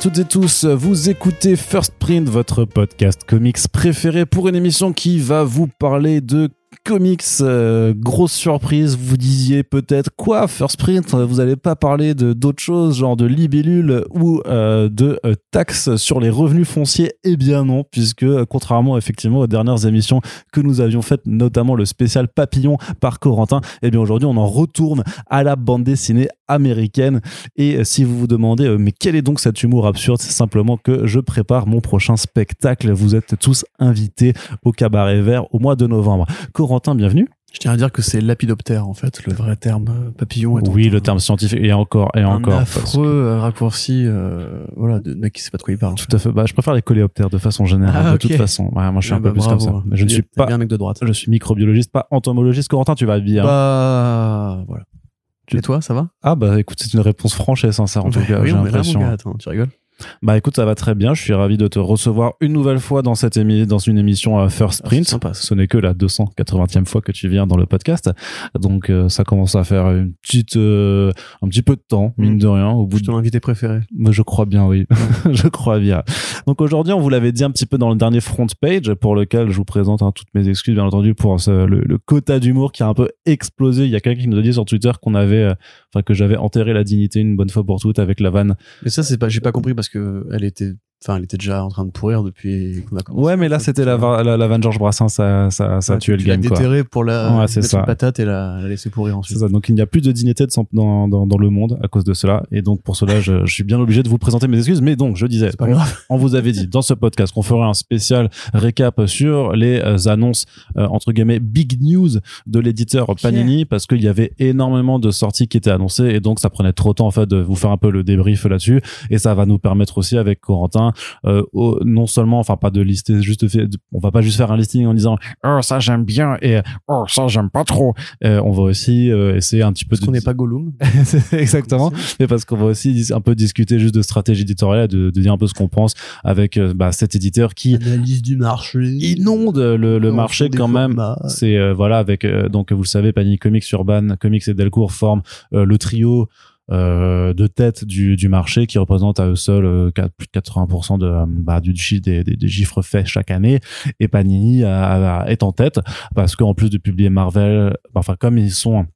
Toutes et tous, vous écoutez First Print, votre podcast comics préféré pour une émission qui va vous parler de comics, euh, grosse surprise, vous disiez peut-être quoi First Print, vous n'allez pas parler de d'autres choses, genre de libellule ou euh, de euh, taxes sur les revenus fonciers? Eh bien non, puisque contrairement effectivement aux dernières émissions que nous avions faites, notamment le spécial Papillon par Corentin, eh bien aujourd'hui on en retourne à la bande dessinée américaine. Et si vous vous demandez, mais quel est donc cet humour absurde? C'est simplement que je prépare mon prochain spectacle. Vous êtes tous invités au Cabaret Vert au mois de novembre. Bienvenue. Je tiens à dire que c'est lapidoptère en fait, le vrai terme euh, papillon. Est oui, le terme scientifique et encore et un encore. affreux euh, raccourci, euh, voilà, de mec qui sait pas de quoi il parle. Tout à fait. Bah, je préfère les coléoptères de façon générale. Ah, de toute façon, Ouais, moi je suis Ah, un peu bah, plus bravo. comme ça. Mais je ne suis pas. bien un mec de droite. Je suis microbiologiste, pas entomologiste. Corentin, tu vas bien? Bah voilà. Et toi, ça va? Ah bah écoute, c'est une réponse franche et sincère en tout Ouais, cas. oui, J'ai l'impression. attends, tu rigoles? Bah écoute, ça va très bien. Je suis ravi de te recevoir une nouvelle fois dans cette émi dans une émission First Ah, Print. Ce n'est que la 280e fois que tu viens dans le podcast. Donc euh, ça commence à faire une petite euh, un petit peu de temps, mine Mm. de rien, au bout Je de ton invité préféré. mais je crois bien, oui. je crois bien. Donc aujourd'hui, on vous l'avait dit un petit peu dans le dernier front page, pour lequel je vous présente hein, toutes mes excuses, bien entendu, pour ce- le, le quota d'humour qui a un peu explosé. Il y a quelqu'un qui nous a dit sur Twitter qu'on avait, euh, enfin que j'avais enterré la dignité une bonne fois pour toutes avec la vanne. Mais ça, c'est pas, j'ai pas compris parce que elle était, enfin, elle était déjà en train de pourrir depuis qu'on a commencé. Ouais, mais là, c'était la, va- la, la vanne Georges Brassens, ça, ça, ça a tué tu le game, l'as quoi. déterré pour la Ouais, mettre une patate et la, la laisser pourrir C'est ensuite. ça. Donc il n'y a plus de dignité de, dans, dans, dans le monde à cause de cela. Et donc pour cela, je, je suis bien obligé de vous présenter mes excuses. Mais donc, je disais, on vous avait dit dans ce podcast qu'on ferait un spécial récap sur les euh, annonces euh, entre guillemets big news de l'éditeur Panini parce qu'il y avait énormément de sorties qui étaient annoncées et donc ça prenait trop de temps en fait de vous faire un peu le débrief là-dessus et ça va nous permettre aussi avec Corentin euh, au- non seulement enfin pas de lister juste fait, on va pas juste faire un listing en disant oh ça j'aime bien et oh ça j'aime pas trop Euh, on va aussi euh, essayer un petit peu Parce de qu'on n'est pas Gollum. exactement mais parce qu'on va aussi un peu discuter juste de stratégie éditoriale, de, de dire un peu ce qu'on pense avec euh, bah, cet éditeur qui Analyse du marché. inonde le, le marché quand même. C'est euh, voilà avec euh, donc vous le savez, Panini Comics, Urban Comics et Delcourt forment euh, le trio. Euh, de tête du, du marché qui représente à eux seuls euh, plus de 80% de, euh, bah, du des, des, des chiffres faits chaque année. Et Panini est en tête parce qu'en plus de publier Marvel enfin comme ils sont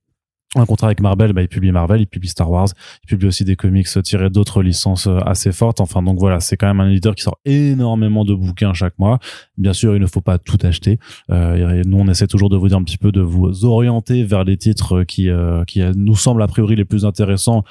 un contrat avec Marvel, bah, ils publient Marvel, ils publient Star Wars, ils publient aussi des comics tirés d'autres licences euh, assez fortes. Enfin, donc voilà, c'est quand même un éditeur qui sort énormément de bouquins chaque mois. Bien sûr, il ne faut pas tout acheter. Euh, nous, on essaie toujours de vous dire un petit peu de vous orienter vers les titres qui, euh, qui euh, nous semblent a priori les plus intéressants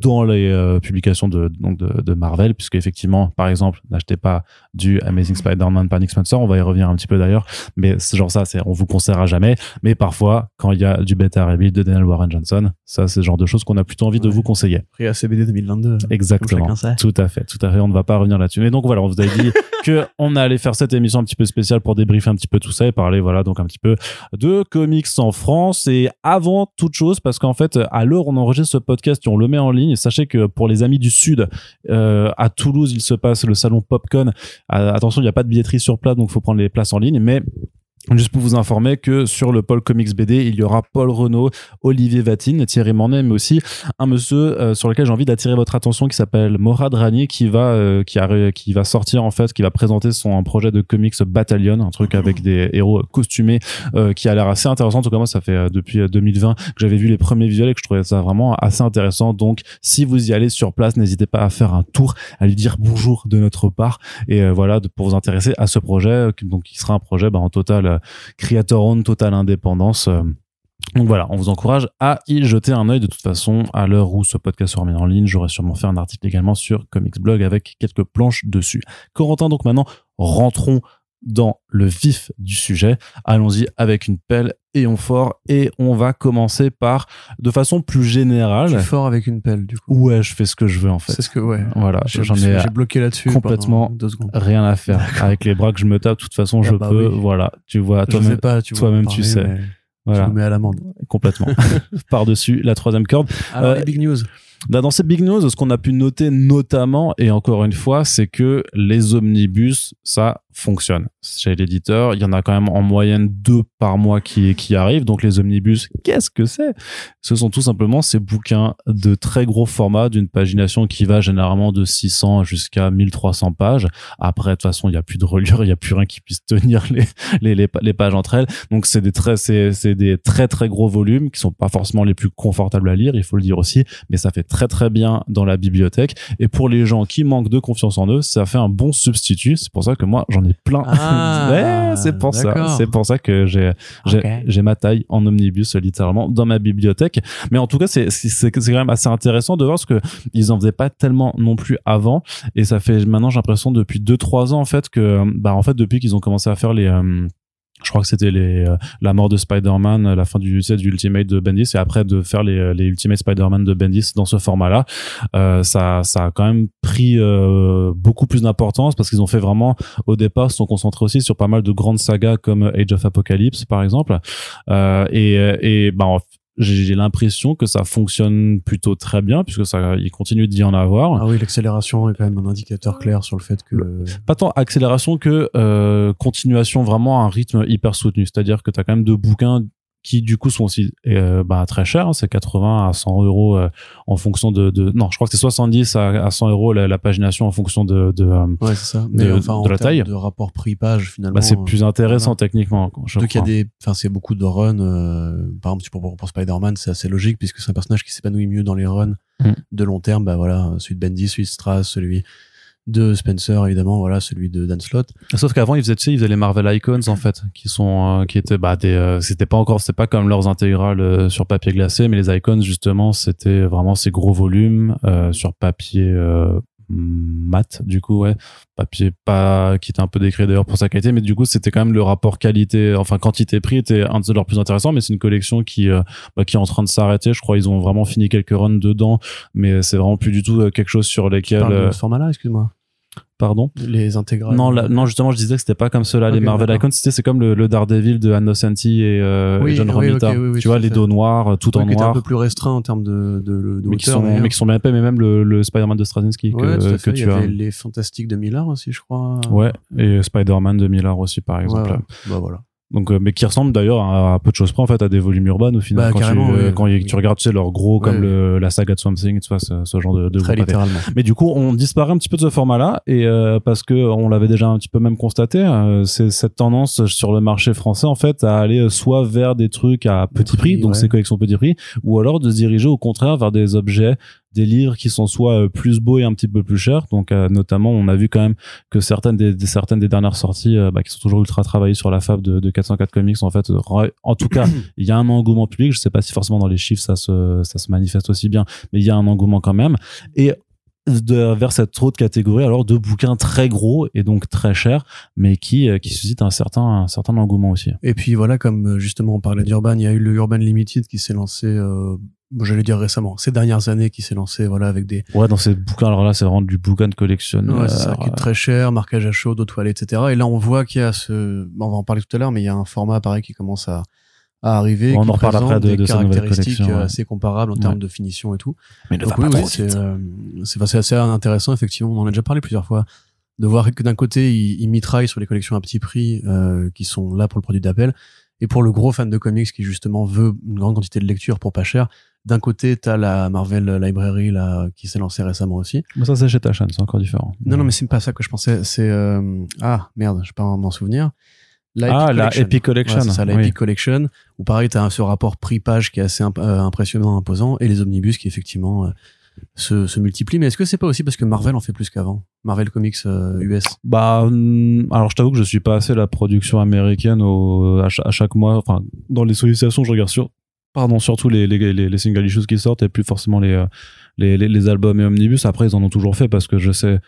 dans les euh, publications de, donc de, de Marvel, puisque effectivement, par exemple, n'achetez pas du Amazing Spider-Man Panic Spencer, on va y revenir un petit peu d'ailleurs, mais c'est genre ça, c'est on vous conseillera jamais. Mais parfois, quand il y a du bêta rebuild de Daniel Warren Johnson, ça, c'est le genre de choses qu'on a plutôt envie de vous conseiller. Après, ACBD 2022. Exactement. Tout à fait, tout à fait. On ne va pas revenir là-dessus. Mais donc voilà, on vous avait dit que on allait faire cette émission un petit peu spéciale pour débriefer un petit peu tout ça et parler, voilà, donc un petit peu de comics en France. Et avant toute chose, parce qu'en fait, à l'heure on enregistre ce podcast et on le met en ligne, sachez que pour les amis du Sud, euh, à Toulouse, il se passe le salon Popcorn. Euh, attention, il n'y a pas de billetterie sur place, donc il faut prendre les places en ligne. Mais Juste pour vous informer que sur le pôle Comics BD, il y aura Paul Renault, Olivier Vatine, Thierry Mornay, mais aussi un monsieur euh, sur lequel j'ai envie d'attirer votre attention qui s'appelle Morad Rani, qui va euh, qui, a, qui va sortir en fait, qui va présenter son un projet de comics Battalion, un truc avec des héros costumés euh, qui a l'air assez intéressant. En tout cas, moi, ça fait depuis euh, 2020 que j'avais vu les premiers visuels et que je trouvais ça vraiment assez intéressant. Donc, si vous y allez sur place, n'hésitez pas à faire un tour, à lui dire bonjour de notre part et voilà pour vous intéresser à ce projet, donc qui sera un projet bah, en total euh, creator own, totale indépendance. euh, donc voilà, on vous encourage à y jeter un œil. De toute façon, à l'heure où ce podcast sera mis en ligne, j'aurai sûrement fait un article également sur Comics Blog avec quelques planches dessus. Corentin, donc maintenant, rentrons dans le vif du sujet. Allons-y avec une pelle et on fort. Et on va commencer par, de façon plus Je générale. suis fort avec une pelle, du coup. Ouais, je fais ce que je veux en fait. C'est ce que, ouais. Voilà, j'en ai j'ai bloqué là-dessus. complètement rien à faire. Avec les bras que je me tape, de toute façon, Ah je bah peux. oui. Voilà, tu vois, toi-même, tu parler, tu sais. voilà, Je me mets à l'amende. complètement. Par-dessus la troisième corde. Alors, Euh, les big news. Là, dans ces big news, ce qu'on a pu noter notamment, et encore une fois, c'est que les omnibus, ça, fonctionne chez l'éditeur. Il y en a quand même en moyenne deux par mois qui, qui arrivent. Donc les omnibus, qu'est-ce que c'est? Ce sont tout simplement ces bouquins de très gros format d'une pagination qui va généralement de 600 jusqu'à 1300 pages. Après, de toute façon, il n'y a plus de reliure, il n'y a plus rien qui puisse tenir les, les, les, pages entre elles. Donc c'est des très, c'est, c'est des très très gros volumes qui sont pas forcément les plus confortables à lire, il faut le dire aussi, mais ça fait très très bien dans la bibliothèque. Et pour les gens qui manquent de confiance en eux, ça fait un bon substitut. C'est pour ça que moi j'en ai plein. Ah, Ouais, c'est pour ça. C'est pour ça que j'ai ma taille en omnibus littéralement dans ma bibliothèque. Mais en tout cas, c'est c'est quand même assez intéressant de voir ce que ils en faisaient pas tellement non plus avant. Et ça fait maintenant j'ai l'impression depuis deux trois ans en fait que bah en fait depuis qu'ils ont commencé à faire les euh, je crois que c'était les euh, la mort de Spider-Man, la fin du du Ultimate de Bendis et après de faire les, les Ultimate Spider-Man de Bendis dans ce format-là, euh, ça ça a quand même pris euh, beaucoup plus d'importance parce qu'ils ont fait vraiment au départ se sont concentrés aussi sur pas mal de grandes sagas comme Age of Apocalypse par exemple. Euh, et et bah en- j'ai j'ai l'impression que ça fonctionne plutôt très bien puisque ça il continue d'y en avoir Ah oui, l'accélération est quand même un indicateur clair sur le fait que. pas tant accélération que euh, continuation vraiment à un rythme hyper soutenu c'est-à-dire que tu as quand même deux bouquins qui du coup sont aussi euh, bah, très chers hein, c'est 80 à 100 euros euh, en fonction de, de non je crois que c'est 70 à, à 100 euros la, la pagination en fonction de, de euh, Ouais, c'est ça. Mais de- enfin, en de la taille. de rapport prix-page, finalement. bah, c'est plus intéressant voilà. techniquement je Donc il y a des, enfin c'est beaucoup de runs. euh, par exemple, pour, pour, pour Spider-Man, c'est assez logique puisque c'est un personnage qui s'épanouit mieux dans les runs Mm. de long terme. Bah voilà, celui de Bendy, celui de Strass, celui de Spencer évidemment, voilà, celui de Dan Slott. Sauf qu'avant ils faisaient tu sais, ils faisaient les Marvel Icons en fait qui sont euh, qui étaient bah des euh, c'était pas encore c'était pas comme leurs intégrales euh, sur papier glacé mais les Icons justement c'était vraiment ces gros volumes euh, sur papier euh, mat du coup ouais papier pas qui était un peu décrit d'ailleurs pour sa qualité mais du coup c'était quand même le rapport qualité enfin quantité prix était un de leurs plus intéressants mais c'est une collection qui euh, bah, qui est en train de s'arrêter je crois ils ont vraiment fini quelques runs dedans mais c'est vraiment plus du tout quelque chose sur Tu lesquels parles de ce format-là, excuse-moi. Pardon Les intégrales. non, là- non, justement, je disais que c'était pas comme cela. les Ok, Marvel. Icons, c'était c'est comme le, le Daredevil de Anne Nocenti et, euh, Oui, et John oui, Romita. oui, oui, tu vois, les dos noirs, euh, tout en qui était un noir, peu plus restreint en termes de, de, de mais qui sont, mais qui sont bien mais même le, le Spider-Man de Straczynski que, Ouais, tout à fait. que Il y tu as. avait les Fantastiques de Miller aussi, je crois. Ouais, et Spider-Man de Miller aussi, par exemple. ouais. Bah voilà. Donc, euh, mais qui ressemblent d'ailleurs à, à peu de choses près, en fait, à des volumes urbains au final. Bah, quand tu, euh, oui, quand oui. tu regardes, tu sais, leurs gros, comme Ouais. le, la saga de Swamp Thing, tu vois, ce, ce genre de, de Très littéralement. Mais du coup, on disparaît un petit peu de ce format-là et euh, parce que on l'avait déjà un petit peu même constaté, euh, c'est cette tendance sur le marché français en fait à aller soit vers des trucs à petit prix, Prix, donc ouais. ces collections petit prix, ou alors de se diriger au contraire vers des objets, des livres qui sont soit euh, plus beaux et un petit peu plus chers. Donc euh, notamment, on a vu quand même que certaines des, des- certaines des dernières sorties, euh, bah, qui sont toujours ultra travaillées sur la fab de, de 404 Comics, en fait, en tout cas, il y a un engouement public. Je sais pas si forcément dans les chiffres ça se ça se manifeste aussi bien, mais il y a un engouement quand même. Et de, vers cette autre catégorie alors de bouquins très gros et donc très chers mais qui qui suscitent un certain un certain engouement aussi Et puis voilà, comme justement on parlait d'Urban, il y a eu le Urban Limited qui s'est lancé, euh, bon, j'allais dire récemment, ces dernières années qui s'est lancé, voilà, avec des, ouais dans ces bouquins alors là c'est vraiment du bouquin de collection ouais, c'est ça, qui est très cher, marquage à chaud, d'eau toilette, etc. Et là on voit qu'il y a ce, on va en parler tout à l'heure, mais il y a un format pareil qui commence à, à arriver, On qui en reparle après de- des de caractéristiques collection, euh, ouais. assez comparables en Ouais. termes de finition et tout. mais Donc oui, c'est euh, assez intéressant effectivement. On en a déjà parlé plusieurs fois de voir que d'un côté ils, ils mitraillent sur les collections à petit prix euh, qui sont là pour le produit d'appel et pour le gros fan de comics qui justement veut une grande quantité de lecture pour pas cher. D'un côté, t'as la Marvel Library là qui s'est lancée récemment aussi. mais ça c'est chez Tachan c'est encore différent Non, non, mais c'est pas ça que je pensais. C'est euh, ah merde, je peux pas m'en souvenir. ah la. Epic Collection c'est ça, la oui. Epic Collection, où pareil, tu as ce rapport prix-page qui est assez imp- euh, impressionnant, imposant, et les omnibus qui effectivement euh, se, se multiplient. Mais est-ce que c'est pas aussi parce que Marvel en fait plus qu'avant? Marvel Comics euh, US Bah, hum, alors je t'avoue que je suis pas assez la production américaine au, à, à chaque mois. Enfin, dans les sollicitations, je regarde sur, pardon, surtout les, les, les, les single issues qui sortent et plus forcément les, euh, les, les, les albums et omnibus. Après, ils en ont toujours fait parce que je sais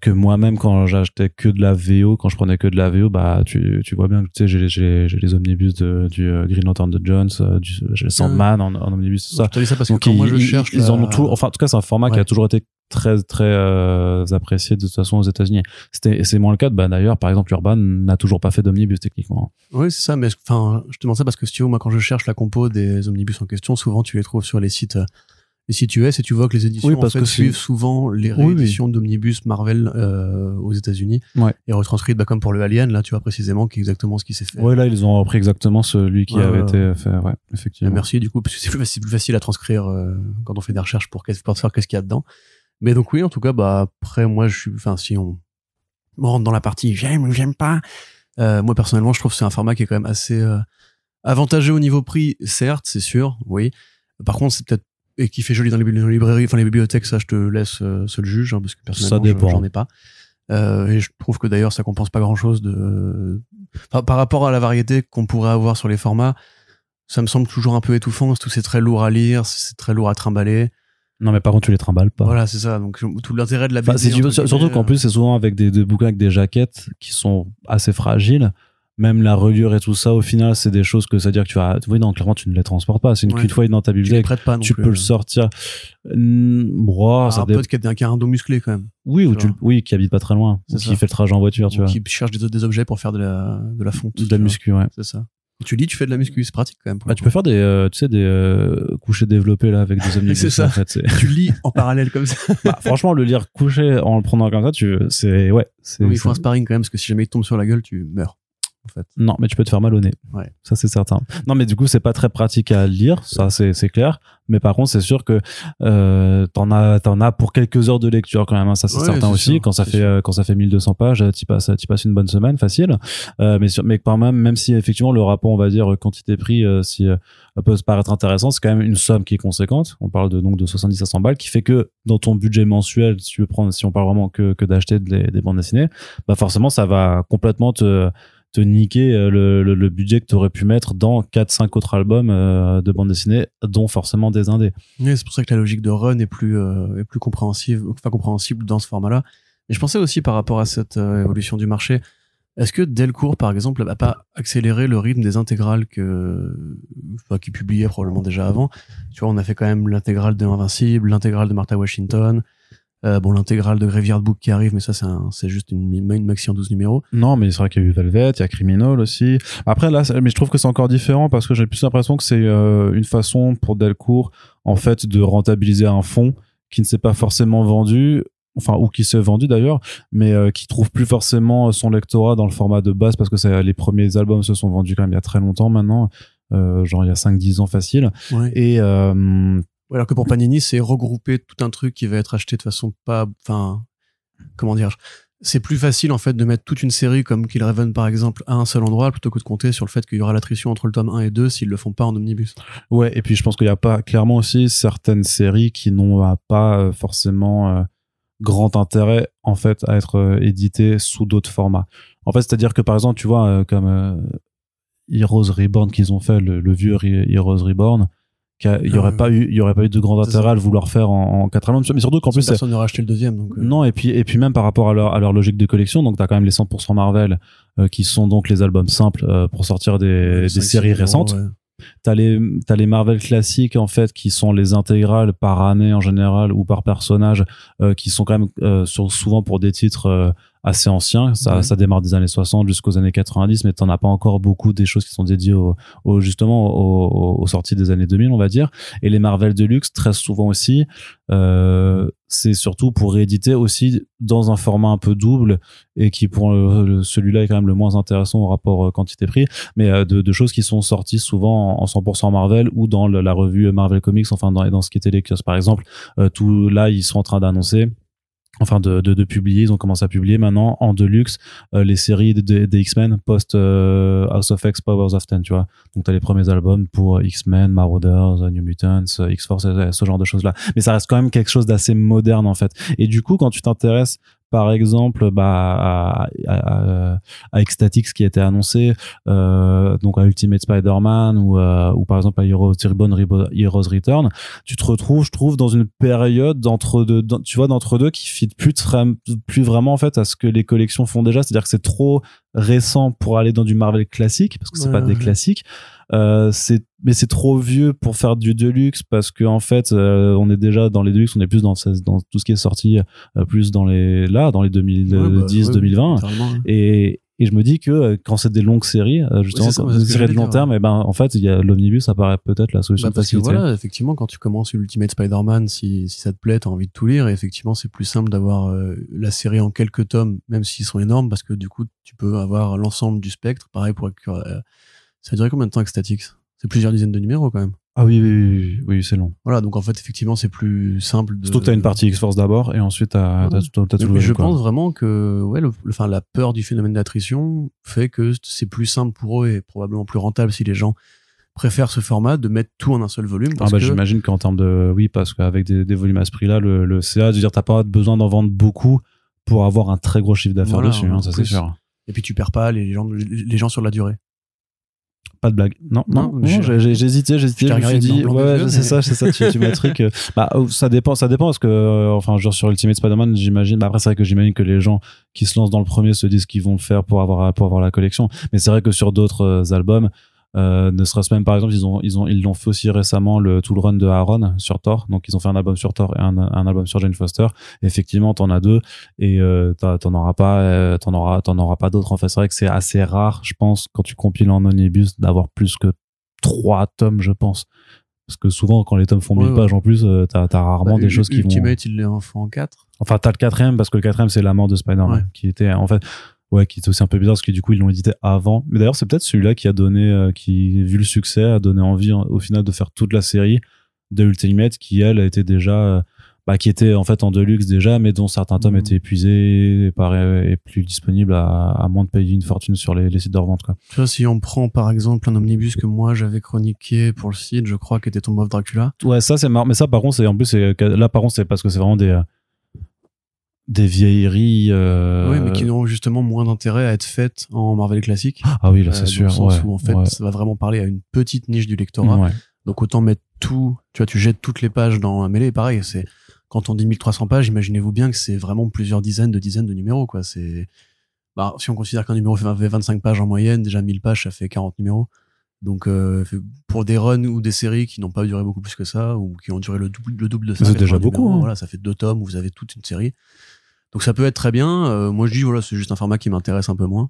que moi-même, quand j'achetais que de la VO, quand je prenais que de la VO, bah, tu, tu vois bien que tu sais, j'ai, j'ai, j'ai les omnibus de, du euh, Green Lantern de Jones, euh, du, j'ai le Sandman en, en omnibus, tout ça. Je te dis ça parce que Donc quand ils, moi je ils- cherche, ils en ont tout. Enfin, en tout cas, c'est un format qui a toujours été très très euh, apprécié de toute façon aux États-Unis. C'était c'est moins le cas. Bah d'ailleurs, par exemple, Urban n'a toujours pas fait d'omnibus techniquement. Oui, c'est ça, mais enfin, je te demande ça parce que si tu veux, moi, quand je cherche la compo des omnibus en question, souvent tu les trouves sur les sites euh, Et si tu es, c'est tu vois que les éditions Oui, en parce fait, que c'est- suivent souvent les Oui, oui. rééditions d'Omnibus Marvel euh, aux États-Unis Ouais. et retranscrites bah, comme pour le Alien là, tu vois précisément qui est exactement ce qui s'est fait. Ouais, là, ils ont repris exactement celui qui Ouais, avait été fait, ouais, Et effectivement. merci du coup parce que c'est plus facile, plus facile à transcrire euh, quand on fait des recherches pour, pour savoir qu'est-ce qu'il y a dedans. Mais donc oui, en tout cas, bah après moi je suis, enfin si on, on rentre dans la partie j'aime ou j'aime pas, euh, moi personnellement je trouve que c'est un format qui est quand même assez euh, avantageux au niveau prix, certes, c'est sûr, oui. Par contre, c'est peut-être et qui fait joli dans les, bibli- dans les librairies, enfin les bibliothèques, ça je te laisse euh, seul juge hein, parce que personnellement j'en ai pas. Euh, et je trouve que d'ailleurs ça compense pas grand chose de enfin, par rapport à la variété qu'on pourrait avoir sur les formats ça me semble toujours un peu étouffant tout c'est très lourd à lire c'est très lourd à trimballer Non, mais par contre, tu les trimbales pas. voilà c'est ça donc tout l'intérêt de la Enfin, BD si tu veux, entre surtout qu'en plus, c'est souvent avec des, des bouquins avec des jaquettes qui sont assez fragiles. Même la reliure et tout ça, au final, c'est des choses que ça veut dire que tu vas. Oui, non, clairement, tu ne les transportes pas. C'est une Ouais. fois dans ta tu bibliothèque. prêtes pas non Tu plus, peux le euh. sortir. Ah, ça un dé- pote qui a, qui a un dos musclé quand même Oui, ou tu tu, oui, qui habite pas très loin. C'est Ou qui fait le trajet en voiture, tu ou vois. qui cherche des, des objets pour faire de la, de la fonte De tu la muscu, ouais. c'est ça tu lis tu fais de la muscu c'est pratique quand même pour Bah, tu peux faire des, euh, tu sais, des euh, couchers développés là avec des omnibus. C'est ça. En fait, c'est- tu lis en parallèle comme ça Bah, franchement, le lire couché en le prenant comme ça, tu, c'est, ouais, c'est, il faut un sparring quand même parce que si jamais il tombe sur la gueule tu meurs en fait non, mais tu peux te faire mal au nez. Ouais. Ça, c'est certain. Non, mais du coup, c'est pas très pratique à lire. Ça, c'est, clair. Mais par contre, c'est sûr que, euh, t'en as, t'en as pour quelques heures de lecture quand même. hein. Ça, c'est Ouais, certain aussi. sûr, quand ça fait, euh, quand ça fait 1200 pages, t'y passes, t'y passes une bonne semaine, facile. Euh, mais sur, mais quand même, même si effectivement le rapport, on va dire, quantité-prix, euh, si, euh, peut se paraître intéressant, c'est quand même une somme qui est conséquente. On parle de, donc, de 70 à 100 balles, qui fait que dans ton budget mensuel, si tu veux prendre, si on parle vraiment que, que d'acheter des, des bandes dessinées, bah, forcément, ça va complètement te, te niquer euh, le, budget que tu aurais pu mettre dans 4-5 autres albums euh, de bande dessinée, dont forcément des indés. Oui, c'est pour ça que la logique de run est plus euh, est plus compréhensive, enfin compréhensible dans ce format-là. Mais je pensais aussi par rapport à cette évolution du marché, est-ce que Delcourt, par exemple, n'a pas accéléré le rythme des intégrales que, enfin, qui publiait probablement déjà avant? Tu vois, on a fait quand même l'intégrale de Invincible, l'intégrale de Martha Washington, euh, bon, l'intégrale de Graveyard Book qui arrive, mais ça, c'est un- juste une, une maxi en 12 numéros. Non, mais c'est vrai qu'il y a eu Velvet, il y a Criminal aussi. Après, là, mais je trouve que c'est encore différent parce que j'ai plus l'impression que c'est euh, une façon pour Delcourt, en fait, de rentabiliser un fonds qui ne s'est pas forcément vendu enfin ou qui s'est vendu d'ailleurs mais euh, qui trouve plus forcément son lectorat dans le format de base parce que les premiers albums se sont vendus quand même il y a très longtemps maintenant euh, genre il y a 5-10 ans facile Ouais. et euh, Alors que pour Panini, c'est regrouper tout un truc qui va être acheté de façon pas, enfin, comment dire, c'est plus facile en fait de mettre toute une série comme Killraven par exemple à un seul endroit plutôt que de compter sur le fait qu'il y aura l'attrition entre le tome 1 et 2 s'ils le font pas en omnibus. Ouais, et puis je pense qu'il n'y a pas clairement aussi certaines séries qui n'ont pas euh, forcément euh, grand intérêt en fait à être euh, éditées sous d'autres formats. En fait, c'est-à-dire que par exemple, tu vois, comme Heroes Reborn qu'ils ont fait, le, le vieux Heroes Reborn, il y Ah, aurait ouais. pas eu, il y aurait pas eu de grand intérêt à le vouloir faire en, en quatre albums. Mais surtout qu'en plus, personne n'aura acheté le deuxième donc. euh, non, et puis, et puis même par rapport à leur, à leur logique de collection, donc t'as quand même les 100% Marvel, euh, qui sont donc les albums simples euh, pour sortir des, des séries récentes. ouais. T'as les, t'as les Marvel classiques, en fait, qui sont les intégrales par année en général ou par personnage, euh, qui sont quand même euh, sur, souvent pour des titres euh, assez anciens. Ça, Ouais. ça démarre des années 60 jusqu'aux années 90, mais t'en as pas encore beaucoup des choses qui sont dédiées au, au- justement aux, aux sorties des années 2000, on va dire. Et les Marvel Deluxe, très souvent aussi, euh, c'est surtout pour rééditer aussi dans un format un peu double et qui pour celui-là est quand même le moins intéressant au rapport euh, quantité-prix mais euh, de, de choses qui sont sorties souvent en, en 100% Marvel ou dans la revue Marvel Comics enfin dans, dans ce qui était les kiosques par exemple euh, tout là ils sont en train d'annoncer enfin de, de, de publier. Ils ont commencé à publier maintenant en deluxe euh, les séries des des X-Men post euh, House of X Powers of Ten tu vois. Donc t'as les premiers albums pour X-Men Marauders New Mutants euh, X-Force euh, ce genre de choses là mais ça reste quand même quelque chose d'assez moderne en fait. Et du coup quand tu t'intéresses par exemple bah, à, à, à, Ecstatix qui a été annoncé euh, donc à Ultimate Spider-Man ou, euh, ou par exemple à Heroes Heroes Return tu te retrouves je trouve dans une période d'entre deux tu vois d'entre deux qui fit plus plus vraiment en fait à ce que les collections font déjà. C'est-à-dire que c'est trop récent pour aller dans du Marvel classique parce que c'est Ouais, pas des classiques. Euh, c'est mais c'est trop vieux pour faire du deluxe parce que en fait euh, on est déjà dans les deluxe on est plus dans, dans tout ce qui est sorti euh, plus dans les là dans les 2010 Ouais, bah, ouais, 2020 littéralement, ouais. et Et je me dis que euh, quand c'est des longues séries, euh, justement, c'est ça, des séries de long dire, terme, et ben en fait, il y a l'omnibus apparaît peut-être la solution Bah, parce que voilà, effectivement, quand tu commences Ultimate Spider-Man, si, si ça te plaît, t'as envie de tout lire, et effectivement, c'est plus simple d'avoir euh, la série en quelques tomes, même s'ils sont énormes, parce que du coup, tu peux avoir l'ensemble du spectre. Pareil pour euh, ça a duré combien de temps avec Statix? C'est plusieurs dizaines de numéros quand même. Ah oui, oui, oui, oui, oui, c'est long. Voilà, donc en fait, effectivement, c'est plus simple. De... Surtout que t'as une partie X-Force d'abord, et ensuite t'as, t'as, tout- t'as tout le je quoi. pense vraiment que ouais, le, le- enfin, la peur du phénomène d'attrition fait que c'est plus simple pour eux et probablement plus rentable si les gens préfèrent ce format de mettre tout en un seul volume. Ah bah, que, j'imagine qu'en termes de oui parce qu'avec des, des volumes à ce prix-là, le, le CA, je veux dire, t'as pas besoin d'en vendre beaucoup pour avoir un très gros chiffre d'affaires Voilà, dessus, hein, ça c'est sûr. Et puis tu perds pas les gens, les gens sur la durée. Pas de blague. Non, non, Non, j'ai hésité, Je me suis dit, ouais, c'est ça, c'est ça, tu, tu m'as truc. euh, Bah, oh, ça dépend, ça dépend parce que, euh, enfin, genre sur Ultimate Spider-Man, j'imagine, bah, après, c'est vrai que j'imagine que les gens qui se lancent dans le premier se disent qu'ils vont le faire pour avoir, pour avoir la collection. Mais c'est vrai que sur d'autres euh, albums, euh, ne serait-ce même par exemple ils ont ils ont ils l'ont fait aussi récemment le tout le run de Aaron sur Thor donc ils ont fait un album sur Thor et un, un album sur Jane Foster effectivement t'en as deux et euh, t'en auras pas euh, t'en auras t'en auras pas d'autres en fait c'est vrai que c'est assez rare je pense quand tu compiles en omnibus d'avoir plus que trois tomes je pense parce que souvent quand les tomes font Ouais, 1000 ouais. pages en plus euh, t'as as rarement Bah, des choses qui vont Ultimate, il est en en 4. Enfin, t'as le quatrième parce que le quatrième c'est la mort de Spider-Man Ouais. qui était en fait ouais qui était aussi un peu bizarre parce que du coup ils l'ont édité avant. Mais d'ailleurs c'est peut-être celui-là qui a donné euh, qui vu le succès a donné envie hein, au final de faire toute la série de Ultimate qui elle a été déjà euh, bah, qui était en fait en deluxe déjà mais dont certains tomes Mhm. étaient épuisés et, plus disponibles à, à moins de payer une fortune sur les, les sites de revente quoi. Tu vois, si on prend par exemple un omnibus que moi j'avais chroniqué pour le site, je crois, qui était Tomb of Dracula. Ouais ça c'est marrant mais ça par contre c'est en plus là par contre c'est parce que c'est vraiment des euh, des vieilleries euh, Oui, mais qui ont justement moins d'intérêt à être faites en Marvel classique. ah oui là Euh, c'est dans sûr le sens ouais, où en fait, ouais. ça va vraiment parler à une petite niche du lectorat. Ouais. Donc autant mettre tout, tu vois, tu jettes toutes les pages dans un mêlée. Pareil, c'est quand on dit 1300 pages, imaginez-vous bien que c'est vraiment plusieurs dizaines de dizaines de numéros, quoi. C'est, bah, si on considère qu'un numéro fait 25 pages en moyenne, déjà 1000 pages, ça fait 40 numéros. Donc, euh, pour des runs ou des séries qui n'ont pas duré beaucoup plus que ça, ou qui ont duré le double, le double de ça, C'est déjà 80 beaucoup, numéros, hein. Voilà, ça fait deux tomes où vous avez toute une série. Donc ça peut être très bien. Euh, moi, je dis, voilà, c'est juste un format qui m'intéresse un peu moins.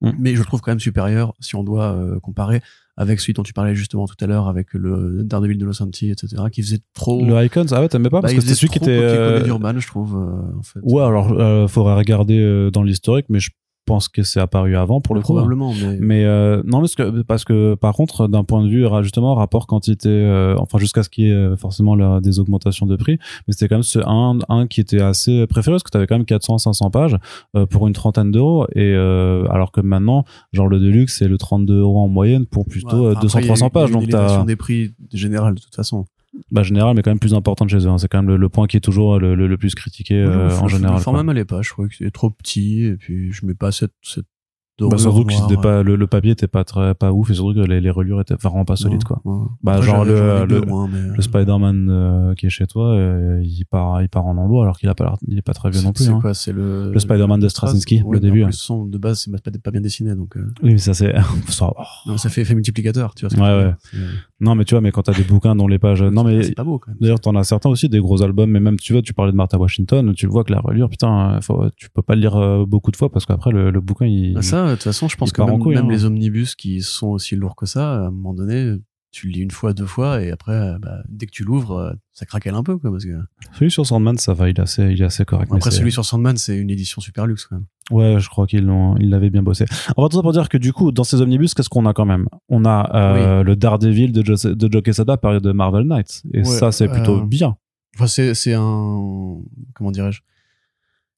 Mm. Mais je le trouve quand même supérieur si on doit euh, comparer avec celui dont tu parlais justement tout à l'heure, avec le Daredevil de Los Angeles, etc., qui faisait trop. Le Icons, ah ouais, t'aimais pas? Bah, parce que c'était celui qui était. euh, d'Urban, je trouve, euh, en fait. Ouais, alors euh, faudrait regarder euh, dans l'historique, mais je pense que c'est apparu avant pour le coup. hein. Probablement, mais. Mais euh, non, parce que parce que par contre, d'un point de vue justement rapport quantité, euh, enfin jusqu'à ce qu'il y ait euh, forcément la- des augmentations de prix, mais c'était quand même ce un un qui était assez préféré parce que t'avais quand même 400 500 pages euh, pour une trentaine d'euros et alors que maintenant, genre le deluxe c'est le 32 euros en moyenne pour plutôt Ouais, euh, enfin, 200 après, il y a 300 eu- pages il y a eu donc t'as des prix générales de toute façon. Bah général mais quand même plus importante chez eux. hein. C'est quand même le, le point qui est toujours le, le, le plus critiqué euh, Le- en le- général. Le format m'allait pas, je trouvais que c'était trop petit, et puis je mets pas cette. cette Bah, surtout que c'était pas le, le papier était pas très pas ouf et surtout que les, les reliures étaient vraiment pas solides quoi. Ouais. Bah, Après, genre le- le- mais, Le Spider-Man euh, qui est chez toi, euh, il part il part en lambeau alors qu'il a pas l'air- il est pas très vieux non plus. C'est hein. quoi C'est le. Le Spider-Man de Straczynski, Ouais, le début. Hein. plus, son de base, c'est pas, pas bien dessiné, donc. euh, Oui, mais ça c'est ça- oh. ça fait effet multiplicateur, tu vois. Ouais, ouais. Non, mais tu vois, mais quand t'as des bouquins dont les pages non mais C'est pas beau quand même. D'ailleurs, t'en as certains aussi, des gros albums, mais même, tu vois, tu parlais de Martha Washington, tu le vois que la reliure, putain, euh, faut, tu peux pas le lire euh, beaucoup de fois parce qu'après, le, le bouquin, il. Bah ça, de toute façon, je pense que couille, même hein. les omnibus qui sont aussi lourds que ça, à un moment donné, tu le lis une fois, deux fois, et après, euh, bah, dès que tu l'ouvres, euh, ça craquelle un peu, quoi, parce que. Celui sur Sandman, ça va, il est assez, il est assez correct. Après, celui sur Sandman, c'est une édition super luxe, quand même. Ouais, je crois qu'ils l'ont, ils l'avaient bien bossé. On va tout ça pour dire que du coup, dans ces omnibus, qu'est-ce qu'on a quand même? On a euh, le Daredevil de, Joe, de Joe Quesada, période de Marvel Knights. Et Ouais, ça, c'est plutôt euh, bien. Enfin, c'est, un, comment dirais-je?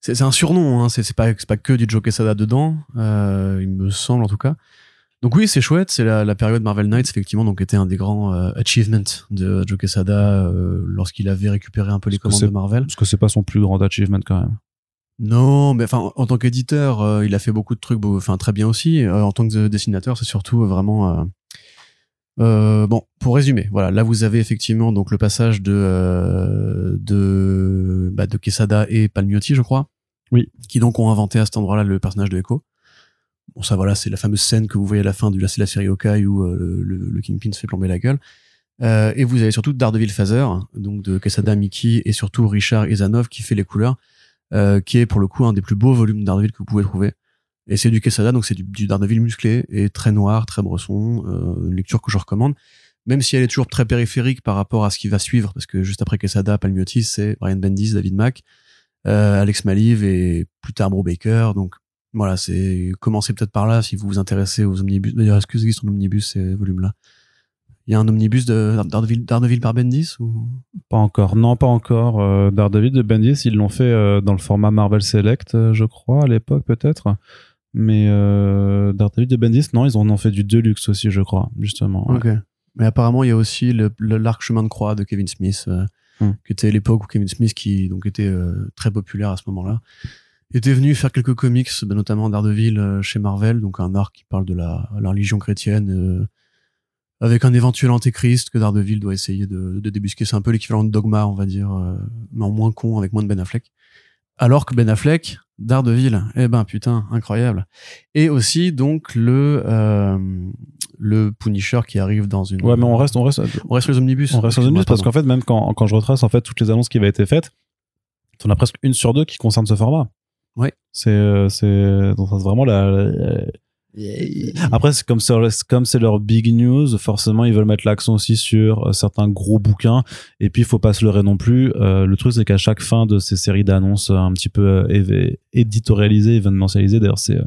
C'est, un surnom, hein. C'est, pas, pas que du Joe Quesada dedans, euh, il me semble, en tout cas. Donc oui, c'est chouette. C'est la, la période Marvel Knights, effectivement, donc était un des grands euh, achievements de Joe Quesada euh, lorsqu'il avait récupéré un peu les commandes de Marvel. Parce que c'est pas son plus grand achievement quand même. Non, mais enfin, en tant qu'éditeur, euh, il a fait beaucoup de trucs, enfin très bien aussi. En tant que dessinateur, c'est surtout vraiment. bon, pour résumer, voilà, là vous avez effectivement donc le passage de de bah, de Quesada et Palmiotti, je crois. Oui. Qui donc ont inventé à cet endroit-là le personnage de Echo. Bon, ça voilà, c'est la fameuse scène que vous voyez à la fin de la, série Hawkeye où euh, le, Kingpin se fait plomber la gueule. Euh, et vous avez surtout Daredevil Phaser, donc de Quesada, Mickey et surtout Richard Izanov qui fait les couleurs, euh, qui est pour le coup un des plus beaux volumes de Daredevil que vous pouvez trouver. Et c'est du Quesada, donc c'est du, du Daredevil musclé et très noir, très bresson, une lecture que je recommande. Même si elle est toujours très périphérique par rapport à ce qui va suivre, parce que juste après Quesada, Palmiotti, c'est Brian Bendis, David Mack, Alex Maliv et plus tard Bro Baker. Donc voilà, c'est commencez peut-être par là si vous vous intéressez aux omnibus. D'ailleurs, est-ce que omnibus ces volumes-là? Il y a un omnibus de Daredevil, Daredevil par Bendis ou? Pas encore. Non, pas encore. Euh, Daredevil de Bendis, ils l'ont fait euh, dans le format Marvel Select, euh, je crois, à l'époque peut-être. Mais euh, Daredevil de Bendis, non, ils en ont fait du Deluxe aussi, je crois, justement. ouais. Ok. Mais apparemment, il y a aussi le, le- l'arc chemin de croix de Kevin Smith, euh, Hmm. qui était l'époque où Kevin Smith, qui donc était euh, très populaire à ce moment-là, était venu faire quelques comics, ben, notamment Daredevil euh, chez Marvel, donc un arc qui parle de la, la religion chrétienne, euh, avec un éventuel antéchrist que Daredevil doit essayer de, de débusquer. C'est un peu l'équivalent de Dogma, on va dire, euh, mais en moins con, avec moins de Ben Affleck. Alors que Ben Affleck, Daredevil, eh ben putain, incroyable. Et aussi donc le euh, le Punisher qui arrive dans une. Ouais, mais on reste, on reste, On reste sur les omnibus. on reste aux Excuse-moi, omnibus parce qu'en fait, même quand, quand je retrace en fait toutes les annonces qui avaient été faites, on a presque une sur deux qui concerne ce format. Ouais. C'est, euh, c'est, vraiment la, la- Après, c'est comme c'est comme c'est leur big news, forcément ils veulent mettre l'accent aussi sur euh, certains gros bouquins. Et puis il faut pas se leurrer non plus. Euh, le truc c'est qu'à chaque fin de ces séries d'annonces un petit peu euh, éditorialisées, événementialisées, d'ailleurs c'est euh,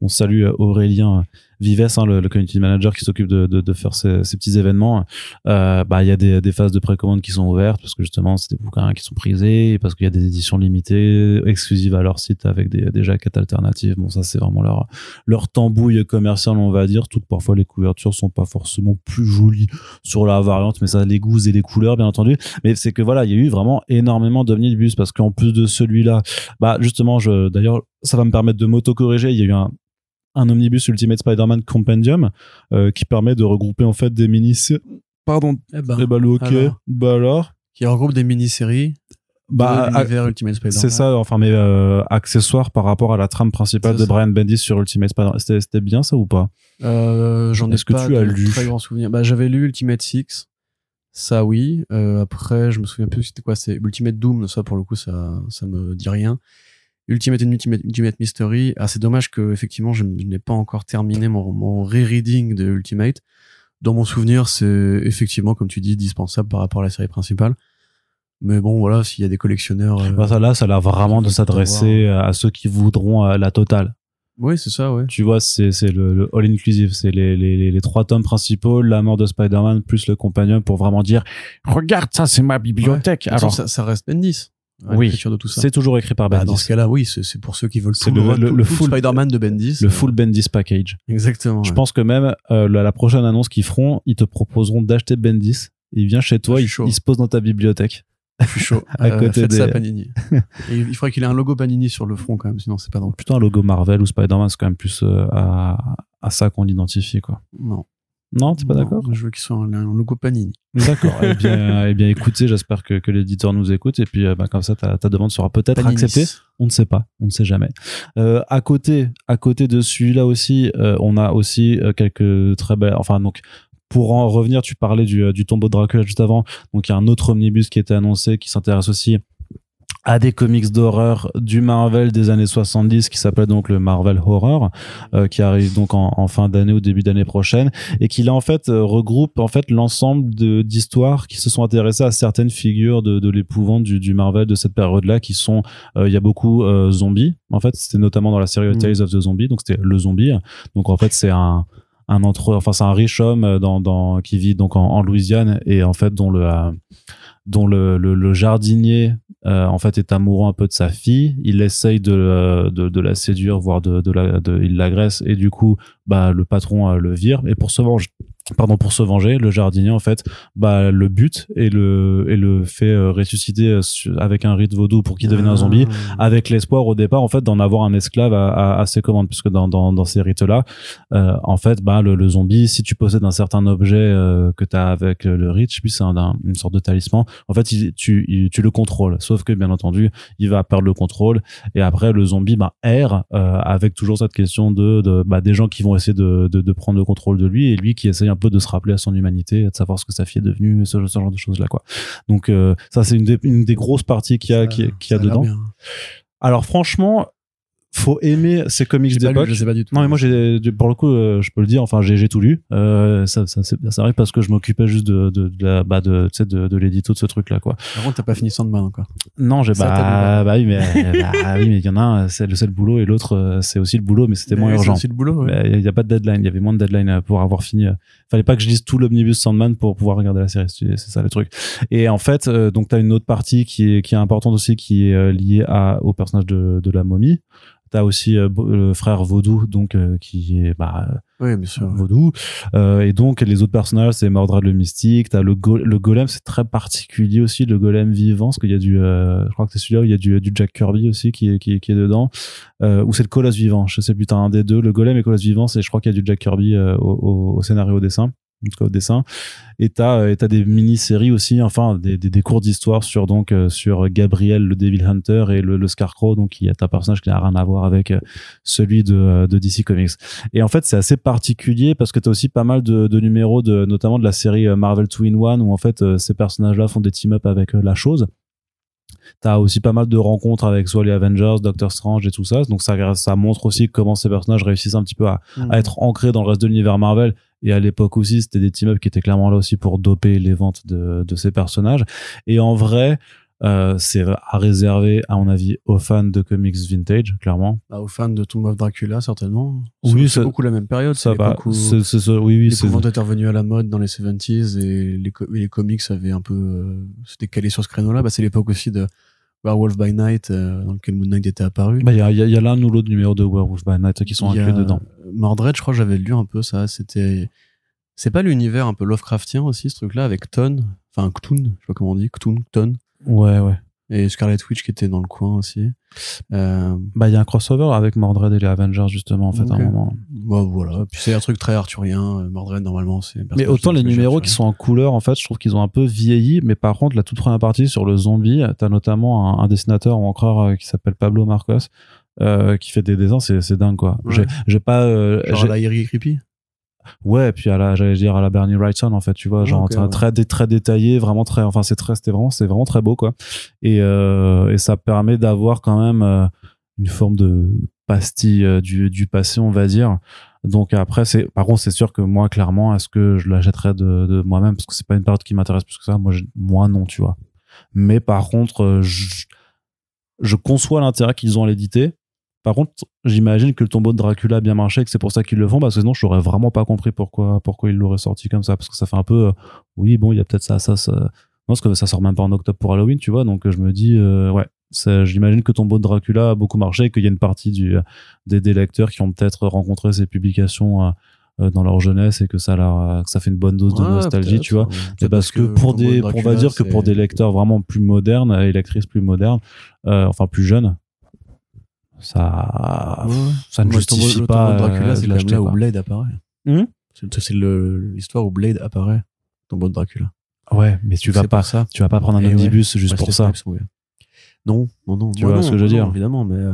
on salue Aurélien euh, Vives, hein, le, le community manager qui s'occupe de, de, de faire ces, ces petits événements. Euh, bah il y a des, des phases de précommande qui sont ouvertes parce que justement c'est des bouquins qui sont prisés, parce qu'il y a des éditions limitées, exclusives à leur site avec des, des jaquettes alternatives. Bon ça c'est vraiment leur leur tambouille commerciale, on va dire. Tout parfois les couvertures sont pas forcément plus jolies sur la variante, mais ça les goûts et les couleurs, bien entendu. Mais c'est que voilà, il y a eu vraiment énormément d'omnibus parce qu'en plus de celui-là, bah justement, je d'ailleurs, ça va me permettre de m'auto-corriger. Il y a eu un un omnibus Ultimate Spider-Man Compendium euh, qui permet de regrouper en fait des mini pardon Eh ben, eh le ok alors. bah alors qui regroupe des mini-séries bah l'univers Ultimate Spider-Man. c'est ça enfin mais euh, accessoire par rapport à la trame principale de ça. Brian Bendis sur Ultimate Spider-Man c'était bien ça ou pas? Euh, J'en ai Est-ce que pas tu as lu? très grand souvenir. Bah, j'avais lu Ultimate Six. Ça, oui. Euh, après, je me souviens plus c'était quoi. C'est Ultimate Doom. Ça, pour le coup, ça, ça me dit rien. Ultimate and Ultimate, Ultimate Mystery. Ah, c'est dommage que, effectivement, je, n'ai pas encore terminé mon, mon rereading de Ultimate. Dans mon souvenir, c'est effectivement, comme tu dis, dispensable par rapport à la série principale. Mais bon, voilà, s'il y a des collectionneurs. euh, Bah, ça, là, ça a l'air vraiment de s'adresser à ceux qui voudront euh, la totale. Oui, c'est ça, ouais. Tu vois, c'est le, le all inclusive, c'est les, les, les, les trois tomes principaux, la mort de Spider-Man plus le compagnon pour vraiment dire regarde ça, c'est ma bibliothèque. Alors, ça, ça reste Bendis. À Oui, l'écriture de tout ça. c'est toujours écrit par Bah, Bendis. dans ce cas-là, oui, c'est c'est pour ceux qui veulent tout le- le, le- le full- Spider-Man de Bendis. le euh, full Bendis package. Exactement. Je ouais. pense que même euh, la, la prochaine annonce qu'ils feront, ils te proposeront d'acheter Bendis. Il vient chez toi, il, se pose dans ta bibliothèque. Je suis chaud. à Euh, côté faites des- ça à Panini. Et il faudrait qu'il ait un logo Panini sur le front quand même, sinon c'est pas drôle. Plutôt un logo Marvel ou Spider-Man, c'est quand même plus euh, à, à ça qu'on l'identifie, quoi. Non. Non, t'es pas d'accord Je veux qu'il soit un, un logo Panini. D'accord. eh bien, eh bien, écoutez, j'espère que, que l'éditeur nous écoute et puis bah, comme ça, ta, ta demande sera peut-être acceptée. On ne sait pas, on ne sait jamais. Euh, à côté, à côté de celui-là aussi, euh, on a aussi quelques très belles. Enfin, donc pour en revenir, tu parlais du, du tombeau de Dracula juste avant. Donc il y a un autre omnibus qui était annoncé qui s'intéresse aussi à des comics d'horreur du Marvel des années 70 qui s'appelle donc le Marvel Horror euh, qui arrive donc en, en fin d'année ou début d'année prochaine et qui là en fait euh, regroupe en fait l'ensemble de d'histoires qui se sont intéressées à certaines figures de, de l'épouvante du, du Marvel de cette période là qui sont euh, il y a beaucoup euh, zombies en fait c'était notamment dans la série Mm. Tales of the Zombie donc c'était le zombie donc en fait c'est un un entre enfin c'est un riche homme dans, dans qui vit donc en, en Louisiane et en fait dont le dont le, le, le jardinier euh, en fait est amoureux un peu de sa fille. Il essaye de, euh, de, de la séduire voire de, de la de, il l'agresse. Et du coup bah le patron euh, le vire. Et pour se venger pardon pour se venger le jardinier en fait bah le bute et le et le fait euh, ressusciter euh, avec un rite vaudou pour qu'il devienne un zombie Ah. avec l'espoir au départ en fait d'en avoir un esclave à, à, à ses commandes puisque dans, dans, dans ces rites là en fait bah le, le zombie si tu possèdes un certain objet euh, que tu as avec euh, le rite je sais plus c'est un, un- une sorte de talisman en fait il, tu, il- tu le contrôles sauf que bien entendu il va perdre le contrôle et après le zombie bah erre euh, avec toujours cette question de, de bah, des gens qui vont essayer de, de, de prendre le contrôle de lui et lui qui essaye un peu de se rappeler à son humanité de savoir ce que sa fille est devenue ce, ce genre de choses là quoi donc euh, ça c'est une des, une des grosses parties qu'il y a Ça- qui, qui a dedans bien. alors franchement, faut aimer ces comics d'époque. je sais pas du tout. Non mais moi j'ai pour le coup euh, je peux le dire enfin j'ai j'ai tout lu euh, ça ça c'est- ça arrive parce que je m'occupais juste de de de la bah de tu sais de, de l'édito de ce truc là quoi. Par contre, t'as pas fini Sandman encore. Non j'ai bah, bah oui mais bah oui mais il y en a un c'est le c'est le boulot et l'autre euh, c'est aussi le boulot mais c'était moins urgent. C'est aussi le boulot. ouais. Mais Il y a pas de deadline, il y avait moins de deadline euh, pour avoir fini. euh. Fallait pas que je lise tout l'omnibus Sandman pour pouvoir regarder la série. C'est ça le truc. Et en fait, euh, donc t'as une autre partie qui est qui est importante aussi, qui est euh, liée à au personnage de de la momie. T'as aussi euh, le frère Vaudou, donc euh, qui est bah Oui, bien sûr. Vaudou. Euh, et donc les autres personnages, c'est Mordred le mystique. T'as le, go- le golem, c'est très particulier aussi, le golem vivant, parce qu'il y a du, euh, je crois que c'est celui-là où il y a du, du Jack Kirby aussi qui est, qui, est- qui est dedans. Euh, ou c'est le colosse vivant, je sais plus, t'as un des deux. Le golem et colosse vivant, c'est, je crois qu'il y a du Jack Kirby euh, au, au, au scénario au dessin. En tout cas, au dessin. Et t'as, euh, et t'as des mini-séries aussi, enfin, des, des, des cours d'histoire sur, donc, euh, sur Gabriel, le Devil Hunter et le, le Scarecrow. Donc, il y a un personnage qui n'a rien à voir avec euh, celui de, de DC Comics. Et en fait, c'est assez particulier parce que tu as aussi pas mal de, de numéros, de, notamment de la série Marvel 2 in 1, où en fait, ces personnages-là font des team-up avec la chose. T'as aussi pas mal de rencontres avec soit les Avengers, Doctor Strange et tout ça. Donc ça, ça montre aussi comment ces personnages réussissent un petit peu à, à être ancrés dans le reste de l'univers Marvel. Et à l'époque aussi, c'était des team-up qui étaient clairement là aussi pour doper les ventes de, de ces personnages. Et en vrai, euh, c'est à réserver, à mon avis, aux fans de comics vintage, clairement. Bah, aux fans de Tomb of Dracula, certainement. Oui, c'est beaucoup la même période. Ça va. où C'est- c'est ça. Oui, oui, c'est revenu à la mode dans les 70s et les comics avaient un peu. euh, C'était calé sur ce créneau-là. Bah, c'est l'époque aussi de Werewolf by Night, euh, dans lequel Moon Knight était apparu. Bah, il y a, y a- il y a l'un ou l'autre numéro de Werewolf by Night qui sont a inclus dedans. Mordred, je crois que j'avais lu un peu ça. C'était. C'est pas l'univers un peu Lovecraftien aussi, ce truc-là, avec Ton, enfin Cthulhu, je sais pas comment on dit, Cthulhu, Ton, Ouais, ouais. Et Scarlet Witch qui était dans le coin aussi. Euh, Bah, il y a un crossover avec Mordred et les Avengers, justement, en fait, à un moment. bah, voilà. Puis c'est un truc très arthurien. euh, Mordred, normalement, c'est. Mais autant les numéros qui sont en couleur, en fait, je trouve qu'ils ont un peu vieilli. Mais par contre, la toute première partie sur le zombie, t'as notamment un, un dessinateur ou encreur euh, qui s'appelle Pablo Marcos, euh, qui fait des dessins, c'est, dingue, quoi. Ouais. J'ai, pas, euh, Genre la Creepy? Ouais, et puis à la, j'allais dire à la Bernie Wrightson, en fait, tu vois, genre, très, ouais. très, dé- très détaillé, vraiment très, enfin, c'est très, c'était vraiment, c'est vraiment très beau, quoi. Et, euh, et ça permet d'avoir quand même euh, une forme de pastille euh, du, du passé, on va dire. Donc après, c'est, par contre, c'est sûr que moi, clairement, est-ce que je l'achèterais de, de moi-même? Parce que c'est pas une période qui m'intéresse plus que ça. Moi, je- moi non, tu vois. Mais par contre, euh, je, je conçois l'intérêt qu'ils ont à l'éditer. Par contre, j'imagine que le tombeau de Dracula a bien marché et que c'est pour ça qu'ils le font, parce que sinon, je n'aurais vraiment pas compris pourquoi, pourquoi ils l'auraient sorti comme ça. Parce que ça fait un peu, euh, oui, bon, il y a peut-être ça, ça, ça. Non, parce que ça sort même pas en octobre pour Halloween, tu vois. Donc, euh, je me dis, euh, ouais, j'imagine que tombeau de Dracula a beaucoup marché et qu'il y a une partie du, des, des lecteurs qui ont peut-être rencontré ces publications euh, euh, dans leur jeunesse et que ça, leur, a- que ça fait une bonne dose de Ouais, nostalgie, tu vois. C'est parce que pour des, on va Dracula, dire que pour des lecteurs vraiment plus modernes et lectrices plus modernes, euh, enfin plus jeunes, ça, Ouais. ça ne justifie pas. Dracula, euh, c'est là où. Blade apparaît. Hum C'est l'histoire où Blade apparaît. Tombeau de Dracula. Ouais, mais tu vas pas, ça. tu vas pas prendre un ouais. omnibus juste pour ça. Ouais. Non, non, non. Tu vois non, ce que je veux non, dire? Évidemment, mais euh,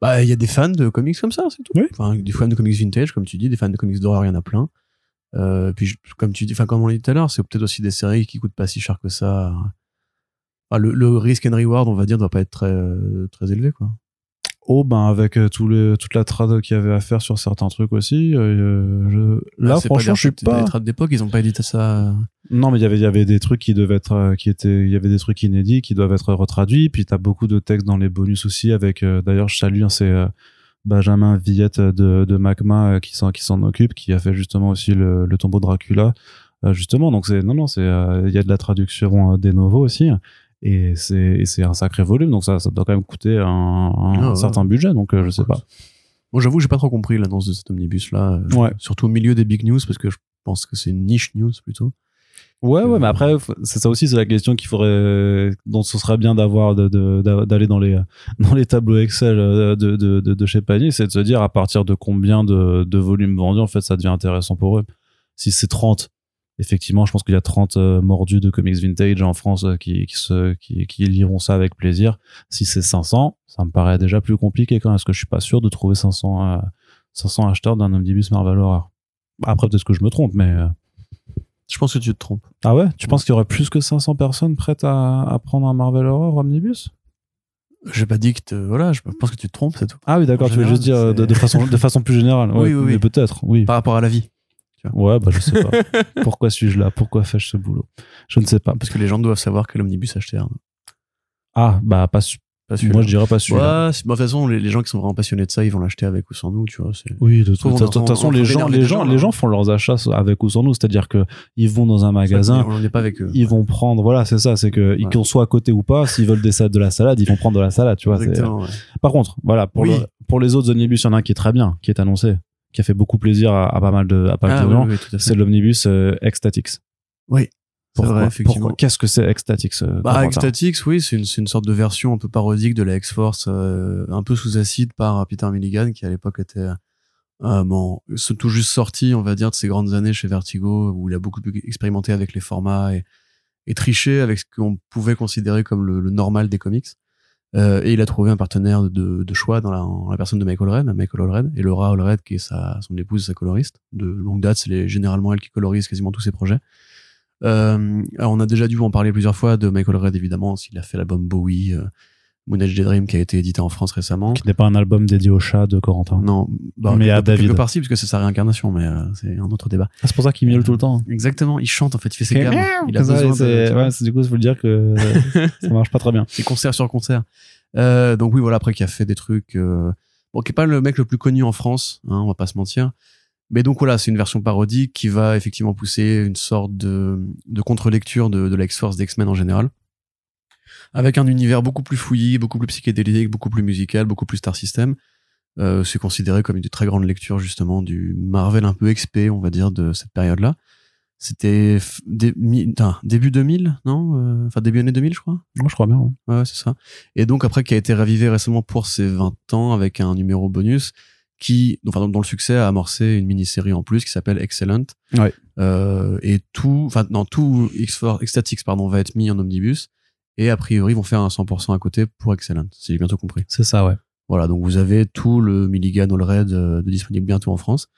bah il y a des fans de comics comme ça, c'est tout. Oui. Enfin, des fans de comics vintage, comme tu dis, des fans de comics d'horreur, il y en a plein. Euh, puis comme tu dis, enfin comme on l'a dit tout à l'heure, c'est peut-être aussi des séries qui coûtent pas si cher que ça. Enfin, le, le risk and reward, on va dire, doit pas être très très élevé, quoi. Oh, ben avec euh, tout le, toute la trad qu'il y avait à faire sur certains trucs aussi. euh, je... Là, Ah, franchement, je suis pas. trades d'époque, ils ont pas édité ça. Non, mais il y avait, il y avait des trucs qui devaient être, euh, qui étaient, il y avait des trucs inédits qui doivent être retraduits. Puis t'as beaucoup de textes dans les bonus aussi avec, euh, d'ailleurs, je salue, hein, c'est euh, Benjamin Villette de, de Magma qui s'en, qui s'en occupe, qui a fait justement aussi le, le tombeau de Dracula, justement. Donc c'est, non, non, c'est, il y a de la traduction des nouveaux aussi. Et c'est, un sacré volume, donc ça, ça doit quand même coûter un, un Ah ouais. certain budget, donc euh, je sais pas. Moi, j'avoue, j'ai pas trop compris l'annonce de cet omnibus là. Ouais. Surtout au milieu des big news, parce que je pense que c'est une niche news plutôt. Ouais, ouais, Euh, mais après, c'est ça aussi, c'est la question qu'il faudrait, dont ce serait bien d'avoir, d'aller dans les, dans les tableaux Excel euh, de, de, de, de chez Panini, c'est de se dire à partir de combien de, de volumes vendus, en fait, ça devient intéressant pour eux. Si c'est 30, effectivement, je pense qu'il y a 30 euh, mordus de comics vintage en France euh, qui, qui, se, qui, qui liront ça avec plaisir. Si c'est 500, ça me paraît déjà plus compliqué quand même, parce que je suis pas sûr de trouver 500, euh, 500 acheteurs d'un omnibus Marvel Horror. Après, peut-être que je me trompe, mais. euh, Je pense que tu te trompes. ah ouais? Tu penses qu'il y aurait plus que 500 personnes prêtes à, à prendre un Marvel Horror Omnibus? J'ai pas dit que te- voilà, je pense que tu te trompes, c'est tout. Ah oui, d'accord, tu veux juste dire de, façon, de façon plus générale. Ouais, Oui, oui, mais oui. peut-être, oui. Par rapport à la vie, Ouais, bah je sais pas. Pourquoi suis-je là? Pourquoi fais-je ce boulot? Je ne sais pas. parce que les gens doivent savoir que l'omnibus HTR. Ah, bah pas Pas. Moi, je dirais pas celui-là. Ouais, c'est- bah, de toute façon, les, les gens qui sont vraiment passionnés de ça, ils vont l'acheter avec ou sans nous, tu vois. Oui, de toute façon, on- les gens, les gens, gens, les hein. gens font leurs achats avec ou sans nous. C'est-à-dire que ils vont dans un magasin, On n'est pas avec eux. ils vont prendre, voilà, c'est ça, c'est que Ouais. qu'ils soient à côté ou pas, s'ils veulent des salades de la salade, ils vont prendre de la salade, tu vois. Par contre, voilà, pour, Oui. le- pour les autres omnibus, il y en a un qui est très bien, qui est annoncé, qui a fait beaucoup plaisir à, à pas mal de, à pas mal Ah, de oui, gens. oui. C'est l'omnibus euh, Ecstatix. Oui, c'est Pourquoi, vrai, effectivement. pourquoi Qu'est-ce que c'est Ecstatix euh, Bah, Ecstatix, oui, c'est une, c'est une sorte de version un peu parodique de la X-Force, euh, un peu sous acide par Peter Milligan, qui à l'époque était euh, bon, tout juste sorti, on va dire, de ses grandes années chez Vertigo, où il a beaucoup pu expérimenter avec les formats et, et tricher avec ce qu'on pouvait considérer comme le, le normal des comics. Euh, et il a trouvé un partenaire de, de choix dans la, la personne de Michael Red, Michael Allred, et Laura Allred, qui est sa, son épouse, sa coloriste. De longue date, c'est généralement elle qui colorise quasiment tous ses projets. Euh, alors on a déjà dû en parler plusieurs fois de Michael Red, évidemment, s'il a fait l'album Bowie, euh, Moon Age Dream, qui a été édité en France récemment. Qui n'est pas un album dédié au chat de Corentin. Non, bah, Mais à David. quelque part si, parce que c'est sa réincarnation, mais euh, c'est un autre débat. Ah, c'est pour ça qu'il miaule tout le temps. Exactement, il chante en fait, il fait ses gammes. Il a besoin de, ouais, c'est du coup, il faut le dire que ça marche pas très bien. c'est concert sur concert. Euh, donc oui, voilà, après qui a fait des trucs, euh, bon, qui est pas le mec le plus connu en France, hein, on va pas se mentir. Mais donc voilà, c'est une version parodique qui va effectivement pousser une sorte de, de contre-lecture de, de la X-Force d'X-Men en général. Avec un univers beaucoup plus fouillis, beaucoup plus psychédélique, beaucoup plus musical, beaucoup plus Star System. Euh, c'est considéré comme une des très grandes lectures justement du Marvel un peu XP, on va dire, de cette période-là. C'était dé- début 2000, non Euh, Enfin début année 2000, je crois. Moi, je crois bien. ouais. Ouais, ouais, c'est ça. Et donc après qui a été ravivé récemment pour ses 20 ans avec un numéro bonus qui, enfin dont le succès a amorcé une mini-série en plus qui s'appelle Excellent. Ouais. Euh, et tout, enfin non, tout X4, Ecstatix pardon va être mis en omnibus et a priori ils vont faire un 100% à côté pour Excellent. Si j'ai bientôt compris. C'est ça, ouais. Voilà, donc vous avez tout le Milligan Allred euh, de disponible bientôt en France.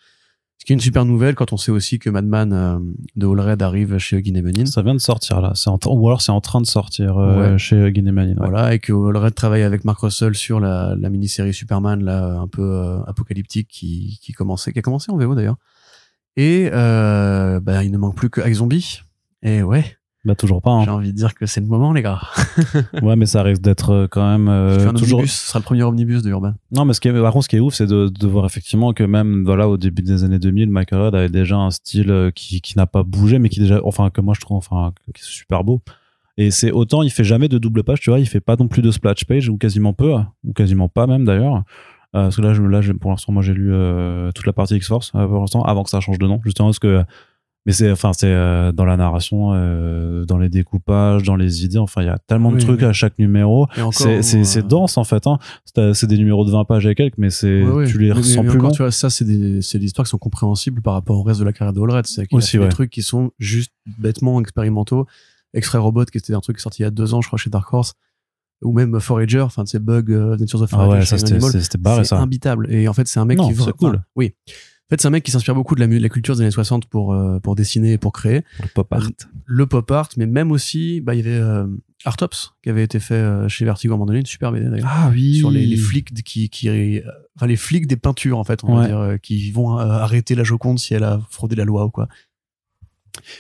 Ce qui est une super nouvelle quand on sait aussi que Madman euh, de Allred arrive chez Huggin et Menin. Ça vient de sortir là. C'est en ou alors c'est en train de sortir euh, Ouais. chez Guinemanine. Ouais. Voilà, et que Allred travaille avec Mark Russell sur la, la mini-série Superman, là, un peu euh, apocalyptique, qui, qui, commençait, qui a commencé en VO d'ailleurs. Et euh, bah, il ne manque plus que Zombie. Et ouais, Bah toujours pas. hein. j'ai envie de dire que c'est le moment, les gars. ouais, mais ça risque d'être euh, quand même euh, toujours. omnibus, ce sera le premier omnibus de Urban. Non, mais ce qui est, par contre, ce qui est ouf, c'est de, de voir effectivement que même voilà au début des années 2000, Michael Red avait déjà un style euh, qui, qui n'a pas bougé, mais qui déjà, enfin que moi je trouve, enfin qui est super beau. Et c'est autant, il fait jamais de double page, tu vois, il fait pas non plus de splash page ou quasiment peu, ou quasiment pas même d'ailleurs. Euh, parce que là, je, là, pour l'instant, moi, j'ai lu euh, toute la partie X-Force euh, pour l'instant, avant que ça change de nom, justement parce que. Mais c'est, enfin, c'est euh, dans la narration, euh, dans les découpages, dans les idées. Enfin, il y a tellement de Oui, trucs oui. à chaque numéro. C'est, c'est, euh, c'est dense en fait. Hein. C'est, c'est des numéros de 20 pages et quelques, mais c'est, tu les ressens mais plus encore, longs. tu vois, ça, c'est des, c'est des histoires qui sont compréhensibles par rapport au reste de la carrière de Allred. C'est Aussi, ouais. des trucs qui sont juste bêtement expérimentaux. Extrait Robot, qui était un truc sorti il y a deux ans, je crois, chez Dark Horse. Ou même Forager, enfin, tu sais, Bug, euh, Adventures of Ah Forager ouais, ça c'était, barré c'est ça. imbitable. Et en fait, c'est un mec Non, qui c'est cool. oui. En fait, c'est un mec qui s'inspire beaucoup de la, culture des années 60 pour, euh, pour dessiner et pour créer. Le pop art. Le pop art, mais même aussi, bah, il y avait euh, Artops, qui avait été fait euh, chez Vertigo à un moment donné, une super BD d'ailleurs. Ah oui. Sur les, les flics qui, qui, euh, enfin, les flics des peintures, en fait, on va dire, euh, qui vont euh, arrêter la Joconde si elle a fraudé la loi ou quoi.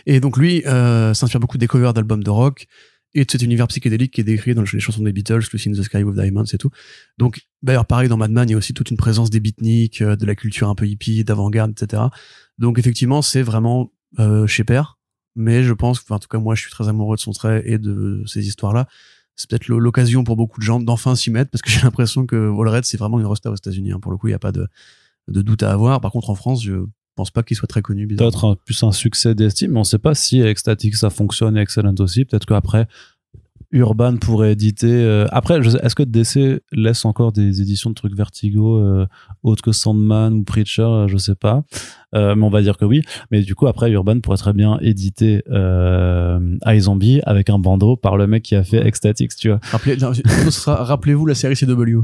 Et donc, lui, euh, s'inspire beaucoup des covers d'albums de rock et de cet univers psychédélique qui est décrit dans les chansons des Beatles, Lucy in the Sky with Diamonds et tout. Donc, d'ailleurs, pareil, dans Madman, il y a aussi toute une présence des beatniks, euh, de la culture un peu hippie, d'avant-garde, etc. Donc, effectivement, c'est vraiment euh, chez Père. Mais je pense, enfin, en tout cas, moi, je suis très amoureux de son trait et de ces histoires-là. C'est peut-être l'occasion pour beaucoup de gens d'enfin s'y mettre parce que j'ai l'impression que Wallred, c'est vraiment une resta aux États-Unis. hein. Pour le coup, il n'y a pas de, de doute à avoir. Par contre, en France, je pense pas qu'il soit très connu. Peut-être plus un succès d'estime, mais on sait pas si Ecstatic ça fonctionne et Excellent aussi. Peut-être qu'après, Urban pourrait éditer. euh, Après, est-ce que DC laisse encore des éditions de trucs Vertigo euh, autres que Sandman ou Preacher euh, Je sais pas. Euh, mais on va dire que oui. Mais du coup, après, Urban pourrait très bien éditer euh, iZombie avec un bandeau par le mec qui a fait Ecstatics, tu vois. Rappelez, Rappelez-vous la série CW.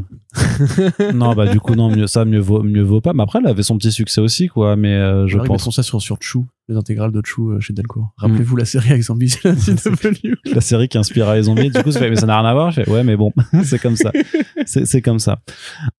non, bah du coup, non, mieux ça, mieux vaut, mieux vaut pas. Mais après, elle avait son petit succès aussi, quoi. Mais euh, je ils pense mettront ça sur, sur Chou, les intégrales de Chou euh, chez Delcourt. Rappelez-vous la série avec Zombie, la CW. la série qui inspire les zombies. Du coup, fait, mais ça n'a rien à voir. Je fais, ouais, mais bon, c'est comme ça. C'est comme ça.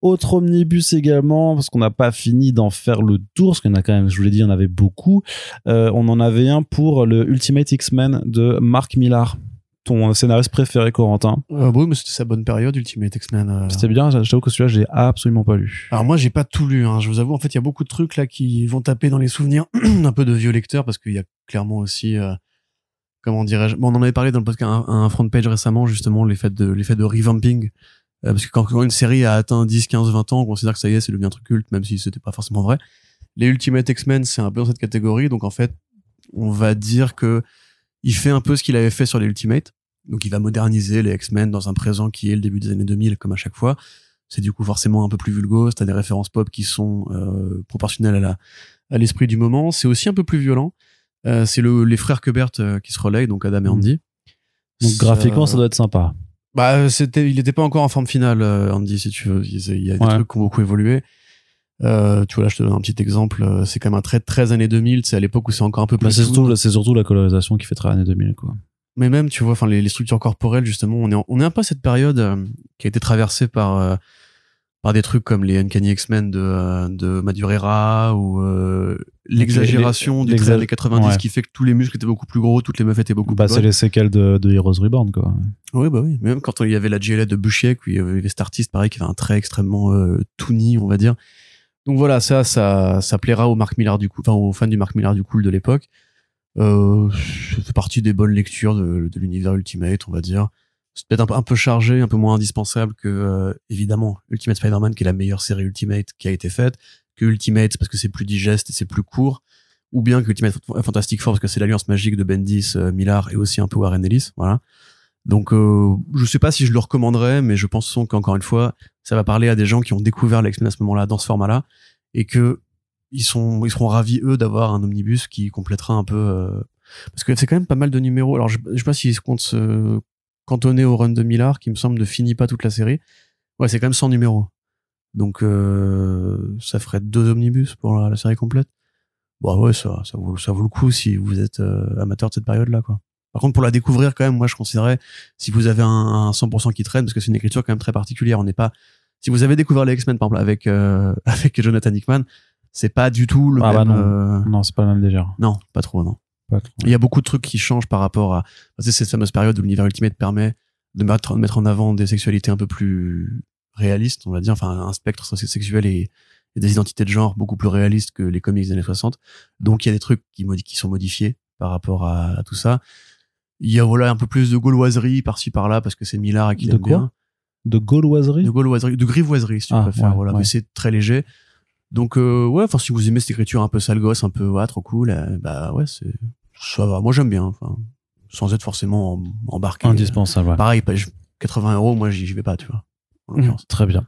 Autre omnibus également, parce qu'on n'a pas fini d'en faire le tour, parce qu'il y en a quand même, je vous l'ai dit, il y en avait beaucoup. Euh, on en avait un pour le Ultimate X-Men de Mark Millar. Ton scénariste préféré, Corentin. Euh, bon, mais c'était sa bonne période, Ultimate X-Men. euh. C'était bien, je t'avoue que celui-là, j'ai absolument pas lu. Alors moi, j'ai pas tout lu. Hein. Je vous avoue, en fait, il y a beaucoup de trucs là qui vont taper dans les souvenirs un peu de vieux lecteurs parce qu'il y a clairement aussi, euh, comment dirais-je, bon, on en avait parlé dans le podcast un, un front page récemment justement l'effet de l'effet de revamping. Parce que quand, quand une série a atteint 10, 15, 20 ans, on considère que ça y est, c'est devenu un truc culte, même si c'était pas forcément vrai. Les Ultimate X-Men, c'est un peu dans cette catégorie, donc en fait, on va dire que il fait un peu ce qu'il avait fait sur les Ultimate. Donc il va moderniser les X-Men dans un présent qui est le début des années 2000, comme à chaque fois c'est du coup forcément un peu plus vulgose, t'as des références pop qui sont euh, proportionnelles à la à l'esprit du moment, c'est aussi un peu plus violent. Euh, c'est le les frères Quebert euh, qui se relayent, donc Adam et. Andy. Donc graphiquement, ça doit être sympa. Bah c'était, il était pas encore en forme finale, Andy, si tu veux. Il il y a des Ouais. trucs qui ont beaucoup évolué. Euh, tu vois là, je te donne un petit exemple. euh, C'est quand même un trait 13 années 2000. C'est à l'époque où c'est encore un peu plus. Bah, c'est surtout, c'est surtout la colorisation qui fait très années 2000, quoi. mais même tu vois enfin les, les structures corporelles justement on est en- on est un peu à cette période euh, qui a été traversée par euh, par des trucs comme les Uncanny X-Men de euh, de Madureira ou euh, l'exagération du trait années 90 ouais. qui fait que tous les muscles étaient beaucoup plus gros toutes les meufs étaient beaucoup Bah, plus c'est bonnes les séquelles de, de Heroes Reborn, quoi. oui bah oui même quand il y avait la GLA de Buchiek où il y avait cet artiste pareil qui avait un trait extrêmement euh, toony on va dire donc voilà ça ça plaira au Marc Millar du coup enfin aux fans du Marc Millar du cool de l'époque euh, fait partie des bonnes lectures de, l'univers Ultimate, on va dire. C'est peut-être un, peu- chargé, un peu moins indispensable que, euh, évidemment, Ultimate Spider-Man, qui est la meilleure série Ultimate qui a été faite, que Ultimate parce que c'est plus digeste et c'est plus court, ou bien que Ultimate Fantastic Four parce que c'est l'alliance magique de Bendis, euh, Millar et aussi un peu Warren Ellis, voilà. Donc, euh, je sais pas si je le recommanderais, mais je pense qu'encore une fois, ça va parler à des gens qui ont découvert l'X-Men à ce moment-là, dans ce format-là, et que ils sont, ils seront ravis eux d'avoir un omnibus qui complétera un peu, euh, parce que c'est quand même pas mal de numéros. Alors, je, je sais pas s'ils se comptent se cantonner au run de Millar, qui me semble ne finit pas toute la série. Ouais, c'est quand même 100 numéros. Donc, euh, ça ferait deux omnibus pour la, série complète. Bon, ouais, ça, ça vaut, ça vaut le coup si vous êtes euh, amateur de cette période-là, quoi. Par contre, pour la découvrir, quand même, moi, je considérais, si vous avez un, un 100% qui traîne, parce que c'est une écriture quand même très particulière, on n'est pas, si vous avez découvert les X-Men, par exemple, avec, euh, avec Jonathan Hickman, c'est pas du tout le Ah bah même, non. euh, Non, c'est pas le même délire. non, pas trop, non. Pas trop. Il y a beaucoup de trucs qui changent par rapport à c'est cette fameuse période où l'univers Ultimate permet de mettre, de mettre en avant des sexualités un peu plus réalistes, on va dire, enfin un spectre sexuel et, et des identités de genre beaucoup plus réalistes que les comics des années 60. Donc il y a des trucs qui, sont modifiés par rapport à, à tout ça. Il y a voilà un peu plus de gauloiserie par-ci par-là parce que c'est Millard et qu'il De aime quoi bien. De gauloiserie De gauloiserie, de grivoiserie si tu Ah, préfères. ouais, voilà, ouais. mais c'est très léger. Donc euh, ouais, enfin si vous aimez cette écriture un peu sale gosse, un peu ouais, trop cool, euh, bah ouais c'est ça va. Moi j'aime bien. Enfin sans être forcément em- embarqué. Indispensable, ouais. Pareil, pas- je- 80 euros, moi j'y vais pas, tu vois. Mmh. Très bien.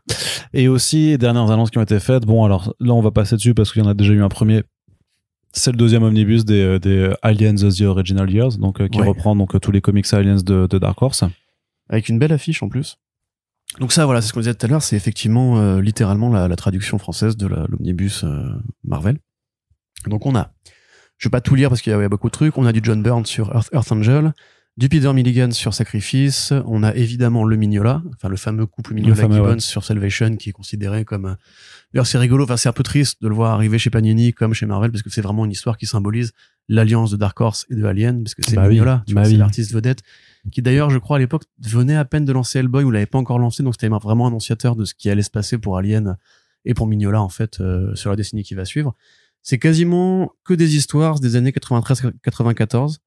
Et aussi, dernières annonces qui ont été faites. Bon, alors là, on va passer dessus parce qu'il y en a déjà eu un premier. C'est le deuxième omnibus des, euh, des Aliens The Original Years, donc, euh, qui Ouais. reprend donc, euh, tous les comics Aliens de, de Dark Horse. Avec une belle affiche en plus. Donc ça, voilà, c'est ce qu'on disait tout à l'heure, c'est effectivement euh, littéralement la, la traduction française de l'omnibus euh, Marvel. Donc on a, je vais pas tout lire parce qu'il y, y a beaucoup de trucs, on a du John Byrne sur Earth, Earth Angel, du Peter Milligan sur Sacrifice, on a évidemment le Mignola, enfin le fameux couple Mignola fameux, Gibbons ouais. sur Salvation qui est considéré comme... D'ailleurs c'est rigolo, enfin c'est un peu triste de le voir arriver chez Panini comme chez Marvel parce que c'est vraiment une histoire qui symbolise l'alliance de Dark Horse et de Alien parce que c'est Bah oui, Mignola, bah c'est l'artiste vedette qui d'ailleurs, je crois, à l'époque, venait à peine de lancer Hellboy ou l'avait pas encore lancé, donc c'était vraiment annonciateur de ce qui allait se passer pour Alien et pour Mignola, en fait, euh, sur la décennie qui va suivre. C'est quasiment que des histoires des années 93-94.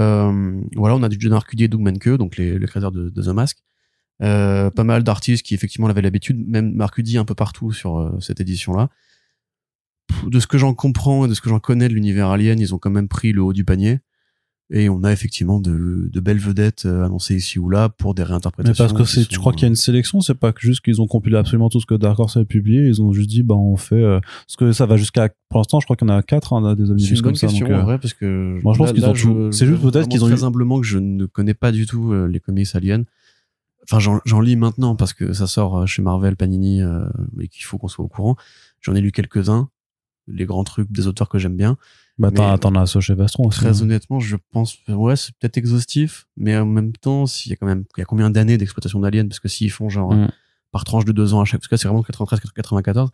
Euh, voilà, on a du John Arcudi et Doug Menke, donc les, les créateurs de, de The Mask. Euh, pas mal d'artistes qui effectivement l'avaient l'habitude, même Arcudi un peu partout sur euh, cette édition-là. De ce que j'en comprends et de ce que j'en connais de l'univers Alien, ils ont quand même pris le haut du panier. Et on a effectivement de, de belles vedettes euh, annoncées ici ou là pour des Mais réinterprétations. parce que c'est, tu crois qu'il y a une sélection, c'est pas que juste qu'ils ont compilé absolument tout ce que Dark Horse avait publié, ils ont juste dit, bah, on fait, euh, parce que ça va jusqu'à, pour l'instant, je crois qu'il y en a quatre, hein, des C'est omnibus une comme ça. question, donc, euh, en vrai, parce que moi, je pense qu'ils ont tout- c'est juste peut-être qu'ils ont eu- très humblement que je ne connais pas du tout les comics aliens. Enfin, j'en j'en lis maintenant parce que ça sort euh, chez Marvel, Panini, euh, et qu'il faut qu'on soit au courant. J'en ai lu quelques-uns, les grands trucs des auteurs que j'aime bien. bah, t'en, t'en as ça chez Vastron aussi. Très hein. honnêtement, je pense, ouais, c'est peut-être exhaustif, mais en même temps, s'il y a quand même, il y a combien d'années d'exploitation d'aliens? Parce que s'ils font genre Mm. par tranche de deux ans à chaque, parce que là, c'est vraiment 93, 94.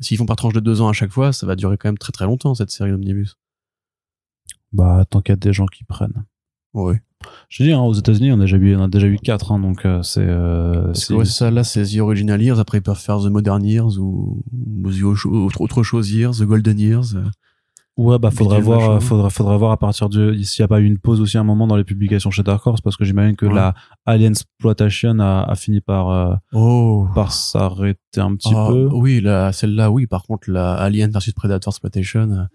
S'ils font par tranche de deux ans à chaque fois, ça va durer quand même très très longtemps cette série d'omnibus. Bah, tant qu'il y a des gens qui prennent. Ouais. Je dis, hein, aux États-Unis, on a déjà eu, on a déjà eu quatre, hein, donc euh, c'est, euh, ouais, ça, là, c'est The Original Years. Après, ils peuvent faire The Modern Years ou, ou The Autre- chose Years, The Golden Years. euh. Ouais, bah faudrait Bidule, voir, machin. euh, faudrait, faudrait voir à partir de s'il n'y a pas eu une pause aussi un moment dans les publications chez Dark Horse, parce que j'imagine que Ouais. la Alien Exploitation a, a fini par euh, Oh. par s'arrêter un petit Ah, peu. Oui, la, celle-là, oui. Par contre, la Alien versus Predator Exploitation.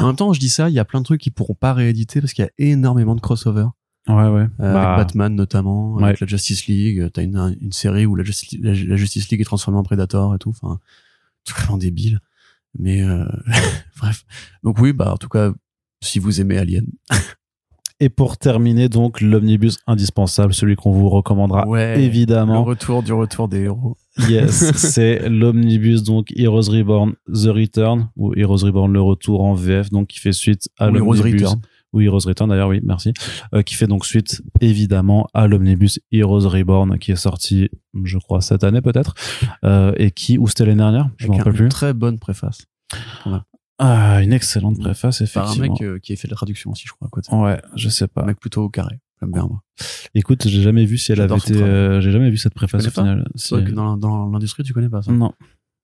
En même temps, je dis ça, il y a plein de trucs qui pourront pas rééditer parce qu'il y a énormément de crossover. Ouais, ouais. Euh, Bah, avec Batman notamment, Ouais. avec la Justice League. euh, T'as une, une série où la, Justi- la, la Justice League est transformée en Predator et tout. Enfin, tout vraiment débile. Mais euh, bref. Donc oui, bah en tout cas, si vous aimez Alien. Et pour terminer, donc, l'omnibus indispensable, celui qu'on vous recommandera Ouais. Le évidemment. retour du retour des héros. Yes, c'est l'omnibus, donc, Heroes Reborn The Return, ou Heroes Reborn Le Retour en VF, donc, qui fait suite à l'omnibus. Ou Heroes Return d'ailleurs, oui, merci, euh, qui fait donc suite évidemment à l'omnibus Heroes Reborn qui est sorti, je crois, cette année peut-être, euh, et qui, ou c'était l'année dernière, je m'en rappelle plus. une très bonne préface. Ah, une excellente préface, Par un effectivement. mec euh, qui a fait la traduction aussi, je crois. à côté. Ouais, je sais pas. Un mec plutôt au carré. J'aime bien, moi. Écoute, j'ai jamais vu si elle avait été, euh, j'ai jamais vu cette préface au final. Si- C'est vrai que dans, dans l'industrie, tu connais pas ça. Non,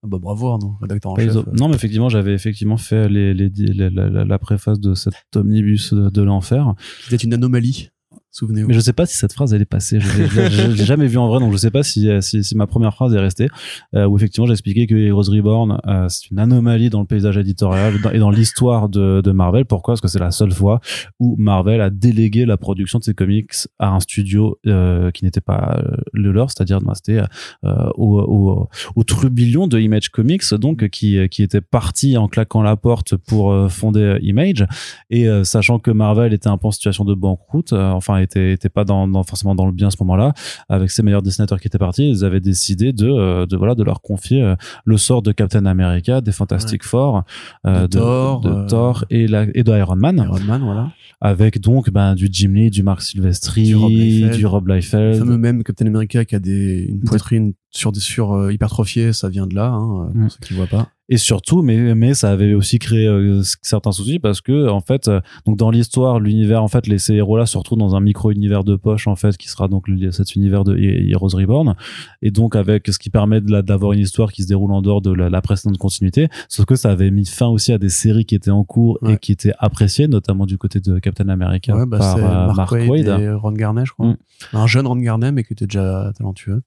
bah bravo, Arnaud, rédacteur en chef. autres. non, mais effectivement, j'avais effectivement fait les, les, la préface de cet omnibus de, de l'enfer. C'était une anomalie. Souvenez-vous. Mais je sais pas si cette phrase elle est passée. Je l'ai- jamais vue en vrai, donc je sais pas si, euh, si, si ma première phrase est restée. Euh, où effectivement j'ai expliqué que Heroes Reborn euh, c'est une anomalie dans le paysage éditorial et dans l'histoire de, de Marvel. Pourquoi? Parce que c'est la seule fois où Marvel a délégué la production de ses comics à un studio euh, qui n'était pas le leur, c'est-à-dire c'était au, au, au trublion de Image Comics, donc qui qui était parti en claquant la porte pour fonder Image et sachant que Marvel était un peu en situation de banqueroute, enfin était, était pas dans, dans- forcément dans le bien à ce moment-là, avec ses meilleurs dessinateurs qui étaient partis, ils avaient décidé de, euh, de voilà de leur confier euh, le sort de Captain America, des Fantastic Four, euh, De Thor, de, Thor et, la, et de Iron Man, Iron Man, voilà. avec donc ben, du Jim Lee, du Mark Silvestri, Du Rob Liefeld. du Rob Le fameux même Captain America qui a des, une poitrine sur des sur euh, ça vient de là, hein, Mm. pour ceux qui voient pas. et surtout mais mais ça avait aussi créé euh, certains soucis parce que en fait euh, donc dans l'histoire l'univers en fait les ces héros là se retrouvent dans un micro univers de poche en fait qui sera donc le, cet univers de He- Heroes Reborn et donc avec ce qui permet d'avoir une histoire qui se déroule en dehors de la, la précédente continuité sauf que ça avait mis fin aussi à des séries qui étaient en cours et qui étaient appréciées notamment du côté de Captain America Ouais, bah, par euh, Mark, Waid, et Ron Garnet, je crois. Mm. Un jeune Ron Garnet, mais qui était déjà talentueux.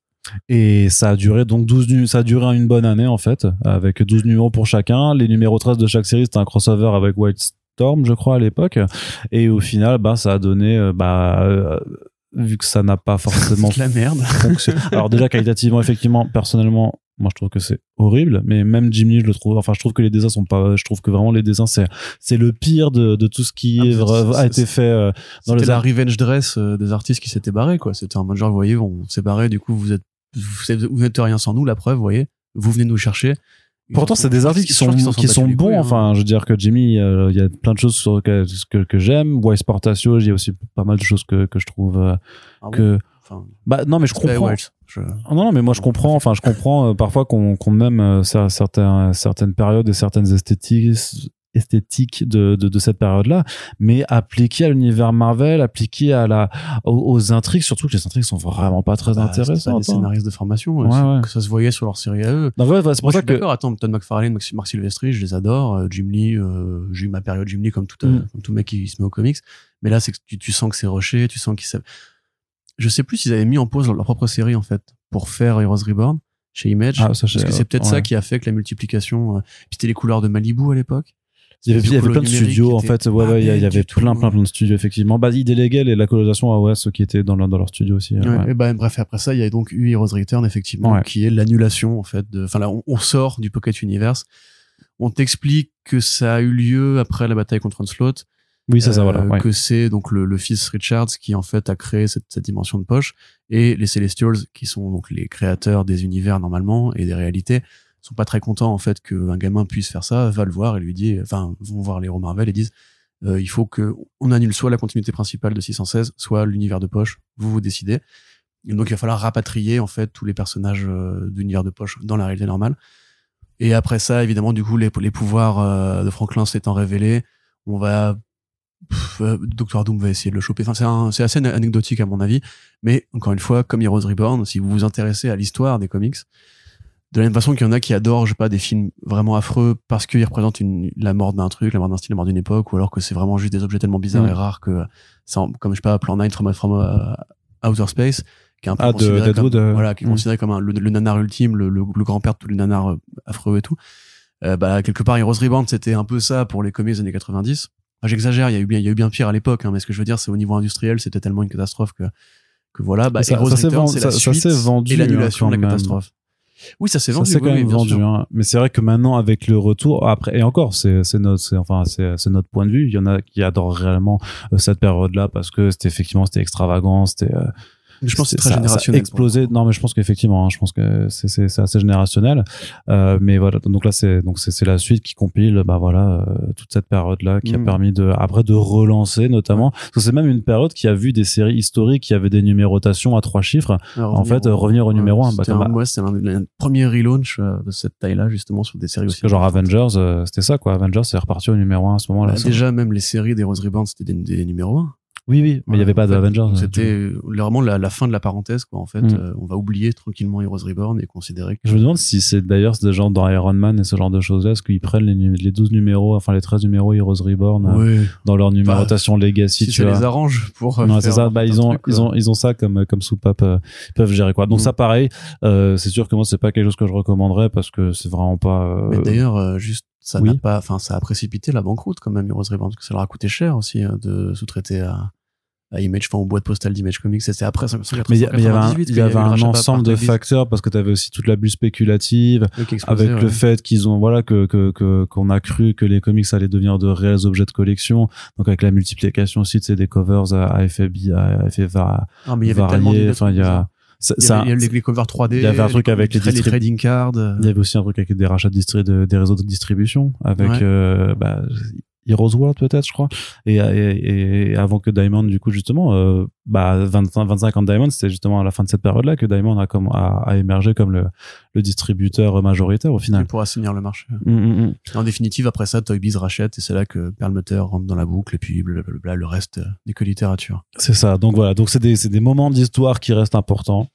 Et ça a duré donc 12 nu- ça a duré une bonne année en fait, avec 12 numéros pour chacun. Les numéros 13 de chaque série, c'était un crossover avec White Storm, je crois, à l'époque. Et au final, bah, ça a donné, euh, bah, euh, vu que ça n'a pas forcément la merde. Alors déjà, qualitativement, effectivement, personnellement, moi je trouve que c'est horrible, mais même Jim Lee, je le trouve, enfin, je trouve que les dessins sont pas, je trouve que vraiment les dessins, c'est, c'est le pire de, de tout ce qui Ah, est a été fait euh, dans les la revenge dress euh, des artistes qui s'étaient barrés, quoi. C'était un mode genre, vous voyez, on s'est barré, du coup, vous êtes, vous êtes- vous n'êtes rien sans nous, la preuve, vous voyez. Vous venez nous chercher. Pourtant, c'est des artistes qui sont, qui sont bons. couilles, hein. Enfin, je veux dire que Jimmy, euh, il y a plein de choses sur que, que, que j'aime. Wise Portatio, il y a aussi pas mal de choses que, que je trouve euh, Ah bon que. Enfin, Bah non, mais je comprends. Je- Ah Non, non, mais moi je comprends. Enfin, je comprends euh, parfois qu'on qu'on aime cer- certains, certaines périodes et certaines esthétiques esthétiques de, de, de cette période-là, mais appliqué à l'univers Marvel, appliqué à la aux, aux intrigues, surtout que les intrigues sont vraiment pas très bah, c'était pas intéressantes. des hein. scénaristes de formation, Ouais, euh, c'est- ouais. que ça se voyait sur leur série à eux. Ouais, ouais, c'est pour ça que d'accord. Attends, Todd McFarlane, Mark Silvestri, je les adore. Euh, Jim Lee, euh, j'ai eu ma période Jim Lee comme tout, euh, Mm. comme tout mec qui se met aux comics. Mais là, c'est que tu, tu sens que c'est rushé, tu sens qu'ils savent. Je sais plus s'ils avaient mis en pause leur, leur propre série, en fait, pour faire Heroes Reborn chez Image. Ah, ça, parce que c'est peut-être ouais. ça qui a fait que la multiplication, euh, puis c'était les couleurs de Malibu à l'époque. Il y avait, il y avait plein de studios, en fait. Ouais, ouais, il y, avait plein, plein, plein de studios, effectivement. Bah, ils déléguaient les- la colonisation à OS qui étaient dans, leur- dans leur studio aussi. euh, Ouais, ouais. et ben, bref, après ça, il y a donc eu Heroes Return, effectivement, Ouais. qui est l'annulation, en fait, de, enfin là, on, on sort du Pocket Universe. On t'explique que ça a eu lieu après la bataille contre Onslaught. Oui, c'est ça, euh, voilà. ouais. Que c'est donc le, le fils Richards qui, en fait, a créé cette, cette dimension de poche. Et les Celestials, qui sont donc les créateurs des univers, normalement, et des réalités, sont pas très contents, en fait, qu'un gamin puisse faire ça, va le voir et lui dit, enfin, vont voir les héros Marvel et disent, euh, il faut que on annule soit la continuité principale de 616, soit l'univers de poche. Vous vous décidez. Donc il va falloir rapatrier en fait tous les personnages euh, d'univers de poche dans la réalité normale. Et après ça, évidemment, du coup, les, pouvoirs euh, de Franklin s'étant révélés, on va euh, Doctor Doom va essayer de le choper. Enfin, c'est assez anecdotique à mon avis. Mais encore une fois, comme Heroes Reborn, si vous vous intéressez à l'histoire des comics, de la même façon qu'il y en a qui adorent, je sais pas, des films vraiment affreux parce qu'ils représentent une, la mort d'un truc, la mort d'un style, la mort d'une époque, ou alors que c'est vraiment juste des objets tellement bizarres Mm. et rares que, ça, en- comme je sais pas, Plan 9 from, from uh, Outer Space, qui est un peu Ah, de considéré Deadwood, comme, euh, voilà, qui est mm. considéré comme un- le, le nanar ultime, le, le, le grand-père de tous les nanars euh, affreux et tout. Euh, bah, quelque part, Heroes Reborn, c'était un peu ça pour les comics des années 90. Enfin, J'exagère, il y a eu bien, il y a eu bien pire à l'époque, hein, mais ce que je veux dire, c'est au niveau industriel, c'était tellement une catastrophe que, que voilà, bah, Ça- Heroes ça s'est Reborn, vendu- c'est la suite vendu, et l'annulation hein, de la catastrophe. Oui, ça s'est Ça vendu. s'est oui, quand même oui, bien vendu, sûr. hein. mais c'est vrai que maintenant avec le retour après et encore c'est notre enfin c'est notre point de vue. Il y en a qui adorent réellement euh, cette période-là parce que c'était effectivement c'était extravagant, c'était euh, Mais je pense que c'est ça- très ça générationnel. explosé. Non, mais je pense qu'effectivement, hein, je pense que c'est c'est c'est assez générationnel. Euh, mais voilà, donc là c'est donc c'est c'est la suite qui compile, bah voilà, euh, toute cette période-là qui a Mm. permis de après de relancer notamment. Parce que c'est même une période qui a vu des séries historiques qui avaient des numérotations à trois chiffres. Alors, en fait, revenir au numéro un, bah, c'était comme- un, ouais, c'était un, un premier relaunch euh, de cette taille-là, justement, sur des séries aussi. genre. Avengers, euh, c'était ça quoi. Avengers c'est reparti au numéro un à ce moment-là. Bah, déjà, même les séries d'Heroes Reborn, c'était des, des numéros 1. Oui, oui, mais il y avait pas d'Avengers. euh, C'était euh, vraiment la, la fin de la parenthèse, quoi. En fait, Mm. euh, on va oublier tranquillement Heroes Reborn et considérer que Je me demande si c'est d'ailleurs des gens dans Iron Man et ce genre de choses-là, est-ce qu'ils prennent les, les 12 numéros, enfin les 13 numéros Heroes Reborn euh, dans leur numérotation Legacy, si tu ça vois. les arrange pour. euh, Non, c'est ça. Bah, ils ont, ils ont, ils ont ça comme, comme soupape, euh, ils peuvent gérer quoi. Donc Mm. ça, pareil, euh, c'est sûr que moi, c'est pas quelque chose que je recommanderais parce que c'est vraiment pas. euh, Mais d'ailleurs, euh, juste, ça oui. n'a pas, enfin, ça a précipité la banqueroute quand même, Heroes Reborn, parce que ça leur a coûté cher aussi euh, de sous-traiter à, à Image, enfin, aux boîtes postales d'Image Comics. C'était après 598. mais il y, y avait un, il y avait un ensemble de facteurs parce que tu avais aussi toute la bulle spéculative explosait, avec le fait qu'ils ont voilà que que que- qu'on a cru que les comics allaient devenir de réels objets de collection donc avec la multiplication aussi tu sais des covers à, à effet à effet va- mais il y avait tellement varié d'idées enfin il y a ça, Il y ça- avait, les, les covers 3D. il y avait un truc avec les les, trading cards. euh, il y avait aussi un truc avec des rachats de de- des réseaux de distribution avec Ouais. euh, bah, Heroes World peut-être je crois et, et, et avant que Diamond du coup justement euh, bah 25 25 ans de Diamond c'était justement à la fin de cette période là que Diamond a comme a, a émergé comme le, le distributeur majoritaire au final pour assainir le marché. Mm, mm, mm. En définitive, après ça, Toy Biz rachète et c'est là que Perlmutter rentre dans la boucle et puis blablabla, le reste euh, n'est que littérature. c'est ça donc voilà donc c'est des c'est des moments d'histoire qui restent importants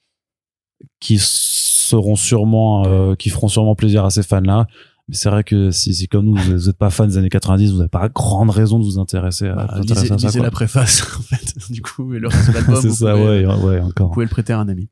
qui seront sûrement euh, qui feront sûrement plaisir à ces fans là mais c'est vrai que si, si comme nous vous n'êtes pas fans des années 90 vous n'avez pas grande raison de vous intéresser à, Bah, intéresser lisez à ça, lisez la préface, en fait, du coup, et le reste de l'album. c'est ça pouvez- ouais ouais encore Vous pouvez le prêter à un ami.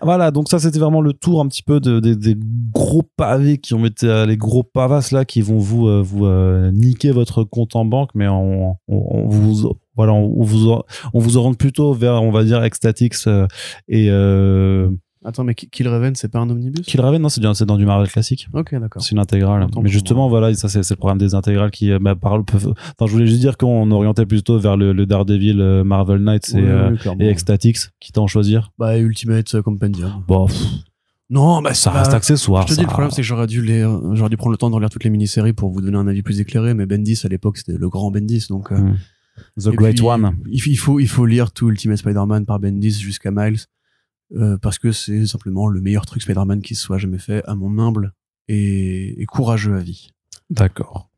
Voilà, donc ça c'était vraiment le tour un petit peu de, des- des gros pavés qui ont été euh, les gros pavasses là qui vont vous euh, vous euh, niquer votre compte en banque, mais on, on, on vous voilà on, vous on vous oriente plutôt vers on va dire Ecstatix euh, et euh, Attends, mais Ki- Kill Raven, c'est pas un omnibus Killraven non c'est dans du Marvel classique. Ok, d'accord. C'est une intégrale. Mais justement, voilà, ça c'est le problème des intégrales qui euh, bah, peuvent- Enfin, je voulais juste dire qu'on orientait plutôt vers le, le Daredevil, euh, Marvel Knights et, Oui, euh, oui, clairement. et Ecstatix, qui t'en choisir. Bah, Ultimate euh, Compendium. Bon, pff, Non, bah, ça reste accessoire. Je te dis, ça. le problème, c'est que j'aurais dû les, euh, j'aurais dû prendre le temps de relire toutes les mini-séries pour vous donner un avis plus éclairé, mais Bendis, à l'époque, c'était le grand Bendis, donc, euh, Mm. The Great puis, One. Il, il faut, il faut lire tout Ultimate Spider-Man par Bendis jusqu'à Miles, euh, parce que c'est simplement le meilleur truc Spider-Man qui soit jamais fait, à mon humble et, courageux avis. D'accord.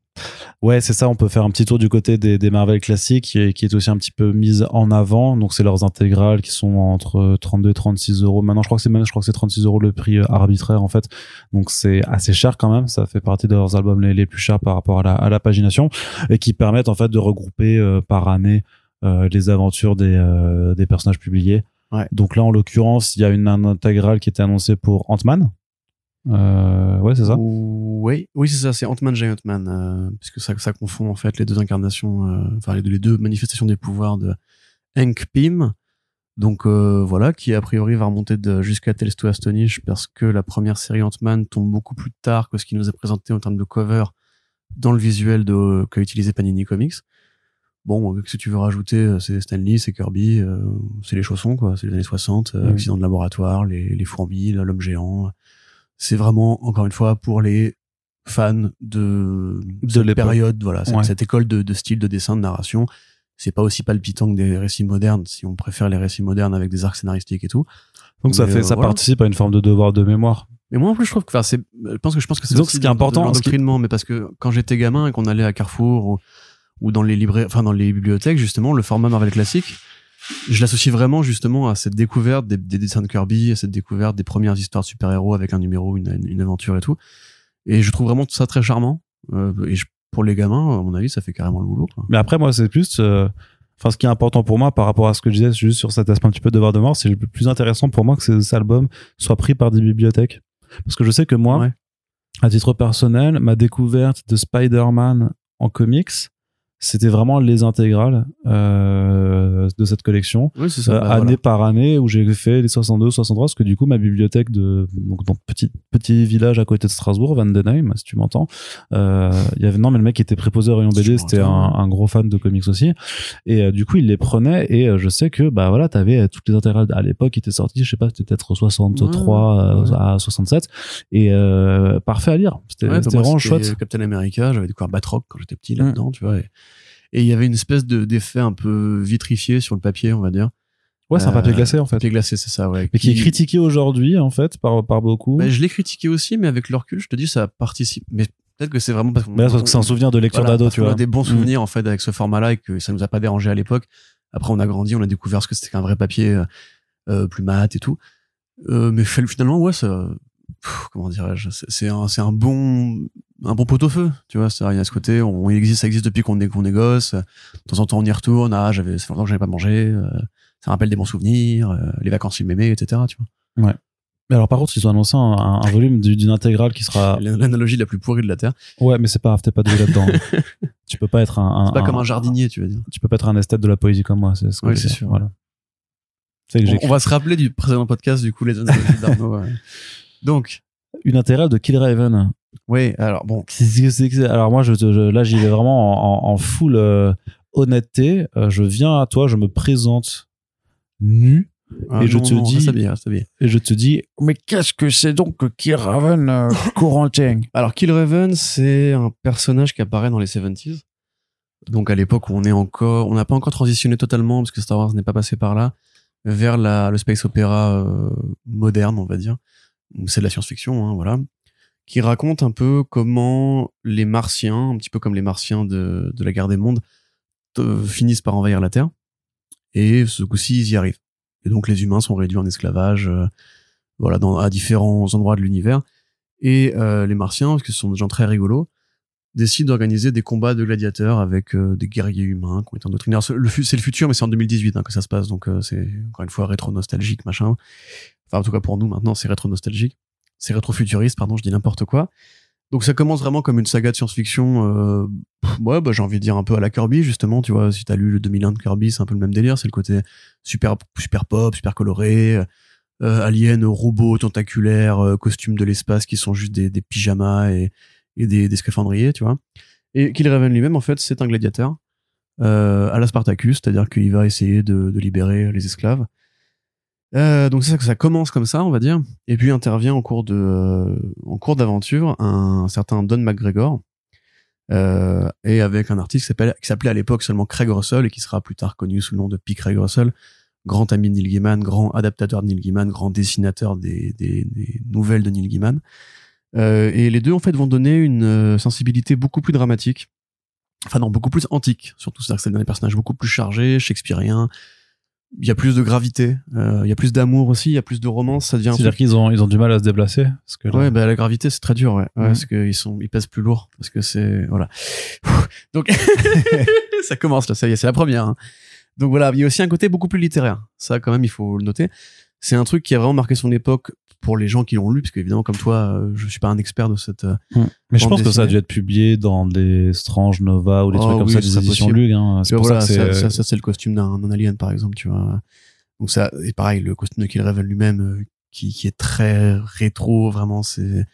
Ouais, c'est ça. On peut faire un petit tour du côté des, Marvel classiques, qui est, aussi un petit peu mise en avant. Donc, c'est leurs intégrales qui sont entre 32 et 36 euros. Maintenant, je crois que c'est même, je crois que c'est 36 euros le prix euh, arbitraire, en fait. Donc, c'est assez cher quand même. Ça fait partie de leurs albums les, plus chers par rapport à la, pagination et qui permettent, en fait, de regrouper euh, par année les aventures des, des personnages publiés. Ouais. Donc là, en l'occurrence, il y a une, une intégrale qui était annoncée pour Ant-Man. Euh, ouais, c'est ça. Oui, oui, c'est ça, c'est Ant-Man Giant Man, euh, puisque ça, ça confond en fait les deux incarnations, euh, enfin les, deux- les deux manifestations des pouvoirs de Hank Pym. Donc euh, voilà, qui a priori va remonter jusqu'à Tales to Astonish parce que la première série Ant-Man tombe beaucoup plus tard que ce qui nous est présenté en termes de cover dans le visuel de, qu'a utilisé Panini Comics. Bon, euh, si tu veux rajouter, euh, c'est Stanley, c'est Kirby, euh, c'est les chaussons, quoi. C'est les années 60, euh, Oui. accident de laboratoire, les, les fourmis, l'homme géant. C'est vraiment, encore une fois, pour les fans de, De cette période, voilà, cette, Ouais. cette école de, de style de dessin, de narration. C'est pas aussi palpitant que des récits modernes, si on préfère les récits modernes avec des arcs scénaristiques et tout. Donc ça fait, euh, ça voilà. participe à une forme de devoir de mémoire. Mais moi en plus je trouve que enfin c'est je pense que je pense que c'est ce qui est important, ce qui- l'endoctrinement mais parce que quand j'étais gamin et qu'on allait à Carrefour ou, ou dans les librairies enfin dans les bibliothèques justement le format Marvel classique je l'associe vraiment justement à cette découverte des, des dessins de Kirby à cette découverte des premières histoires de super-héros avec un numéro une, une aventure et tout et je trouve vraiment tout ça très charmant Euh, et je- pour les gamins à mon avis ça fait carrément le boulot quoi. Mais après, moi, c'est plus. euh, Enfin, ce qui est important pour moi par rapport à ce que je disais juste sur cet aspect un petit peu de devoir de mémoire, c'est le plus intéressant pour moi que ces albums soient pris par des bibliothèques. Parce que je sais que moi, Ouais. à titre personnel, ma découverte de Spider-Man en comics, c'était vraiment les intégrales euh, de cette collection. oui c'est Euh, ça bah, année voilà. par année où j'ai fait les 62 63 parce que du coup ma bibliothèque de donc dans petit petit village à côté de Strasbourg Vandenheim si tu m'entends euh, il y avait non mais le mec qui était préposé au rayon BD c'était un, gros fan de comics aussi et euh, du coup il les prenait et euh, je sais que bah voilà t'avais toutes les intégrales à l'époque qui étaient sorties je sais pas c'était peut-être 63 euh, Ouais. à 67 et euh, parfait à lire c'était Ouais, vraiment chouette Captain America, j'avais découvert Batroc quand j'étais petit Mm. là-dedans, tu vois. Et et il y avait une espèce de d'effet un peu vitrifié sur le papier, on va dire. ouais c'est un papier Euh, glacé en fait Papier glacé, c'est ça, ouais. mais qui est critiqué aujourd'hui en fait par par beaucoup Bah, je l'ai critiqué aussi, mais avec le recul, je te dis, ça participe. Mais peut-être que c'est vraiment parce, Mais parce que c'est un souvenir de lecture voilà, d'ado tu qu'on vois a des bons Mm. souvenirs en fait avec ce format-là et que ça nous a pas dérangé à l'époque. Après, on a grandi, on a découvert ce que c'était qu'un vrai papier euh, plus mat et tout. Euh, mais finalement, ouais, ça, pff, comment dirais-je, c'est- un, c'est un bon, un bon pot-au-feu, tu vois. C'est il y a ce côté, on, il existe, ça existe depuis qu'on est, qu'on est gosse. De temps en temps, on y retourne. Ah, j'avais, ça fait longtemps que j'avais pas mangé. euh, ça rappelle des bons souvenirs, euh, les vacances il m'aimait, etc. Tu vois. Mais alors par contre, ils ont annoncé un, un- un volume du- d'une intégrale qui sera. L'analogie la plus pourrie de la terre. Ouais, mais c'est pas grave, t'es pas doué là-dedans. tu peux pas être un. C'est pas comme un jardinier, tu veux dire. Tu peux pas être un esthète de la poésie comme moi. C'est ce que Oui, c'est sûr. Voilà. Que On, on va se rappeler du précédent podcast, du coup, les analogies d'Arnaud. ouais. Donc, une intégrale de Kill Raven. oui, alors bon, Alors moi, je, là, j'y vais vraiment en, en, en full euh, honnêteté. Euh, je viens à toi, je me présente nu Ah, Et je te non, dis- reste habillé, reste habillé. et je te dis, mais qu'est-ce que c'est donc que Kill Raven euh, Corentin? Alors, Killraven, c'est un personnage qui apparaît dans les 70s. Donc, à l'époque où on est encore, on n'a pas encore transitionné totalement, parce que Star Wars n'est pas passé par là, vers la, le space opéra euh, moderne, on va dire. C'est de la science-fiction, hein, voilà. Qui raconte un peu comment les martiens, un petit peu comme les martiens de, de la guerre des mondes, finissent par envahir la Terre. Et ce coup-ci, ils y arrivent. Et donc, les humains sont réduits en esclavage, euh, voilà, dans, à différents endroits de l'univers. Et euh, les martiens, parce que ce sont des gens très rigolos, décident d'organiser des combats de gladiateurs avec euh, des guerriers humains qui ont été endoctrinés. C'est le, futur, mais c'est en 2018 hein, que ça se passe, donc euh, c'est encore une fois rétro-nostalgique, machin. Enfin, en tout cas pour nous, maintenant, c'est rétro-nostalgique. C'est rétro-futuriste, pardon, je dis n'importe quoi. Donc ça commence vraiment comme une saga de science-fiction, euh, ouais, bah, j'ai envie de dire un peu à la Kirby, justement, tu vois, si t'as lu le 2001 de Kirby, c'est un peu le même délire, c'est le côté super, super pop, super coloré, euh, aliens, robots tentaculaires, euh, costumes de l'espace qui sont juste des, des pyjamas et, et des, des scaphandriers, tu vois. Et Killraven lui-même, en fait, c'est un gladiateur euh, à la Spartacus, c'est-à-dire qu'il va essayer de, libérer les esclaves. Euh, donc c'est ça que ça commence comme ça, on va dire. Et puis intervient en cours de, en cours d'aventure un, certain Don McGregor, euh, et avec un artiste qui s'appelait à l'époque seulement Craig Russell et qui sera plus tard connu sous le nom de P. Craig Russell, grand ami de Neil Gaiman, grand adaptateur de Neil Gaiman, grand dessinateur des, des, des nouvelles de Neil Gaiman. Euh, et les deux en fait vont donner une euh, sensibilité beaucoup plus dramatique, enfin non beaucoup plus antique surtout, c'est-à-dire que c'est des personnages beaucoup plus chargés, shakespeariens. Il y a plus de gravité, euh, il y a plus d'amour aussi, il y a plus de romance, ça devient un C'est-à-dire qu'ils ont, ils ont du mal à se déplacer parce que là- Ouais, bah la gravité c'est très dur, ouais, ouais Mhm. parce qu'ils sont, ils pèsent plus lourd, parce que c'est voilà. Donc ça commence là, ça y est, c'est la première. hein. Donc voilà, il y a aussi un côté beaucoup plus littéraire. Ça, quand même, il faut le noter. C'est un truc qui a vraiment marqué son époque pour les gens qui l'ont lu, parce qu'évidemment, comme toi, euh, je suis pas un expert de cette. euh, Mais je pense que ça a dû être publié dans des Strange Nova ou des Oh trucs comme oui, ça, des éditions. Lug. Hein. C'est voilà, ça c'est. ça, ça, c'est le costume d'un alien, par exemple, tu vois. Donc ça, et pareil, le costume de Killraven lui-même, euh, qui, qui est très rétro, vraiment, c'est,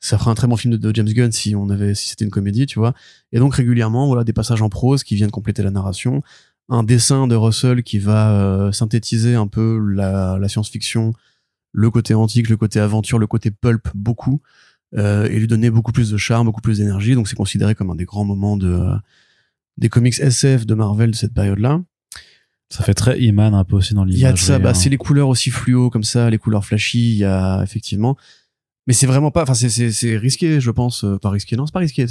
ça ferait un très bon film de, de James Gunn si on avait, si c'était une comédie, tu vois. Et donc régulièrement, voilà, des passages en prose qui viennent compléter la narration, un dessin de Russell qui va euh, synthétiser un peu la, la science-fiction, le côté antique, le côté aventure, le côté pulp, beaucoup, euh, et lui donner beaucoup plus de charme, beaucoup plus d'énergie. Donc c'est considéré comme un des grands moments de euh, des comics SF de Marvel de cette période-là. Ça fait très Iman un peu aussi dans l'image. Il y a de ça, bah, c'est les couleurs aussi fluo comme ça, les couleurs flashy, il y a effectivement. Mais c'est vraiment pas, enfin c'est risqué, je pense, euh, pas risqué, non c'est pas risqué,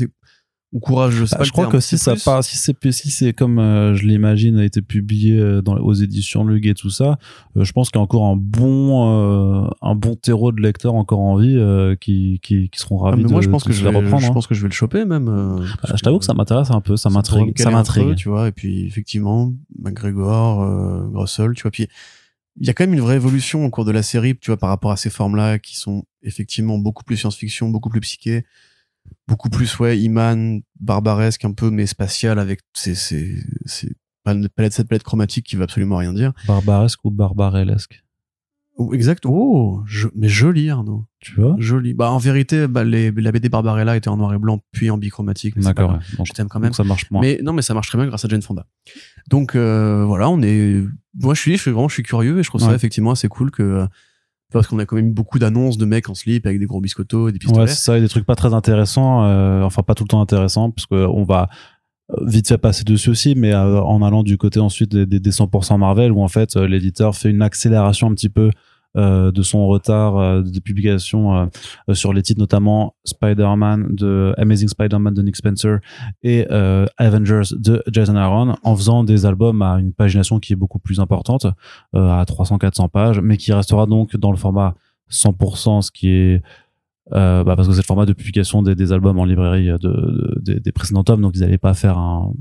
ou courage, je sais Bah, pas. je crois terme, que si c'est ça plus- part, si c'est si c'est comme euh, je l'imagine a été publié euh, dans aux éditions Lug et tout ça, euh, je pense qu'il y a encore un bon euh, un bon terreau de lecteurs encore en vie euh, qui, qui qui seront Ah, ravis mais moi de, je pense de que je vais, reprendre. je hein. pense que je vais le choper même. euh, Bah, je t'avoue que ça m'intéresse un peu, ça m'intrigue, ça m'intrigue. tu vois. Et puis effectivement, McGregor, euh, Russell, tu vois. Puis il y a quand même une vraie évolution au cours de la série, tu vois, par rapport à ces formes-là qui sont effectivement beaucoup plus science-fiction, beaucoup plus psyché, beaucoup plus ouais, Iman, barbaresque un peu, mais spatial avec ces palette cette palette chromatique qui veut absolument rien dire. Barbaresque ou barbarellesque, Oh, exact. Oh, je, mais joli Arnaud, tu vois? Joli. Bah en vérité, bah, les, la BD Barbarella était en noir et blanc puis en bichromatique. D'accord. ouais. Je t'aime quand même. ça marche moins. Mais non, mais ça marche très bien grâce à Jane Fonda. Donc euh, voilà, on est. Moi, je suis, je suis vraiment, je suis curieux et je trouve ça effectivement assez cool que parce qu'on a quand même beaucoup d'annonces de mecs en slip avec des gros biscottos et des pistolets. Ouais, c'est ça, et des trucs pas très intéressants, euh, enfin pas tout le temps intéressants, parce que on va euh, vite fait passer dessus aussi, mais euh, en allant du côté ensuite des, des, des 100% Marvel, où en fait euh, l'éditeur fait une accélération un petit peu euh, de son retard euh, de publication euh, euh, sur les titres, notamment Spider-Man de Amazing Spider-Man de Nick Spencer et euh, Avengers de Jason Aaron, en faisant des albums à une pagination qui est beaucoup plus importante, euh, à 300-400 pages, mais qui restera donc dans le format 100%, ce qui est euh, bah parce que c'est le format de publication des, des albums en librairie de, de- des- des précédents tomes, donc ils n'allaient pas faire un,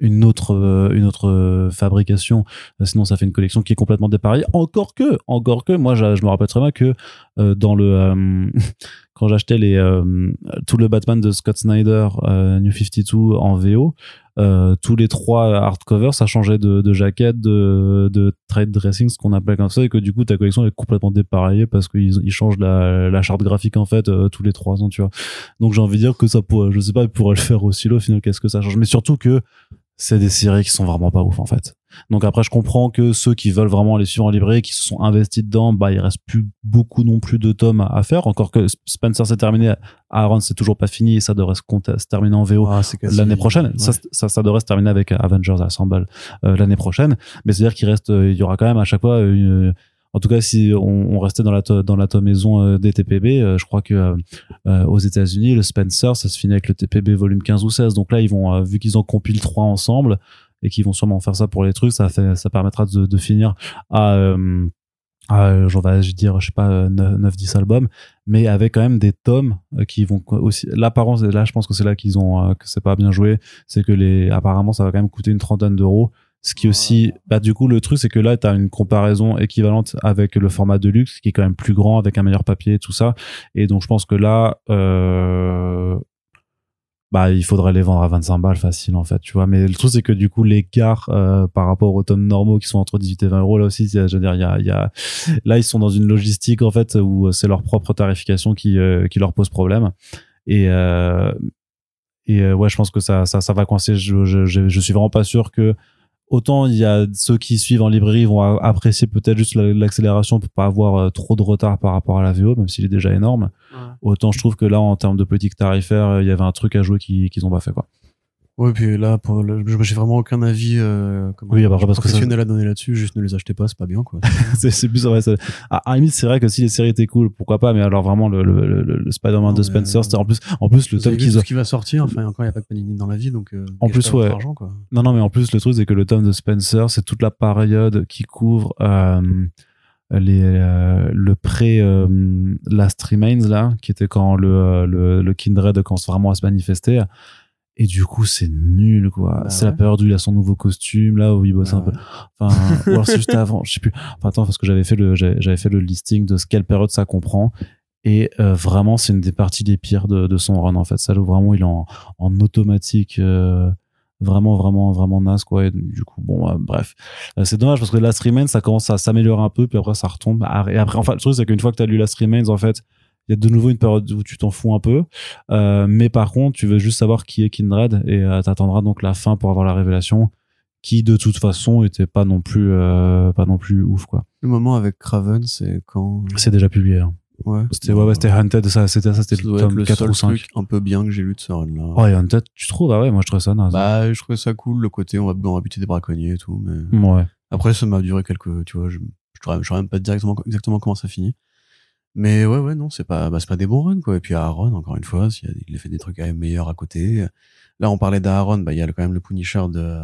une autre euh, une autre euh, fabrication, Euh, sinon ça fait une collection qui est complètement dépareillée. Encore que, encore que, moi je, me rappelle très bien que euh, dans le euh, quand j'achetais les euh, tout le Batman de Scott Snyder New 52 en VO, tous les trois hardcovers, ça changeait de, de jaquette, de, de trade dressing, ce qu'on appelle comme ça, et que du coup ta collection est complètement dépareillée parce qu'ils ils changent la, la charte graphique en fait tous les trois ans, tu vois. Donc j'ai envie de dire que ça pourrait, je sais pas, ils pourraient le faire aussi là au final, qu'est-ce que ça change? Mais surtout que c'est des séries qui sont vraiment pas ouf en fait. Donc après je comprends que ceux qui veulent vraiment les suivre en librairie, qui se sont investis dedans, bah il reste plus beaucoup non plus de tomes à, à faire. Encore que Spencer s'est terminé, Aaron c'est toujours pas fini et ça devrait se, terminer en VO Ah, c'est l'année prochaine. ouais. Ça, ça, ça devrait se terminer avec Avengers Assemble euh, l'année prochaine. Mais c'est-à-dire qu'il reste, euh, il y aura quand même à chaque fois une, en tout cas, si on, restait dans la dans la tomaison euh, des TPB, euh, je crois que euh, aux États-Unis, le Spencer, ça se finit avec le TPB volume 15 ou 16. Donc là, ils vont, vu qu'ils en compilent trois ensemble et qu'ils vont sûrement faire ça pour les trucs, ça permettra de, finir à j'en vais dire je sais pas 9 10 albums mais avec quand même des tomes qui vont aussi l'apparence là je pense que c'est là qu'ils ont que c'est pas bien joué c'est que les apparemment ça va quand même coûter une trentaine d'euros ce qui aussi bah du coup le truc c'est que là tu as une comparaison équivalente avec le format de luxe qui est quand même plus grand avec un meilleur papier et tout ça. Et donc je pense que là euh, bah il faudrait les vendre à 25 balles facile en fait tu vois. Mais le truc c'est que du coup l'écart euh, par rapport aux tomes normaux qui sont entre 18 et 20 euros là aussi je veux dire il y a, y a là ils sont dans une logistique en fait où c'est leur propre tarification qui euh, qui leur pose problème. Et euh, et euh, ouais je pense que ça ça ça va coincer. Je je je, je suis vraiment pas sûr que autant il y a ceux qui suivent en librairie vont apprécier peut-être juste la- l'accélération pour pas avoir euh, trop de retard par rapport à la VO même s'il est déjà énorme. Autant je trouve que là en termes de politique tarifaire euh, il y avait un truc à jouer qui qu'ils ont pas fait quoi Ouais, puis là, pour le- j'ai vraiment aucun avis euh, comment Oui, après, parce que ça- professionnel à donner là-dessus. Juste ne les achetez pas, c'est pas bien, quoi. c'est plus vrai à, à limite c'est vrai que si les séries étaient cool pourquoi pas mais alors vraiment le, le, le, le Spider-Man de Spencer euh, c'était en plus en plus le tome qu'ils ont qui va sortir. Enfin, encore, il n'y a pas que Panini dans la vie, donc. euh, En plus, ouais. Argent, quoi. Non, non, mais en plus, le truc, c'est que le tome de Spencer, c'est toute la période qui couvre euh, les, euh, le pré euh, Last Remains, là, qui était quand le, le, le Kindred commence vraiment à se manifester. Et du coup, c'est nul, quoi. Bah c'est la période où il a son nouveau costume, là où il bosse un peu. Ouais. Enfin, ou alors c'est juste avant, je sais plus. Enfin, attends, parce que j'avais fait le, j'avais fait le listing de ce quelle période ça comprend. Et euh, vraiment, c'est une des parties les pires de, de son run, en fait. Ça, vraiment, il est en, en automatique, euh, vraiment, vraiment, vraiment naze, quoi. Et du coup, bon, euh, bref. Euh, c'est dommage parce que Last Remains, ça commence à s'améliorer un peu, puis après, ça retombe. Ah, Et après, enfin, le truc, c'est qu'une fois que tu as lu Last Remains, en fait, il y a de nouveau une période où tu t'en fous un peu. Euh, mais par contre, tu veux juste savoir qui est Kindred et euh, t'attendras donc la fin pour avoir la révélation qui de toute façon était pas non plus euh, pas non plus ouf quoi. Le moment avec Craven, c'est quand C'est déjà publié. hein. Ouais. C'était ouais, ouais, c'était Hunted ça c'était ça c'était le doit être tome le 4 seul ou 5. truc un peu bien que j'ai lu de ce run-là. Oh, et Hunted, tu trouves? Ah ouais, moi je trouvais ça naze. Bah, je trouvais ça cool, le côté on va, on va buter des braconniers et tout, mais ouais. après ça m'a duré quelques, tu vois, je, je saurais même pas directement, exactement comment ça finit. Mais ouais, ouais, non, c'est pas, bah, c'est pas des bons runs, quoi. Et puis Aaron, encore une fois, il a fait des trucs quand même meilleurs à côté. Là, on parlait d'Aaron, bah, il y a quand même le Punisher de,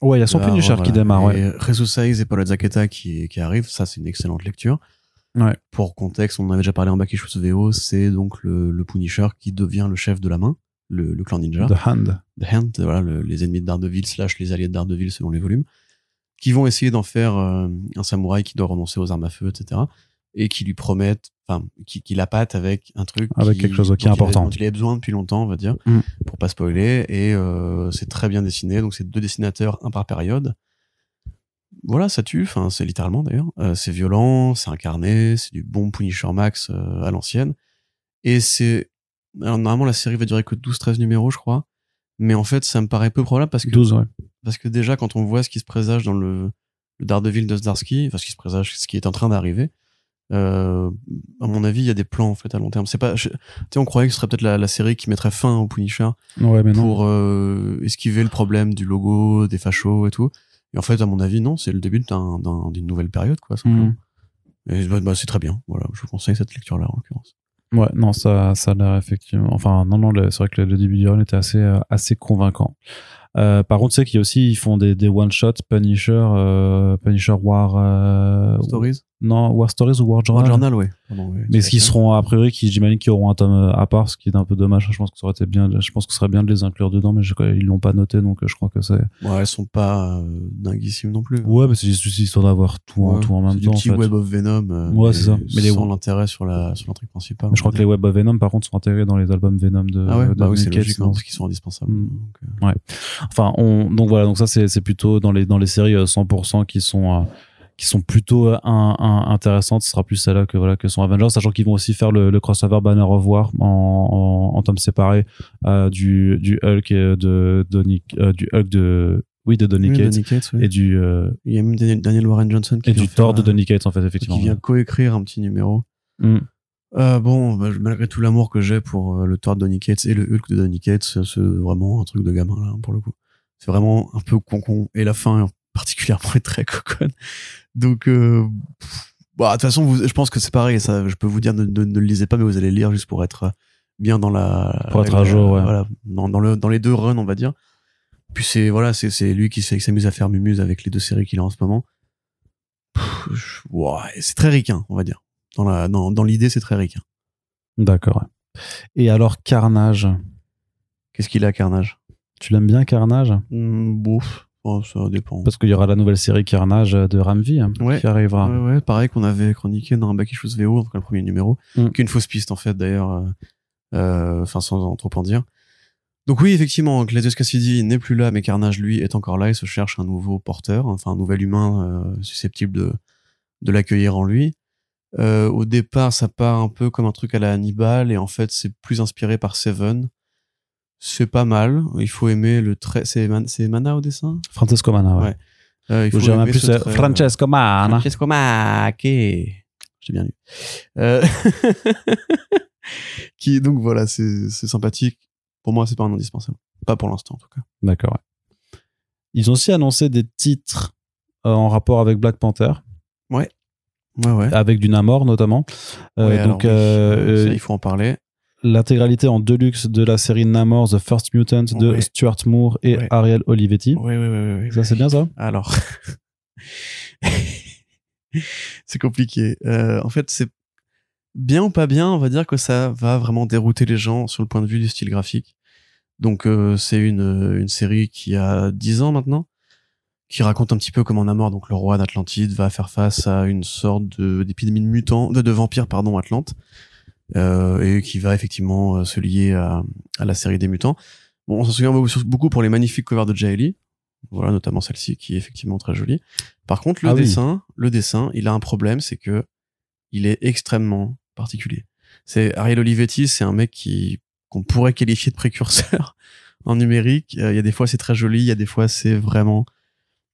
Ouais, il y a son Punisher qui démarre, ouais. Et Jesus Saiz et Paul Zaqueta qui, qui arrivent, ça, c'est une excellente lecture. Ouais. Pour contexte, on en avait déjà parlé en Back VO, c'est donc le, le Punisher qui devient le chef de la main, le, le clan ninja. The Hand. The Hand, voilà, le- les ennemis de Daredevil slash les alliés de Daredevil selon les volumes, qui vont essayer d'en faire euh, un samouraï qui doit renoncer aux armes à feu, etc. Et qui lui promettent, enfin, qui, qui l'appâtent avec un truc. Avec qui- quelque chose qui est a- important. dont il avait besoin depuis longtemps, on va dire, Mm. pour pas spoiler. Et euh, c'est très bien dessiné, donc c'est deux dessinateurs, un par période. Voilà, ça tue, enfin, c'est littéralement d'ailleurs. Euh, c'est violent, c'est incarné, c'est du bon Punisher Max euh, à l'ancienne. Et c'est. Alors, normalement, la série va durer que 12-13 numéros, je crois. Mais en fait, ça me paraît peu probable parce que, 12, ouais. parce que déjà, quand on voit ce qui se présage dans le, le Daredevil de Zdarsky, enfin, ce qui se présage, ce qui est en train d'arriver, euh, à mon avis, il y a des plans, en fait, à long terme. C'est pas, tu sais, on croyait que ce serait peut-être la, la série qui mettrait fin au Punisher Ouais, mais non. pour euh, esquiver le problème du logo, des fachos et tout. Et en fait, à mon avis, non, c'est le début d'un- d'un- d'une nouvelle période, quoi, simplement. Mhm. Et bah, bah, c'est très bien. Voilà, je vous conseille cette lecture-là, en l'occurrence. Ouais, non, ça, ça a l'air effectivement. Enfin, non, non, c'est vrai que le, début du run était assez, euh, assez convaincant. Euh, par contre, tu sais qu'il y a aussi, ils font des, des one-shot Punisher, euh, Punisher War. Stories Non, War Stories ou War Journal. War Journal, ouais. Pardon, ouais, Mais ce qui seront, a priori, qui, j'imagine qu'ils auront un tome euh, à part, ce qui est un peu dommage. Je pense que ça aurait été bien, je pense que ce serait bien de les inclure dedans, mais je, ils l'ont pas noté, donc euh, je crois que c'est. Ouais, elles sont pas euh, dinguissimes non plus. Ouais, mais c'est juste histoire d'avoir tout, en, Ouais, tout en même du temps. en petit fait. Web of Venom. euh, Ouais, c'est ça. Mais Mais les- sans l'intérêt sur la sur l'intrigue principale. Mais je crois que les Web of Venom, par contre, sont intégrés dans les albums Venom de. ah ouais, de bah oui, c'est logique, hein, parce qu'ils sont indispensables. Mm. Donc, euh, Enfin, on, donc voilà, donc ça c'est c'est plutôt dans les dans les séries euh, 100% qui sont qui sont plutôt euh, un, un- intéressantes. Ce sera plus celle-là que voilà que sont Avengers, sachant qu'ils vont aussi faire le, le crossover Banner of War en, en, en tomes séparés euh, du du Hulk et de, de Nick- euh, du Hulk de oui de Donny oui, Cates Donny Cates, oui. et du euh, Il y a même Daniel, Warren Johnson qui et du Thor de euh, Donny Cates en fait effectivement. qui vient coécrire un petit numéro. Mm. Euh, bon, bah, malgré tout l'amour que j'ai pour euh, le Thor de Donny Cates et le Hulk de Donny Cates, c'est vraiment un truc de gamin là pour le coup. C'est vraiment un peu con et la fin particulièrement est très coconne. Donc, euh, pff, bah, de toute façon, vous, je pense que c'est pareil. Ça, je peux vous dire, ne, ne, ne le lisez pas, mais vous allez le lire juste pour être bien dans la. Pour être à jour, ouais. Voilà, dans, dans le dans les deux runs, on va dire. Puis c'est voilà, c'est lui qui s'amuse à faire mumuse avec les deux séries qu'il a en ce moment. C'est très ricain, on va dire. Dans la dans, dans l'idée, c'est très ricain. D'accord. Et alors Carnage, Qu'est-ce qu'il a, Carnage? Tu l'aimes bien Carnage? Hmm, Bouf, Oh, ça dépend. Parce qu'il y aura la nouvelle série Carnage de Ramvi hein, Ouais. qui arrivera. Ouais, ouais, pareil qu'on avait chroniqué dans un Back Issues VO, donc le premier numéro, Mm. qui est une fausse piste en fait d'ailleurs, euh, euh, enfin sans en trop en dire. Donc oui, effectivement, Gladius Cassidy n'est plus là, mais Carnage lui est encore là. Il se cherche un nouveau porteur, enfin un nouvel humain euh, susceptible de de l'accueillir en lui. Euh, au départ, ça part un peu comme un truc à la Hannibal, et en fait, c'est plus inspiré par Seven. C'est pas mal. Il faut aimer le trait. C'est Man- c'est Mana au dessin? Francesco Mana, ouais. Ouais. Euh, il faut aimer plus ce trait, Francesco Mana. Francesco Macchi. J'ai bien lu. Euh, qui donc voilà, c'est c'est sympathique. Pour moi, c'est pas un indispensable. Pas pour l'instant en tout cas. D'accord. ouais. Ils ont aussi annoncé des titres euh, en rapport avec Black Panther, Ouais ouais. avec du Namor notamment. Euh, Ouais, alors donc oui, euh, ça, euh, il faut en parler. L'intégralité en deluxe de la série Namor The First Mutant de Ouais. Stuart Moore et Ouais. Ariel Olivetti. Oui oui oui oui. Ça c'est bien ça? Alors, c'est compliqué. Euh, en fait, c'est bien ou pas bien. On va dire que ça va vraiment dérouter les gens sur le point de vue du style graphique. Donc euh, c'est une, une série qui a 10 ans maintenant, qui raconte un petit peu comment Namor, donc le roi d'Atlantide, va faire face à une sorte de- d'épidémie de mutants, de, de vampires pardon, Atlante, euh, et qui va effectivement euh, se lier à, à la série des mutants. Bon, on s'en souvient beaucoup- pour les magnifiques covers de Jaeli, voilà notamment celle-ci qui est effectivement très jolie. Par contre, le Ah oui. dessin, le dessin, il a un problème, c'est que il est extrêmement particulier. C'est Ariel Olivetti, c'est un mec qui qu'on pourrait qualifier de précurseur en numérique. Euh, Il y a des fois c'est très joli, il y a des fois c'est vraiment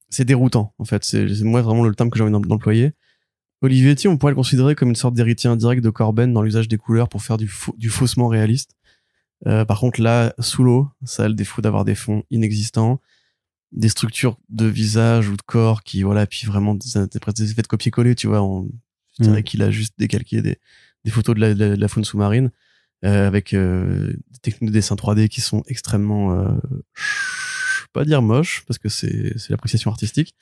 c'est déroutant en fait. C'est moi vraiment le terme que j'ai envie d'em- d'employer. Olivetti, on pourrait le considérer comme une sorte d'héritier indirect de Corben dans l'usage des couleurs pour faire du, faux- du faussement réaliste. Euh, par contre là, sous l'eau, ça a le défaut d'avoir des fonds inexistants, des structures de visage ou de corps qui voilà, puis vraiment des, des, effets de copier-coller, tu vois. On, je dirais Mm. qu'il a juste décalqué des, des photos de la, de faune sous-marine euh, avec euh, des techniques de dessin 3D qui sont extrêmement, je vais pas dire moches parce que c'est c'est l'appréciation artistique.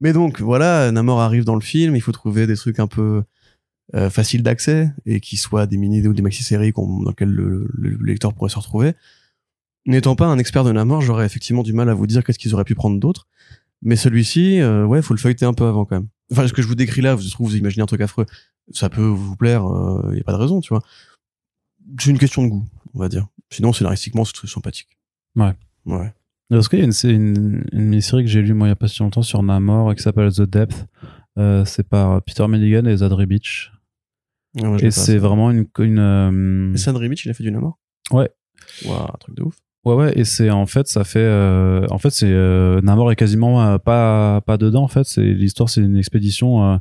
Mais donc voilà, Namor arrive dans le film, il faut trouver des trucs un peu euh, faciles d'accès et qui soient des mini ou des maxi-séries dans lesquelles le, le- le lecteur pourrait se retrouver. N'étant pas un expert de Namor, j'aurais effectivement du mal à vous dire qu'est-ce qu'ils auraient pu prendre d'autre. Mais celui-ci, euh, ouais, faut le feuilleter un peu avant quand même. Enfin, ce que je vous décris là, vous se trouve, vous imaginez un truc affreux. Ça peut vous plaire, il y a pas de raison, tu vois. C'est une question de goût, on va dire. Sinon, scénaristiquement, c'est sympathique. Ouais. Ouais. Parce qu'il y a une, une, une mini-série que j'ai lue moi il y a pas si longtemps sur Namor qui s'appelle The Depth. Euh, c'est par Peter Milligan et Zadri Beach. Ouais, Et c'est vraiment une. une euh, Sandra Mitch, il a fait du Namor? Ouais. Waouh, un truc de ouf. Ouais ouais et c'est en fait ça fait euh, en fait c'est euh, Namor est quasiment pas pas dedans en fait l'histoire c'est une expédition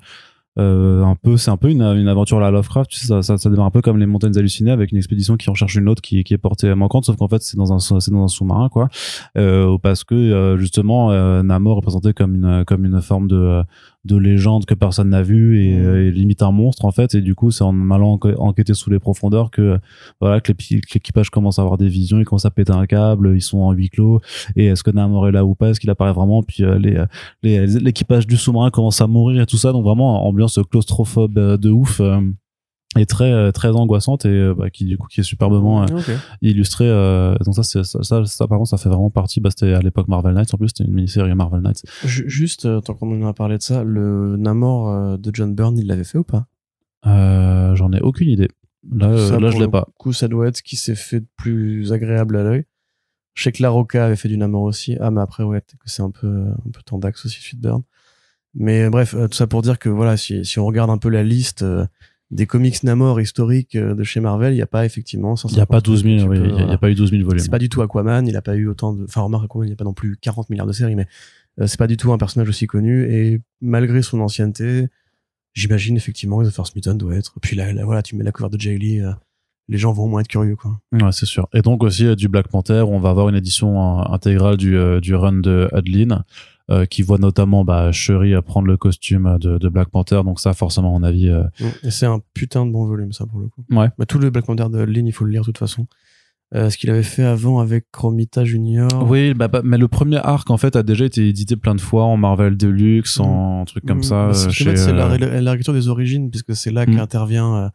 euh, un peu c'est un peu une, une aventure à la Lovecraft tu sais ça, ça ça démarre un peu comme les montagnes hallucinées avec une expédition qui recherche une autre qui, qui est portée manquante sauf qu'en fait c'est dans un c'est dans un sous-marin quoi. Euh, parce que euh, justement euh, Namor est présenté comme une comme une forme de de légende que personne n'a vue et, euh, et limite un monstre en fait. Et du coup c'est en allant enquêter sous les profondeurs que voilà que l'équipage commence à avoir des visions ils commencent à péter un câble ils sont en huis clos. Et est-ce que Namor est là ou pas? Est-ce qu'il apparaît vraiment? Puis euh, les les- l'équipage du sous-marin commence à mourir et tout ça. Donc vraiment ambiance claustrophobe euh, de ouf et très euh, très angoissante et euh, bah, qui du coup qui est superbement euh, Ok. illustré euh, donc ça c'est ça, ça ça par contre ça fait vraiment partie bah c'était à l'époque Marvel Knights en plus c'était une mini-série Marvel Knights Ju- Juste, tant qu'on en a parlé de ça, le Namor de John Byrne, il l'avait fait ou pas? Euh, j'en ai aucune idée là Ça, là je l'ai pas coup, ça doit être ce qui s'est fait de plus agréable à l'œil. Je sais que La Roca avait fait du Namor aussi. Ah, mais après, ouais, peut-être que c'est un peu, un peu tendax aussi, celui de Byrne. Mais bref, tout ça pour dire que voilà, si, si on regarde un peu la liste des comics Namor historiques euh, de chez Marvel, il n'y a pas effectivement. il y a pas 12 000 tu oui, peux, il y a- il pas eu 12 000 volumes C'est pas du tout Aquaman, il a pas eu autant de. Enfin, remarque, Aquaman, il n'y a pas non plus 40 milliards de séries, mais euh, c'est pas du tout un personnage aussi connu. Et malgré son ancienneté, j'imagine effectivement que The First Mutant doit être. Puis là, là, voilà, tu mets la cover de Jay Lee, euh, les gens vont au moins être curieux, quoi. Ouais, c'est sûr. Et donc aussi euh, du Black Panther, on va avoir une édition intégrale du, du run de Adeline, euh, qui voit notamment bah, Shuri euh, prendre le costume de, de Black Panther. Donc ça, forcément, à mon avis, euh, Et c'est un putain de bon volume, ça, pour le coup. Ouais. Bah, tout le Black Panther de Lynn, il faut le lire de toute façon. Euh, ce qu'il avait fait avant avec Romita Junior. Oui, bah, bah, mais le premier arc en fait a déjà été édité plein de fois en Marvel Deluxe, en truc comme Mm. ça. Bah, ce euh, c'est la, euh, la réécriture des origines, puisque c'est là Mm. qu'intervient euh,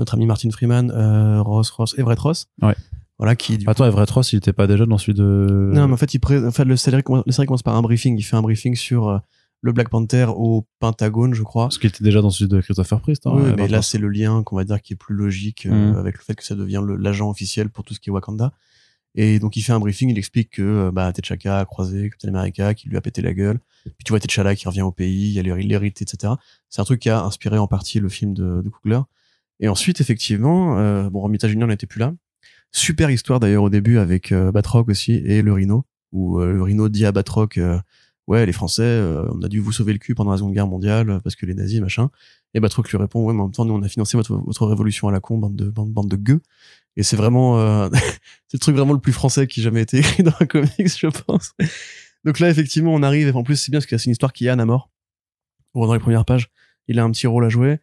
notre ami Martin Freeman, euh, Ross, Ross, Everett Ross. Ouais. Voilà, qui du Attends, Everett Ross, il était pas déjà dans celui de. Non, mais en fait, il pré... en fait, le série commence... la série commence par un briefing. Il fait un briefing sur euh, le Black Panther au Pentagone, je crois. Parce qu'il était déjà dans celui de Christopher Priest. hein, oui, mais là, c'est le lien qu'on va dire qui est plus logique euh, Mm. avec le fait que ça devient l'agent officiel pour tout ce qui est Wakanda. Et donc, il fait un briefing. Il explique que euh, bah, T'Chaka a croisé Captain America, qui lui a pété la gueule. Puis tu vois T'Challa qui revient au pays. Il y a l'hérité, etc. C'est un truc qui a inspiré en partie le film de, de Coogler. Et ensuite, effectivement, euh, bon, Romita Junior n'était plus là. Super histoire d'ailleurs au début avec euh, Batroc aussi et le Rhino, où euh, le Rhino dit à Batroc, euh, ouais, les Français, on a dû vous sauver le cul pendant la Seconde Guerre mondiale parce que les nazis, machin. Et Batroc lui répond, ouais, mais en même temps, nous, on a financé votre, votre révolution à la con, bande de, bande, bande de gueux. Et c'est vraiment, c'est le truc vraiment le plus français qui ait jamais été écrit dans un comics, je pense. Donc là, effectivement, on arrive, et en plus, c'est bien parce que c'est une histoire qui est à mort. Dans les premières pages, il a un petit rôle à jouer.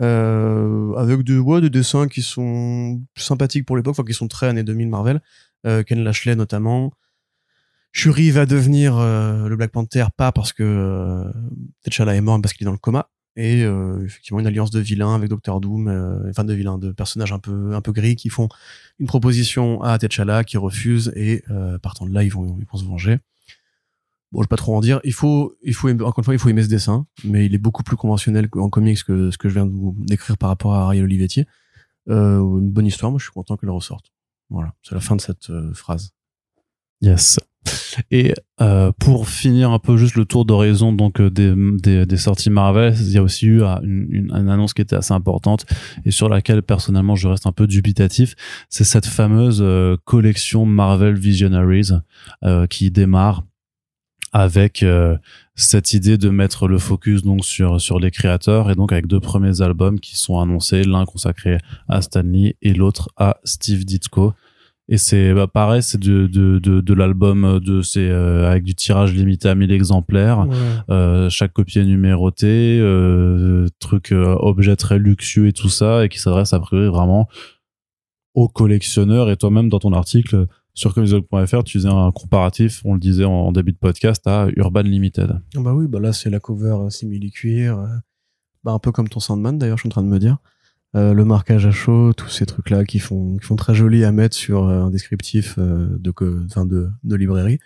Euh, avec de, ouais, des dessins qui sont sympathiques pour l'époque, enfin qui sont très années 2000 Marvel. Euh, Ken Lashley notamment. Shuri va devenir euh, le Black Panther pas parce que euh, T'Challa est mort, mais parce qu'il est dans le coma. et effectivement une alliance de vilains avec Docteur Doom, enfin de vilains, de personnages un peu un peu gris qui font une proposition à T'Challa qui refuse et partant de là ils vont ils vont se venger. Bon, je vais pas trop en dire. Il faut, il faut, encore une fois, il faut aimer ce dessin, mais il est beaucoup plus conventionnel en comics que ce que je viens de vous décrire par rapport à Ariel Olivetti. Euh, une bonne histoire, moi je suis content qu'elle ressorte. Voilà, c'est la fin de cette euh, phrase. Yes. Et euh, pour finir un peu juste le tour d'horizon donc euh, des, des, des, sorties Marvel, il y a aussi eu ah, une, une, une, annonce qui était assez importante et sur laquelle personnellement je reste un peu dubitatif. C'est cette fameuse euh, collection Marvel Visionaries euh, qui démarre avec euh, cette idée de mettre le focus donc sur sur les créateurs et donc avec deux premiers albums qui sont annoncés, l'un consacré à Stanley et l'autre à Steve Ditko. Et c'est bah, pareil, c'est de, de, de, de l'album de c'est euh, avec du tirage limité à 1000 exemplaires. Ouais. Euh, chaque copie est numérotée, euh, truc euh, objet très luxueux et tout ça, et qui s'adresse a priori vraiment aux collectionneurs. Et toi-même dans ton article sur comicsblog.fr, tu faisais un comparatif, on le disait en, début de podcast, à Urban Limited. Ah bah oui, bah là c'est la cover euh, simili-cuir, euh, bah un peu comme ton Sandman d'ailleurs, je suis en train de me dire. Euh, le marquage à chaud, tous ces trucs-là qui font, qui font très joli à mettre sur un descriptif de, enfin de, de librairie.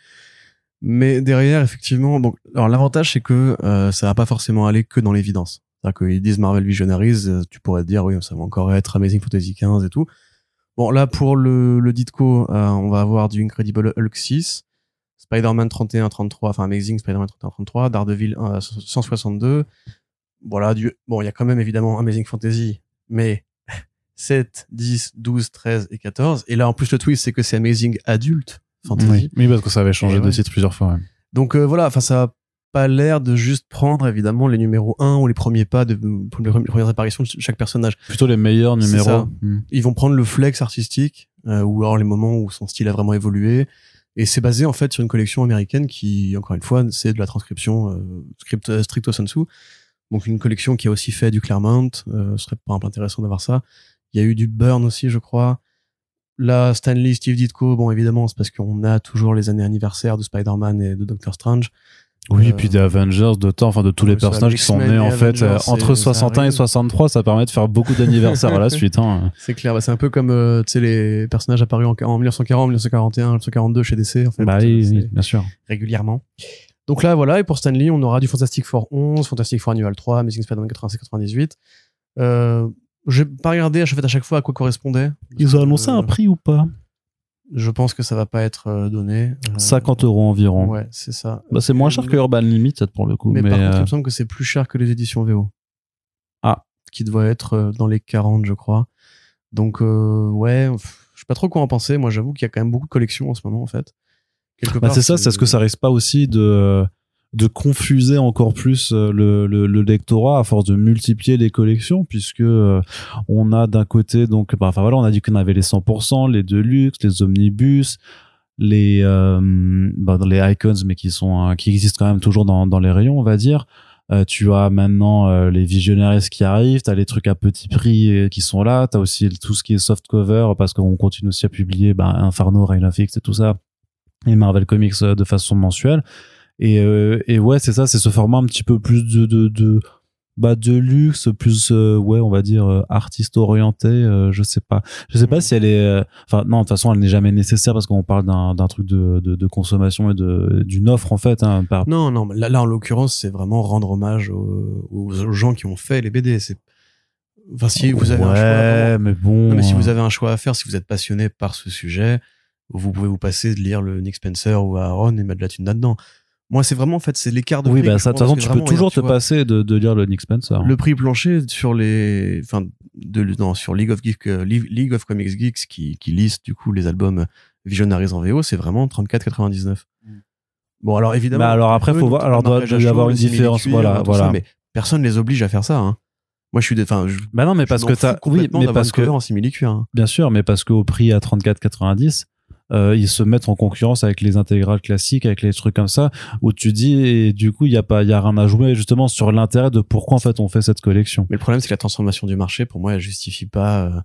Mais derrière, effectivement, bon, alors l'avantage c'est que ça va pas forcément aller que dans l'évidence. C'est-à-dire qu'ils disent Marvel Visionaries, tu pourrais te dire oui, ça va encore être Amazing Fantasy 15 et tout. Bon, là pour le, le Ditko, euh, on va avoir du Incredible Hulk 6, Spider-Man 31, 33, enfin Amazing Spider-Man 31, 33, Daredevil euh, 162. Voilà, du, bon, il y a quand même évidemment Amazing Fantasy, mais 7, 10, 12, 13 et 14. Et là, en plus, le twist, c'est que c'est Amazing Adulte Fantasy. Oui. oui, parce que ça avait changé Et de ouais. titre plusieurs fois. ouais. Donc euh, voilà, enfin ça pas l'air de juste prendre évidemment les numéros 1 ou les premiers pas de les premières apparitions de chaque personnage. Plutôt les meilleurs numéros. ça. Hmm. Ils vont prendre le flex artistique euh, ou alors les moments où son style a vraiment évolué. Et c'est basé en fait sur une collection américaine qui, encore une fois, c'est de la transcription euh, script, euh, stricto sensu. Donc une collection qui a aussi fait du Claremont. Euh, ce serait par exemple intéressant d'avoir ça. Il y a eu du Burn aussi, je crois. Là, Stanley, Steve Ditko, bon évidemment, c'est parce qu'on a toujours les années anniversaires de Spider-Man et de Doctor Strange. Oui, Euh, et puis des Avengers de temps, enfin de tous les personnages qui sont nés en fait Avengers, euh, entre ça 61 et arrive. 63, ça permet de faire beaucoup d'anniversaires à la suite. Hein. C'est clair, bah, c'est un peu comme euh, les personnages apparus en, en 1940, 1941, 1942 chez DC en fait. Bah Euh, oui, bien sûr. régulièrement. Donc là, voilà, et pour Stanley, on aura du Fantastic Four 11, Fantastic Four Annual 3, Amazing Spider-Man 86-98. Euh, j'ai pas regardé à chaque, à chaque fois à quoi correspondait. Ils ont annoncé Euh, un prix ou pas? Je pense que ça va pas être euh, donné. Euh, 50 euros environ. Ouais, c'est ça. Bah, c'est moins cher que Urban Limited pour le coup. Mais, Mais, par contre, euh, il me semble que c'est plus cher que les éditions VO. Ah. Qui doit être euh, dans les 40, je crois. Donc, euh, ouais, je sais pas trop quoi en penser. Moi, j'avoue qu'il y a quand même beaucoup de collections en ce moment, en fait. Quelque bah, c'est ça, c'est ce que ça risque pas aussi de de confuser encore plus euh, le, le, le lectorat à force de multiplier les collections puisque euh, on a d'un côté donc bah, enfin voilà on a dit qu'on avait les 100% les deluxe les omnibus les euh, bah, les icons mais qui sont euh, qui existent quand même toujours dans, dans les rayons on va dire Euh, tu as maintenant les visionnaires qui arrivent, tu as les trucs à petit prix qui sont là, tu as aussi tout ce qui est soft cover parce qu'on continue aussi à publier bah, Inferno, X et tout ça et Marvel Comics de façon mensuelle. Et, euh, et ouais, c'est ça, c'est ce format un petit peu plus de, de, de, bah, de luxe, plus, euh, ouais, on va dire, euh, artiste orienté, euh, je sais pas. Je sais pas Mhm. si elle est, euh, enfin, non, de toute façon, elle n'est jamais nécessaire parce qu'on parle d'un, d'un truc de, de, de consommation et de, d'une offre, en fait, hein, par, Non, non, là, là en l'occurrence, c'est vraiment rendre hommage aux, aux gens qui ont fait les BD. C'est, enfin, si vous avez ouais, un choix, vraiment- mais bon. Non, mais si euh, vous avez un choix à faire, si vous êtes passionné par ce sujet, vous pouvez vous passer de lire le Nick Spencer ou Aaron et mettre de la thune là-dedans. Moi, c'est vraiment, en fait, c'est l'écart de Oui, prix. bah, que ça, de toute façon, tu peux toujours te passer de, de lire le Nick Spencer. Le prix plancher sur les, enfin, de, non, sur League of Geeks, League of Comics Geeks qui, qui liste, du coup, les albums Visionaries en VO, c'est vraiment 34,99. Bon, alors évidemment. Bah, alors après, faut voir- alors, doit- y avoir une différence, voilà, voilà. ça, mais personne les oblige à faire ça, hein. Moi, je suis, enfin, je, Bah non, mais parce que t'as, oui, complètement mais parce que, en simili-cuir, hein. Bien sûr, mais parce qu'au prix à 34,90, euh, ils se mettent en concurrence avec les intégrales classiques, avec les trucs comme ça, où tu dis, et du coup, il y a pas, il y a rien à jouer justement sur l'intérêt de pourquoi en fait on fait cette collection. Mais le problème, c'est que la transformation du marché, pour moi, elle justifie pas. euh,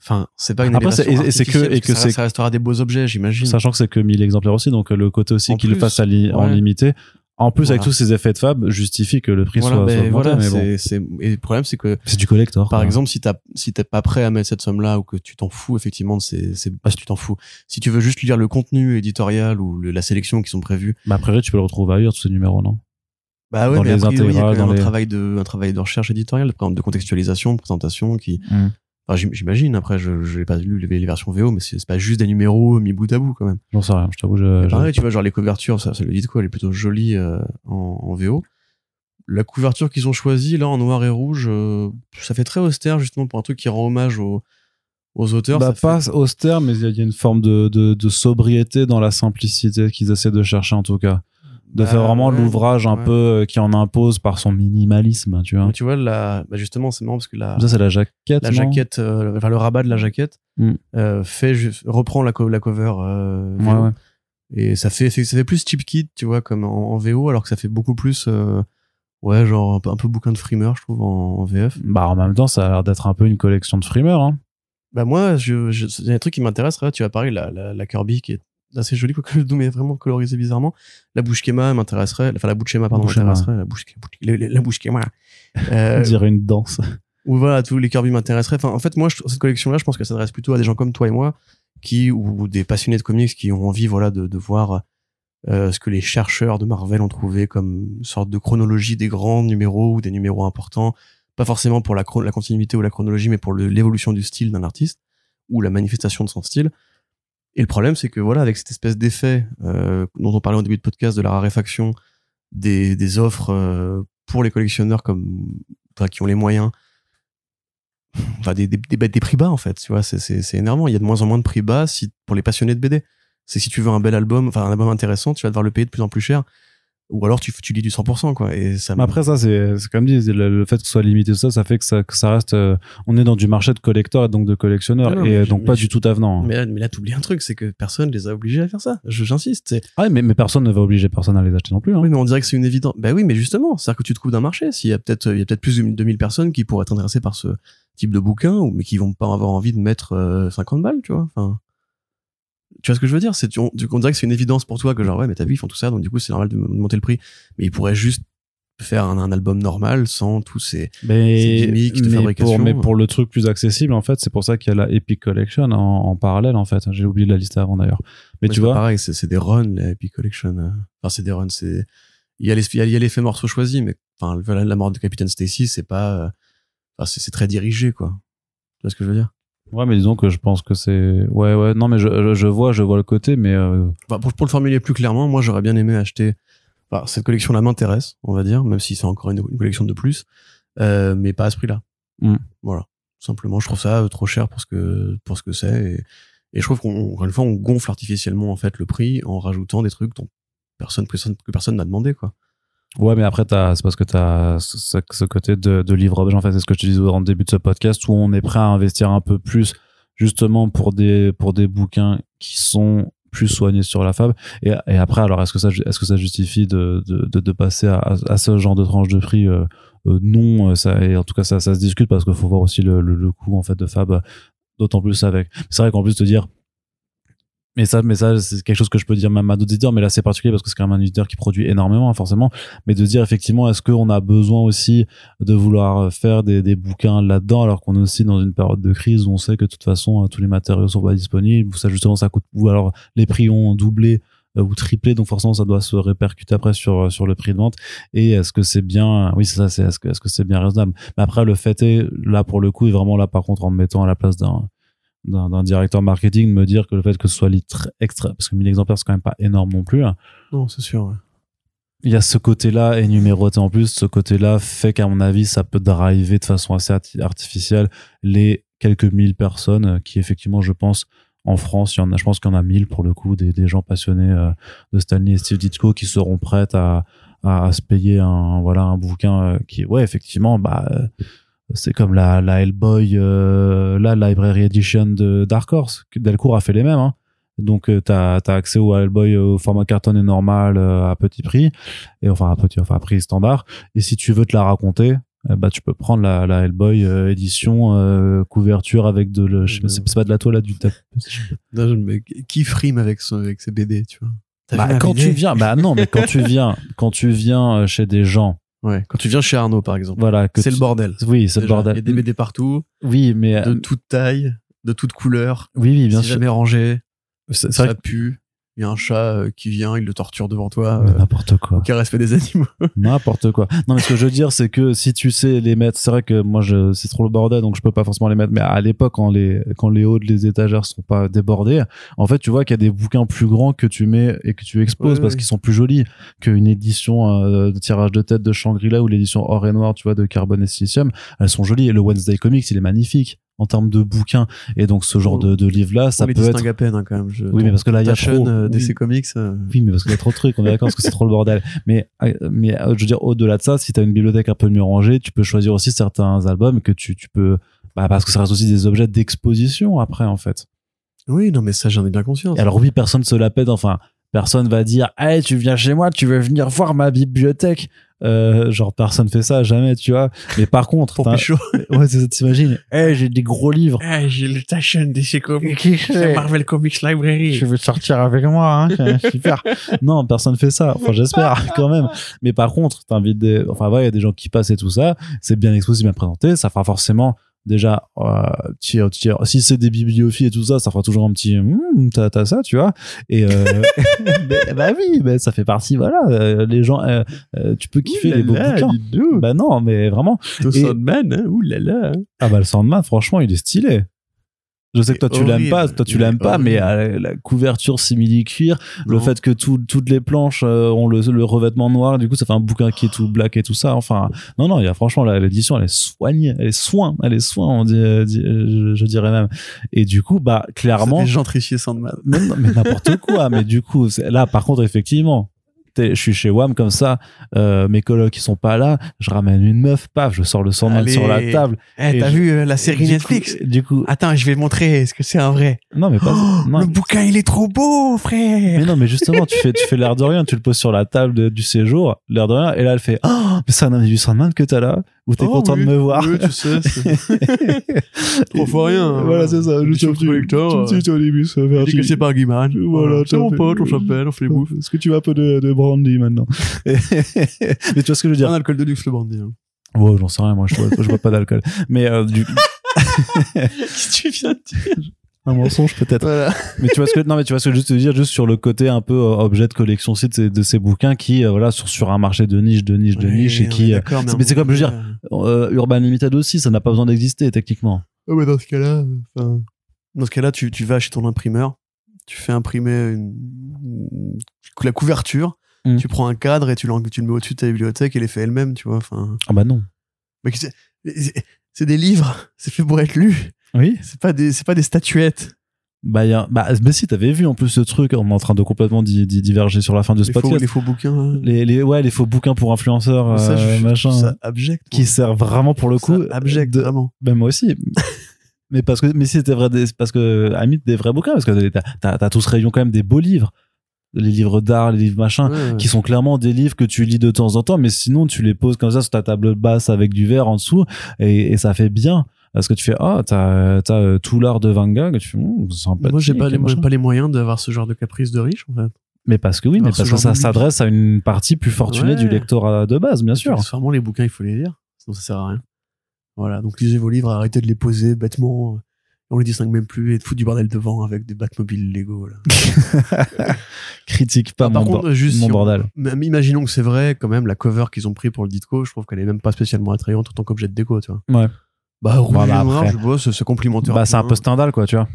Enfin, c'est pas une Après, et- c'est que- et parce que ça, restera des beaux objets, j'imagine. Sachant que c'est que 1000 exemplaires aussi, donc euh, le côté aussi à li- en limité. En plus, avec tous ces effets de fab, justifie que le prix Voilà, soit, ben soit augmenté, voilà, mais bon. et le problème, c'est que, C'est du collector. par quoi. exemple, si t'as, si t'es pas prêt à mettre cette somme-là ou que tu t'en fous, effectivement, c'est, c'est, pas si tu t'en fous. Si tu veux juste lire le contenu éditorial ou le- la sélection qui sont prévus, Bah, après, tu peux le retrouver ailleurs, tous ces numéros, non? Bah ouais, Dans mais les après, il y a quand même dans un les- travail de, un travail de recherche éditoriale, de de contextualisation, de présentation qui, Mm. Enfin, j'imagine, après, je, n'ai pas lu les, les versions VO, mais c'est, pas juste des numéros mis bout à bout, quand même. J'en sais rien, je t'avoue. Je, pareil, tu vois, genre les couvertures, ça, ça le dit de quoi, elle est plutôt jolie euh, en, en VO. La couverture qu'ils ont choisie, là, en noir et rouge, euh, ça fait très austère, justement, pour un truc qui rend hommage aux, aux auteurs. Bah, fait- pas austère, mais il y, a- il y a une forme de, de, de sobriété dans la simplicité qu'ils essaient de chercher, en tout cas. De Bah, faire vraiment ouais, l'ouvrage un ouais. peu euh, qui en impose par son minimalisme, tu vois. Mais tu vois, la, bah justement, c'est marrant parce que la, Ça, c'est la jaquette. la jaquette, euh, enfin, le rabat de la jaquette, Mm. euh, fait, reprend la, co- la cover, euh, Ouais, VO. ouais. Et ça fait, ça fait plus cheap kid, tu vois, comme en, en VO, alors que ça fait beaucoup plus, ouais, genre un peu, un peu bouquin de frimeur, je trouve, en, en VF. Bah, en même temps, ça a l'air d'être un peu une collection de frimeurs. Hein. Bah moi, je, je, il y a un truc qui m'intéresse, là, tu vois, pareil, la, la, la Kirby qui est assez jolie, quoi, que mais vraiment colorisée bizarrement. La bouche Kema m'intéresserait, enfin la bouche Kema, pardon, m'intéresserait, la bouche, la, bouche Kema. Euh, dirait une danse. ou voilà, tous les Kirby m'intéresseraient. Enfin, en fait, moi, je, cette collection-là, je pense qu'elle s'adresse plutôt à des gens comme toi et moi, qui, ou, ou des passionnés de comics qui ont envie, voilà, de, de voir euh, ce que les chercheurs de Marvel ont trouvé comme sorte de chronologie des grands numéros ou des numéros importants. Pas forcément pour la, la continuité ou la chronologie, mais pour le- l'évolution du style d'un artiste ou la manifestation de son style. Et le problème, c'est que voilà, avec cette espèce d'effet euh, dont on parlait au début de podcast de la raréfaction des, des offres euh, pour les collectionneurs comme qui ont les moyens, des, des, prix bas en fait, tu vois, c'est énervant. Il y a de moins en moins de prix bas si, pour les passionnés de BD. C'est si tu veux un bel album, enfin un album intéressant, tu vas devoir le payer de plus en plus cher. Ou alors tu, tu lis du 100%, quoi. Et ça Mais après, ça, c'est c'est comme dit, le, le fait que ce soit limité, tout ça, ça fait que ça, que ça reste. euh, on est dans du marché de collecteurs et donc de collectionneurs. Ah non, et euh, je- donc pas je- du tout avenant. hein. mais là, mais là t'oublies un truc, c'est que personne les a obligés à faire ça. Je, j'insiste. C'est, Ah, mais, mais personne ne va obliger personne à les acheter non plus. Hein. oui, mais on dirait que c'est une évidence. Bah oui, mais justement, c'est-à-dire que tu te trouves d'un marché. S'il y a peut-être, il y a peut-être plus de 2000 personnes qui pourraient être intéressées par ce type de bouquin, ou, mais qui vont pas avoir envie de mettre euh, 50 balles, tu vois. Enfin, tu vois ce que je veux dire? C'est, on, on dirait que c'est une évidence pour toi que genre, ouais, mais t'as vu, ils font tout ça, donc du coup, c'est normal de, monter le prix. Mais ils pourraient juste faire un, un album normal sans tous ces, Mais, Ces gimmicks de mais fabrication. Pour, mais pour le truc plus accessible, en fait, c'est pour ça qu'il y a la Epic Collection en, en parallèle, en fait. J'ai oublié de la lister avant d'ailleurs. Mais tu vois, pareil, c'est, des runs, les Epic Collection. euh. Enfin, c'est des runs, c'est, il y a les, il y a- il y a l'effet morceau choisi, mais, enfin, la mort de Capitaine Stacy, c'est pas, euh, enfin, c'est très dirigé, quoi. Tu vois ce que je veux dire? Ouais, mais disons que je pense que c'est. Ouais, ouais, non, mais je, je, vois, je vois le côté, mais euh, Enfin, pour, pour le formuler plus clairement, moi, j'aurais bien aimé acheter, cette collection-là m'intéresse, on va dire, même si c'est encore une, une collection de plus, euh, mais pas à ce prix-là. Mm. Voilà. Simplement, je trouve ça euh, trop cher pour ce que, pour ce que c'est, et, et je trouve qu'on, encore une fois, on gonfle artificiellement, en fait, le prix en rajoutant des trucs dont personne, personne que personne n'a demandé, quoi. Ouais, mais après, c'est parce que tu as ce, côté de, de livre En fait, c'est ce que je te disais en début de ce podcast où on est prêt à investir un peu plus, justement, pour des, pour des bouquins qui sont plus soignés sur la fab. Et, après, alors, est-ce que ça, est-ce que ça justifie de, de, de, passer à, ce genre de tranche de prix euh, euh, Non, euh, ça, et en tout cas, ça, ça se discute parce qu'il faut voir aussi le, le, le coût, en fait, de fab, d'autant plus avec. C'est vrai qu'en plus de dire, mais ça, mais ça, c'est quelque chose que je peux dire même à d'autres éditeurs, mais là c'est particulier parce que c'est quand même un éditeur qui produit énormément, hein, forcément. Mais de dire effectivement, est-ce qu'on a besoin aussi de vouloir faire des, des bouquins là-dedans, alors qu'on est aussi dans une période de crise où on sait que de toute façon euh, tous les matériaux sont pas disponibles, ça justement ça coûte, ou alors les prix ont doublé euh, ou triplé, donc forcément ça doit se répercuter après sur sur le prix de vente. Et est-ce que c'est bien, oui c'est ça, c'est est-ce que est-ce que c'est bien raisonnable? Mais après le fait est là pour le coup, et vraiment là par contre en me mettant à la place d'un d'un directeur marketing de me dire que le fait que ce soit litre extra parce que 1000 exemplaires c'est quand même pas énorme non plus. Non, c'est sûr, ouais. il y a ce côté-là et numéroté en plus ce côté-là fait qu'à mon avis ça peut driver de façon assez arti- artificielle les quelques mille personnes qui effectivement je pense en France il y en a je pense qu'il y en a mille pour le coup des, des gens passionnés euh, de Stanley et Steve Ditko qui seront prêts à, à, à se payer un voilà un bouquin euh, qui ouais effectivement bah euh, c'est comme la, la Hellboy, euh, la Library Edition de Dark Horse. Delcourt a fait les mêmes. Hein. Donc, euh, t'as as accès au Hellboy au format cartonné normal euh, à petit prix, et enfin à petit, enfin à prix standard. Et si tu veux te la raconter, bah tu peux prendre la, la Hellboy euh, édition euh, couverture avec de le, je sais pas, c'est pas de la toile là du tape. Non, mais qui frime avec, son, avec ses BD, tu vois? Bah, quand tu viens, bah non, mais quand tu viens, quand tu viens euh, chez des gens, Ouais. Quand tu viens chez Arnaud, par exemple. voilà, que C'est tu- le bordel. Oui, c'est le bordel. Il y a des BD partout, Oui, mais de euh, toute taille, de toute couleur. oui, oui, bien sûr. jamais rangé. C'est c'est Ça pue. Il y a un chat euh, qui vient, il le torture devant toi. Euh, n'importe quoi. aucun respect des animaux. N'importe quoi. Non, mais ce que je veux dire, c'est que si tu sais les mettre, c'est vrai que moi, je, c'est trop le bordel, donc je peux pas forcément les mettre. Mais à l'époque, quand les, quand les hauts des étagères sont pas débordés, en fait, tu vois qu'il y a des bouquins plus grands que tu mets et que tu exposes Ouais, parce ouais. qu'ils sont plus jolis qu'une édition euh, de tirage de tête de Shangri-La ou l'édition or et noir, tu vois, de Carbone et Silicium. Elles sont jolies. Et le Wednesday Comics, il est magnifique en termes de bouquins. Et donc, ce genre de, de livre-là, ça On les peut être. à peine, hein, quand même. Je- Oui, mais parce que là, il y a trop. euh, Oui. DC Comics. euh, Oui, mais parce qu'il y a trop de trucs, on est d'accord, parce que c'est trop le bordel. Mais, euh, mais euh, je veux dire, au-delà de ça, si tu as une bibliothèque un peu mieux rangée, tu peux choisir aussi certains albums que tu, tu peux. Bah, parce que ça reste aussi des objets d'exposition après, en fait. Oui, non, mais ça, j'en ai bien conscience. Et alors, oui, personne se la pète, enfin, personne va dire, hey, tu viens chez moi, tu veux venir voir ma bibliothèque. Euh, genre, personne fait ça, jamais, tu vois. Mais par contre, Pour Pécho. ouais, t'imagines, hey, j'ai des gros livres. Eh, j'ai le ta chaîne DC Comics. C'est Marvel Comics Library. tu veux sortir avec moi, hein super. non, personne fait ça. Enfin, j'espère quand même. Mais par contre, t'invites des, enfin, ouais, il y a des gens qui passent et tout ça. C'est bien exposé, bien présenté. Ça fera forcément déjà, euh, si c'est des bibliophiles et tout ça, ça fera toujours un petit, Hum, t'as, t'as ça, tu vois. Et euh, bah oui, ça fait partie, voilà. euh, les gens, euh, euh, tu peux kiffer les beaux bouquins. Bah non, mais vraiment. To Et- Sandman, hein, là. Ah bah le Sandman, franchement, il est stylé. Je sais que toi tu l'aimes pas, toi tu l'aimes pas, mais euh, la couverture simili cuir, le fait que tout- toutes les planches euh, ont le, le revêtement noir, du coup ça fait un bouquin qui est tout black et tout ça. Enfin, non non, il y a franchement la- l'édition, elle est soignée, elle est soin, elle est soin, on dit, euh, dit- je, je dirais même. Et du coup, bah clairement, C'est des gentrifiés Sandman. mais, n'importe quoi. mais du coup, c'est- là par contre effectivement. Je suis chez Wam comme ça, euh, mes colocs qui sont pas là, je ramène une meuf, paf, je sors le Sandman Allez. sur la table. Eh, t'as je- vu euh, la série Du Netflix coup- Du coup, Attends, je vais montrer. Est-ce que c'est un vrai non mais pas. Oh, non. Le bouquin, il est trop beau, frère. Mais non, mais justement, tu fais, tu fais l'air de rien, tu le poses sur la table de- du séjour, l'air de rien, et là, elle fait, oh, mais c'est un ami du Sandman que t'as là, ou t'es Oh, content oui. de me voir. Oui, tu sais, Trop fois rien, hein. Voilà, c'est ça. Édition collector, euh, dédicacé par Guiman. Voilà, c'est mon pote, on s'appelle, on fait les bouffes. Est-ce que tu veux un peu de, de brandy maintenant Mais tu vois ce que je veux dire un alcool de luxe, le brandy. hein. Ouais, j'en sais rien, moi, je je bois pas d'alcool. Mais euh, du, Qu'est-ce que tu viens de dire? Un mensonge peut-être. Voilà. mais tu vois ce que non mais tu vois ce que je veux te dire juste sur le côté un peu euh, objet de collection c'est de, ces- de ces bouquins qui euh, voilà sur sur un marché de niche de niche de niche et qui euh, c'est- mais c'est comme, je veux dire, euh, Urban Limited aussi ça n'a pas besoin d'exister techniquement Oh, mais dans ce cas-là, enfin, dans ce cas-là, tu, tu vas chez ton imprimeur, tu fais imprimer une, une- la couverture, Mm. tu prends un cadre et tu, tu le mets au-dessus de ta bibliothèque et les fait elle-même, tu vois. Enfin, ah bah non mais c'est- c'est c'est des livres, c'est fait pour être lu. Oui C'est pas des, c'est pas des statuettes. bah, y a, bah mais si t'avais vu en plus ce truc on est en train de complètement di- di- diverger sur la fin de ce Les faux, podcast les faux bouquins. hein. les, les ouais les faux bouquins pour influenceurs ça, euh, je machin ça abject. qui servent vraiment pour le coup ça abject, de- vraiment. Ben moi aussi. mais parce que mais si c'était vrai des, parce que Amit des vrais bouquins parce que t'as tout ce rayon quand même des beaux livres les livres d'art les livres machin Ouais, ouais. qui sont clairement des livres que tu lis de temps en temps mais sinon tu les poses comme ça sur ta table basse avec du verre en dessous et, et ça fait bien parce que tu fais ah t'as euh, tout l'art de Van Gogh tu fais sympathique, Moi, j'ai pas, les, pas les moyens d'avoir ce genre de caprice de riche, en fait. mais parce que oui mais Alors, parce que ça s'adresse à une partie plus fortunée Ouais. du lectorat de base bien sûr Accessoirement, les bouquins, il faut les lire. Sinon, ça sert à rien. Voilà. Donc, lisez vos livres, arrêtez de les poser bêtement. On les distingue même plus et de foutre du bordel devant avec des Batmobile Lego. Là. critique pas Ah, par mon, contre, juste mon si on- bordel Même imaginons que c'est vrai, quand même, la cover qu'ils ont pris pour le Ditko, je trouve qu'elle est même pas spécialement attrayante en tant qu'objet de déco, tu vois. ouais Bah, rouge Bah, et bah, noir, après- je vois, c'est complémentaire. Bah, c'est un peu Stendhal, quoi, tu vois.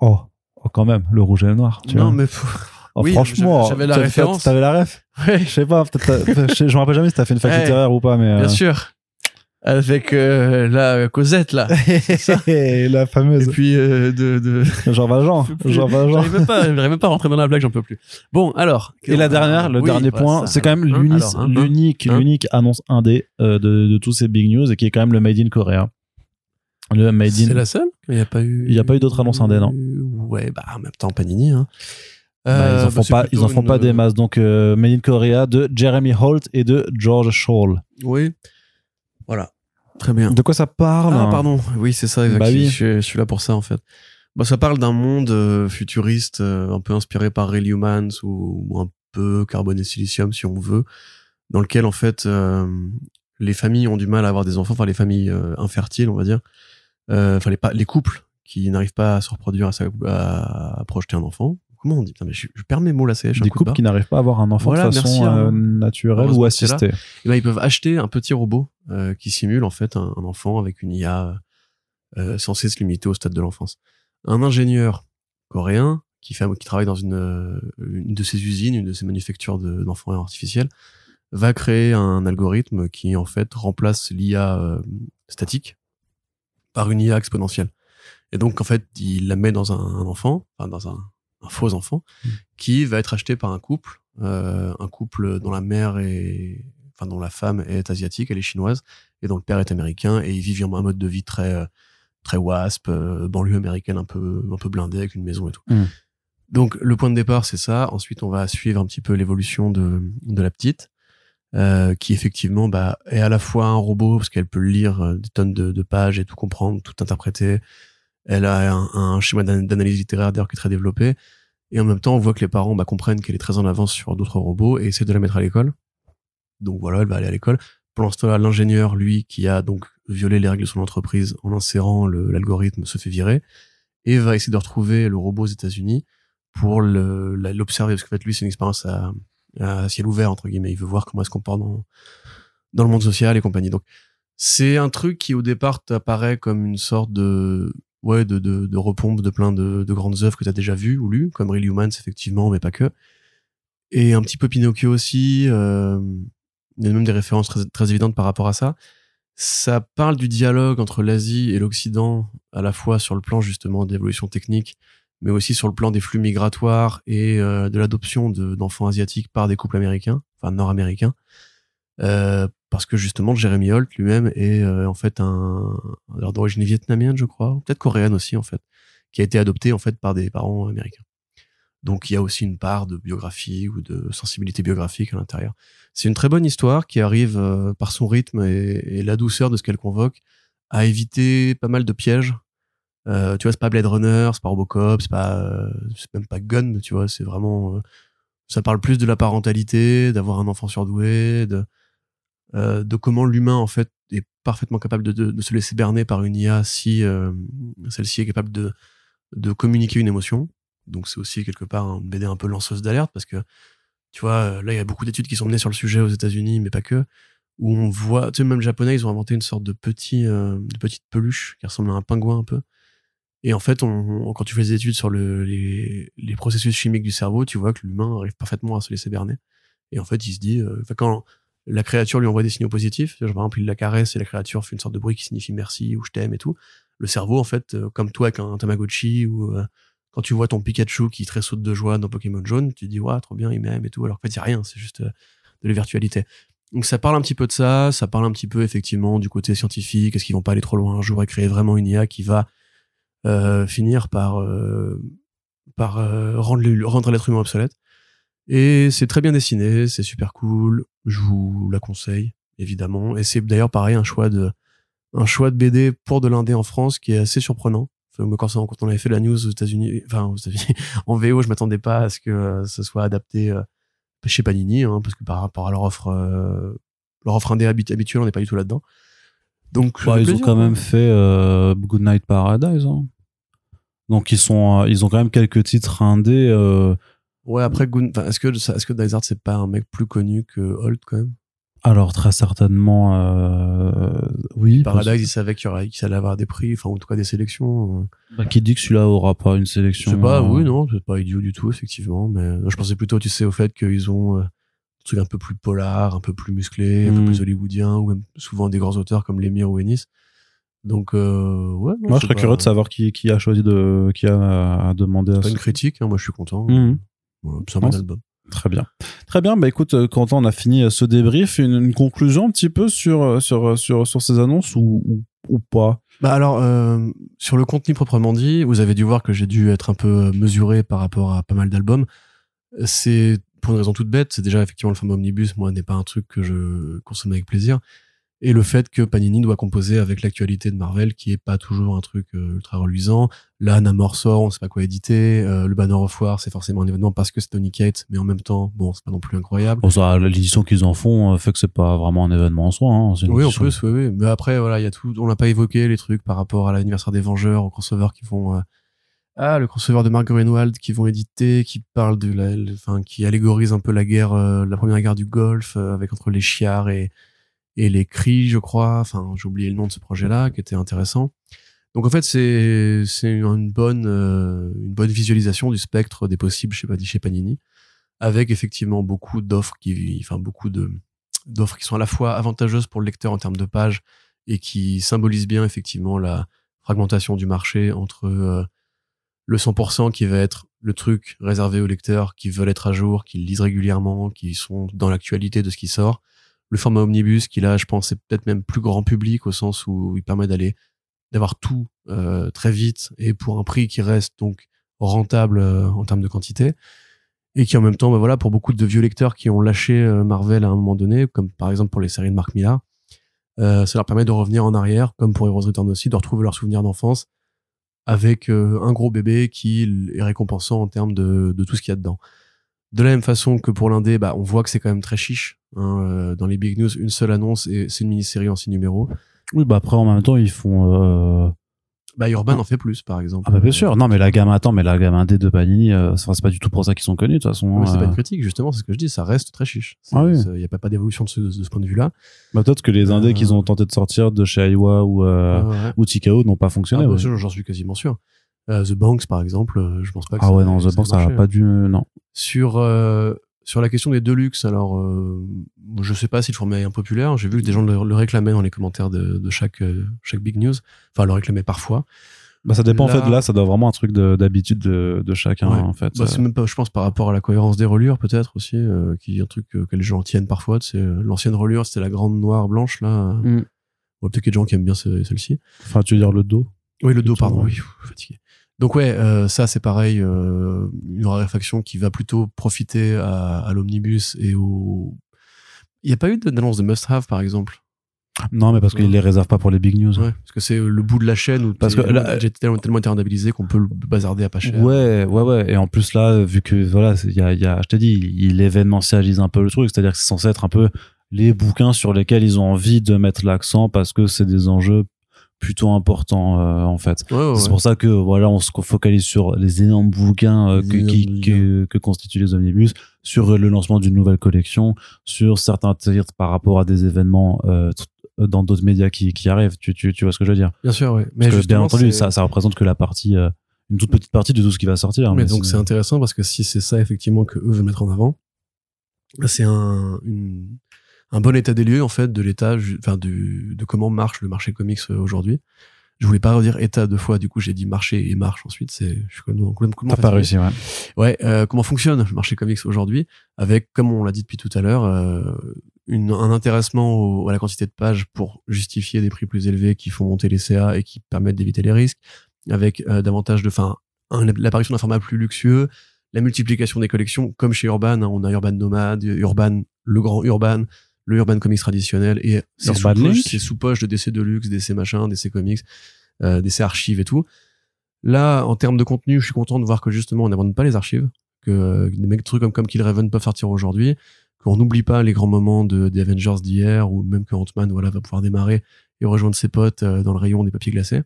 Oh, oh, quand même, le rouge et le noir, tu Non, vois. mais pff, Oh, oui, franchement, j'avais- la référence. T'avais la ref ouais, Je sais pas, peut-être t'as- je je me rappelle jamais si t'as fait une fac littéraire ou pas, mais. euh, bien sûr. Avec euh, la Cosette, là. la Et fameuse. puis, euh, de. de... Jean Valjean. Jean Valjean. J'arrive même pas, j'arrive pas à rentrer dans la blague, j'en peux plus. Bon, alors. Et la dernière, le Oui, dernier bah, point, c'est quand même l'unique, l'unique annonce indé euh, de, de tous ces big news et qui est quand même le Made in Korea. Le Made C'est in. la seule Il n'y a pas eu. Il y a pas eu d'autres annonces indé, non Ouais, bah en même temps, Panini. Hein. Bah, Euh, ils en font c'est pas, ils en font pas des masses. Donc, euh, Made in Korea de Jeremy Holt et de George Scholl. Oui. Voilà. Très bien. De quoi ça parle Ah, pardon. Oui, c'est ça, exactement. Bah oui. Je, je suis là pour ça, en fait. Bah, ça parle d'un monde euh, futuriste euh, un peu inspiré par Real Humans ou, ou un peu carbone et silicium si on veut, dans lequel en fait euh, les familles ont du mal à avoir des enfants, enfin les familles infertiles on va dire, enfin les, les couples qui n'arrivent pas à se reproduire, à, à, à projeter un enfant. Comment on dit? Putain, mais je, je perds mes mots là, c'est Des couples qui n'arrivent pas à avoir un enfant Voilà, de façon euh, naturelle ou assistée. eh ben, ils peuvent acheter un petit robot euh, qui simule en fait un, un enfant avec une IA euh, censée se limiter au stade de l'enfance. Un ingénieur coréen qui, fait, qui travaille dans une, euh, une de ces usines, une de ces manufactures de- d'enfants artificiels, va créer un algorithme qui en fait remplace l'IA euh, statique par une IA exponentielle. Et donc en fait, il la met dans un, un enfant, enfin dans un, un faux enfant, qui va être acheté par un couple, euh, un couple dont la mère est, enfin dont la femme est asiatique, elle est chinoise, et dont le père est américain, et ils vivent un mode de vie très euh, très wasp, euh, banlieue américaine un peu un peu blindée avec une maison et tout. Mm. Donc le point de départ c'est ça. Ensuite on va suivre un petit peu l'évolution de de la petite. euh, qui effectivement bah, est à la fois un robot parce qu'elle peut lire euh, des tonnes de, de pages et tout comprendre, tout interpréter. Elle a un, un schéma d'an- d'analyse littéraire d'ailleurs qui est très développé. Et en même temps, on voit que les parents bah, comprennent qu'elle est très en avance sur d'autres robots et essaient de la mettre à l'école. Donc voilà, elle va aller à l'école. Pendant ce temps-là, l'ingénieur, lui, qui a donc violé les règles de son entreprise en insérant l'algorithme, se fait virer et va essayer de retrouver le robot aux États-Unis pour l'observer parce qu'en fait, lui, c'est une expérience à, ciel ouvert entre guillemets. Il veut voir comment elle se comporte dans, dans le monde social et compagnie. Donc c'est un truc qui au départ t'apparaît comme une sorte de ouais de, de, de repompe de plein de, de grandes œuvres que tu as déjà vues ou lues, comme Real Humans effectivement, mais pas que. Et un petit peu Pinocchio aussi. euh, il y a même des références très, évidentes par rapport à ça. Ça parle du dialogue entre l'Asie et l'Occident, à la fois sur le plan justement d'évolution technique, mais aussi sur le plan des flux migratoires et euh, de l'adoption de- d'enfants asiatiques par des couples américains, enfin nord-américains. Euh, parce que justement, Jeremy Holt lui-même est euh, en fait un d'origine vietnamienne, je crois, peut-être coréenne aussi en fait, qui a été adopté en fait par des parents américains. Donc il y a aussi une part de biographie ou de sensibilité biographique à l'intérieur. C'est une très bonne histoire qui arrive euh, par son rythme et, la douceur de ce qu'elle convoque à éviter pas mal de pièges. Euh, tu vois, c'est pas Blade Runner, c'est pas Robocop, c'est pas, euh, même pas Gun, tu vois, c'est vraiment, ça parle plus de la parentalité, d'avoir un enfant surdoué, de, comment l'humain en fait est parfaitement capable de, de, se laisser berner par une IA si celle-ci est capable de, de communiquer une émotion. Donc c'est aussi quelque part une BD un peu lanceuse d'alerte parce que tu vois euh, là il y a beaucoup d'études qui sont menées sur le sujet aux États-Unis mais pas que où on voit tu sais même les japonais ils ont inventé une sorte de petit euh, de petite peluche qui ressemble à un pingouin un peu. Et en fait quand tu fais des études sur le, les, les processus chimiques du cerveau tu vois que l'humain arrive parfaitement à se laisser berner. Et en fait il se dit euh, quand la créature lui envoie des signaux positifs genre, par exemple il la caresse et la créature fait une sorte de bruit qui signifie merci ou je t'aime et tout le cerveau en fait comme toi avec un Tamagotchi ou quand tu vois ton Pikachu qui tressaute de joie dans Pokémon jaune, tu te dis, ouais, trop bien, il m'aime et tout. Alors qu'en fait, rien, c'est juste euh, de la virtualité. Donc ça parle un petit peu de ça, ça parle un petit peu effectivement du côté scientifique, est-ce qu'ils vont pas aller trop loin un jour et créer vraiment une IA qui va euh, finir par, euh, rendre l'être humain obsolète. Et c'est très bien dessiné, c'est super cool, je vous la conseille, évidemment. Et c'est d'ailleurs pareil, un choix de, un choix de BD pour de l'indé en France qui est assez surprenant. Quand, quand on avait fait la news aux États-Unis, enfin aux États-Unis, en VO, je m'attendais pas à ce que euh, ça soit adapté euh, chez Panini, hein, parce que par rapport à leur offre, euh, leur offre indé habi- habituelle, on n'est pas du tout là-dedans. Donc, Bah, ils ont quand même fait euh, Good Night Paradise. hein. Donc ils sont, euh, ils ont quand même quelques titres indés. euh, Ouais, après, est-ce que, est-ce que Dysart, c'est pas un mec plus connu que Holt, quand même? Alors très certainement, euh, oui. Paradise, il savait qu'il y aurait, qu'il allait avoir des prix, enfin, en tout cas, des sélections. euh. Bah, qui dit que celui-là aura pas une Je sélection sais pas, euh, oui, non, c'est pas idiot du tout, effectivement, mais euh, je pensais plutôt, tu sais, au fait qu'ils ont des trucs un peu plus polar, un peu plus musclés, un peu Mm. plus hollywoodien, ou même souvent des grands auteurs comme Lemire ou Ennis. Donc, euh, ouais. non, Moi, je serais pas- curieux de savoir qui, qui a choisi de, qui a demandé à Pas ce- une critique, hein, moi je suis content. Voilà, c'est un bon album. Très bien. Très bien. Bah écoute, euh, Quentin, on a fini euh, ce débrief. Une, conclusion un petit peu sur, euh, sur, sur, sur ces annonces ou, ou, pas? Bah alors, sur le contenu proprement dit, vous avez dû voir que j'ai dû être un peu mesuré par rapport à pas mal d'albums. C'est pour une raison toute bête, c'est déjà effectivement le format omnibus, moi, n'est pas un truc que je consomme avec plaisir. Et le fait que Panini doit composer avec l'actualité de Marvel qui est pas toujours un truc euh, ultra reluisant. Là, Namor sort, on sait pas quoi éditer. Euh, le Banner of War, c'est forcément un événement parce que c'est Tony Kate, mais en même temps, bon, c'est pas non plus incroyable. Bon, ça, l'édition qu'ils en font euh, fait que c'est pas vraiment un événement en soi. Hein. Oui, en plus, oui, oui. Mais après, voilà, il y a tout. On l'a pas évoqué les trucs par rapport à l'anniversaire des Vengeurs, aux crossovers qui vont. euh, ah, le crossover de Mark Greenwald qui vont éditer, qui parle de la, enfin, qui allégorise un peu la guerre, euh, la première guerre du Golfe, avec entre les Chiars et et les Cris, je crois. Enfin, j'ai oublié le nom de ce projet-là, qui était intéressant. Donc en fait, c'est c'est une bonne euh, une bonne visualisation du spectre des possibles chez chez Panini, avec effectivement beaucoup d'offres qui, enfin beaucoup de d'offres qui sont à la fois avantageuses pour le lecteur en termes de pages et qui symbolisent bien effectivement la fragmentation du marché entre euh, le 100% qui va être le truc réservé aux lecteurs qui veulent être à jour, qui lisent régulièrement, qui sont dans l'actualité de ce qui sort. Le format omnibus qui là, je pense, est peut-être même plus grand public au sens où il permet d'aller d'avoir tout euh, très vite et pour un prix qui reste donc rentable euh, en termes de quantité. Et qui en même temps bah voilà pour beaucoup de vieux lecteurs qui ont lâché euh, Marvel à un moment donné comme par exemple pour les séries de Mark Millar ça leur permet de revenir en arrière comme pour Heroes Return aussi de retrouver leurs souvenirs d'enfance avec un gros bébé qui est récompensant en termes de, de tout ce qu'il y a dedans. De la même façon que pour l'indé bah on voit que c'est quand même très chiche hein, euh, dans les big news une seule annonce et c'est une mini-série en six numéros Oui, bah après, en même temps, ils font. Euh... bah Urban en fait plus par exemple Ah, bah, bien sûr. Non, mais la gamme, attends, mais la gamme indé de Panini, euh, c'est pas du tout pour ça qu'ils sont connus, de toute façon. Oui, c'est pas euh. une critique, justement, c'est ce que je dis, ça reste très chiche. Ah oui. Il n'y a pas, pas d'évolution de ce, de ce point de vue-là. Bah, peut-être que les indés Euh. qu'ils ont tenté de sortir de chez Aiwa ou, Ouais, ou TKO n'ont pas Ah, fonctionné. bah, ouais. ça, J'en suis quasiment sûr. The Banks, par exemple, je pense pas que Ah ça ouais, non, The ait Bank, ça a pas hein. dû. Non. Sur, sur la question des Deluxe, alors, euh, je sais pas si le format est impopulaire. J'ai vu que des gens le, le réclamaient dans les commentaires de, de chaque, euh, chaque Big News. Enfin, le réclamaient parfois. Bah, ça dépend, en fait, là, ça doit vraiment un truc de- d'habitude de, de chacun, Ouais. en fait. Bah, c'est même pas, je pense, par rapport à la cohérence des relures, peut-être aussi, euh, qui est un truc que les gens tiennent parfois. C'est l'ancienne relure, c'était la grande noire blanche, là. Mm. Bon, peut-être qu'il y a des gens qui aiment bien ce- celle-ci. Enfin, tu veux dire le dos? Oui, le dos, pardon. Oui, fatigué. Donc ouais, euh, ça c'est pareil, euh, une raréfaction qui va plutôt profiter à, à l'omnibus et au. Il n'y a pas eu d'annonce de must-have par exemple? Non, mais parce Ouais. qu'ils les réservent pas pour les big news. Ouais, parce que c'est le bout de la chaîne où Parce que là- j'ai tellement, tellement été rentabilisé qu'on peut le bazarder à pas cher. Ouais, ouais, ouais. Et en plus, là, vu que, voilà, il y a, il y a, je t'ai dit, il événementialise un peu le truc. C'est-à-dire que c'est censé être un peu les bouquins sur lesquels ils ont envie de mettre l'accent parce que c'est des enjeux plutôt importants, euh, en fait. Ouais, ouais, C'est ouais. pour ça que, voilà, on se focalise sur les énormes bouquins euh, que, énormes qui, bouquins. que, que constituent les omnibus, sur le lancement d'une nouvelle collection, sur certains titres par rapport à des événements, euh, dans d'autres médias qui, qui arrivent. Tu, tu, tu vois ce que je veux dire? Bien sûr. Mais que, bien entendu, ça, ça représente que la partie, euh, une toute petite partie de tout ce qui va sortir. Mais mais donc c'est intéressant parce que si c'est ça effectivement que eux veulent mettre en avant, c'est un, une- un bon état des lieux en fait de l'état, enfin du, de comment marche le marché comics euh, aujourd'hui. Je voulais pas redire état deux fois, du coup j'ai dit marché et marche ensuite. C'est, je suis complètement, complètement T'as pas réussi, ouais. Ouais, euh, comment fonctionne le marché comics aujourd'hui avec, comme on l'a dit depuis tout à l'heure, euh, une, un intéressement au- à la quantité de pages pour justifier des prix plus élevés qui font monter les CA et qui permettent d'éviter les risques, avec euh, davantage de, enfin, l'apparition d'un format plus luxueux, la multiplication des collections, comme chez Urban, hein, on a Urban Nomad, Urban, le grand Urban, le Urban Comics traditionnel et ses sous-poches ses sous-poches de DC Deluxe, DC machin, DC Comics, euh, DC Archives et tout. Là, en termes de contenu, je suis content de voir que justement, on n'abandonne pas les archives, que des mecs trucs comme, comme Kill Raven peuvent sortir aujourd'hui, qu'on n'oublie pas les grands moments de, des Avengers d'hier, ou même que Ant-Man voilà, va pouvoir démarrer et rejoindre ses potes euh, dans le rayon des papiers glacés.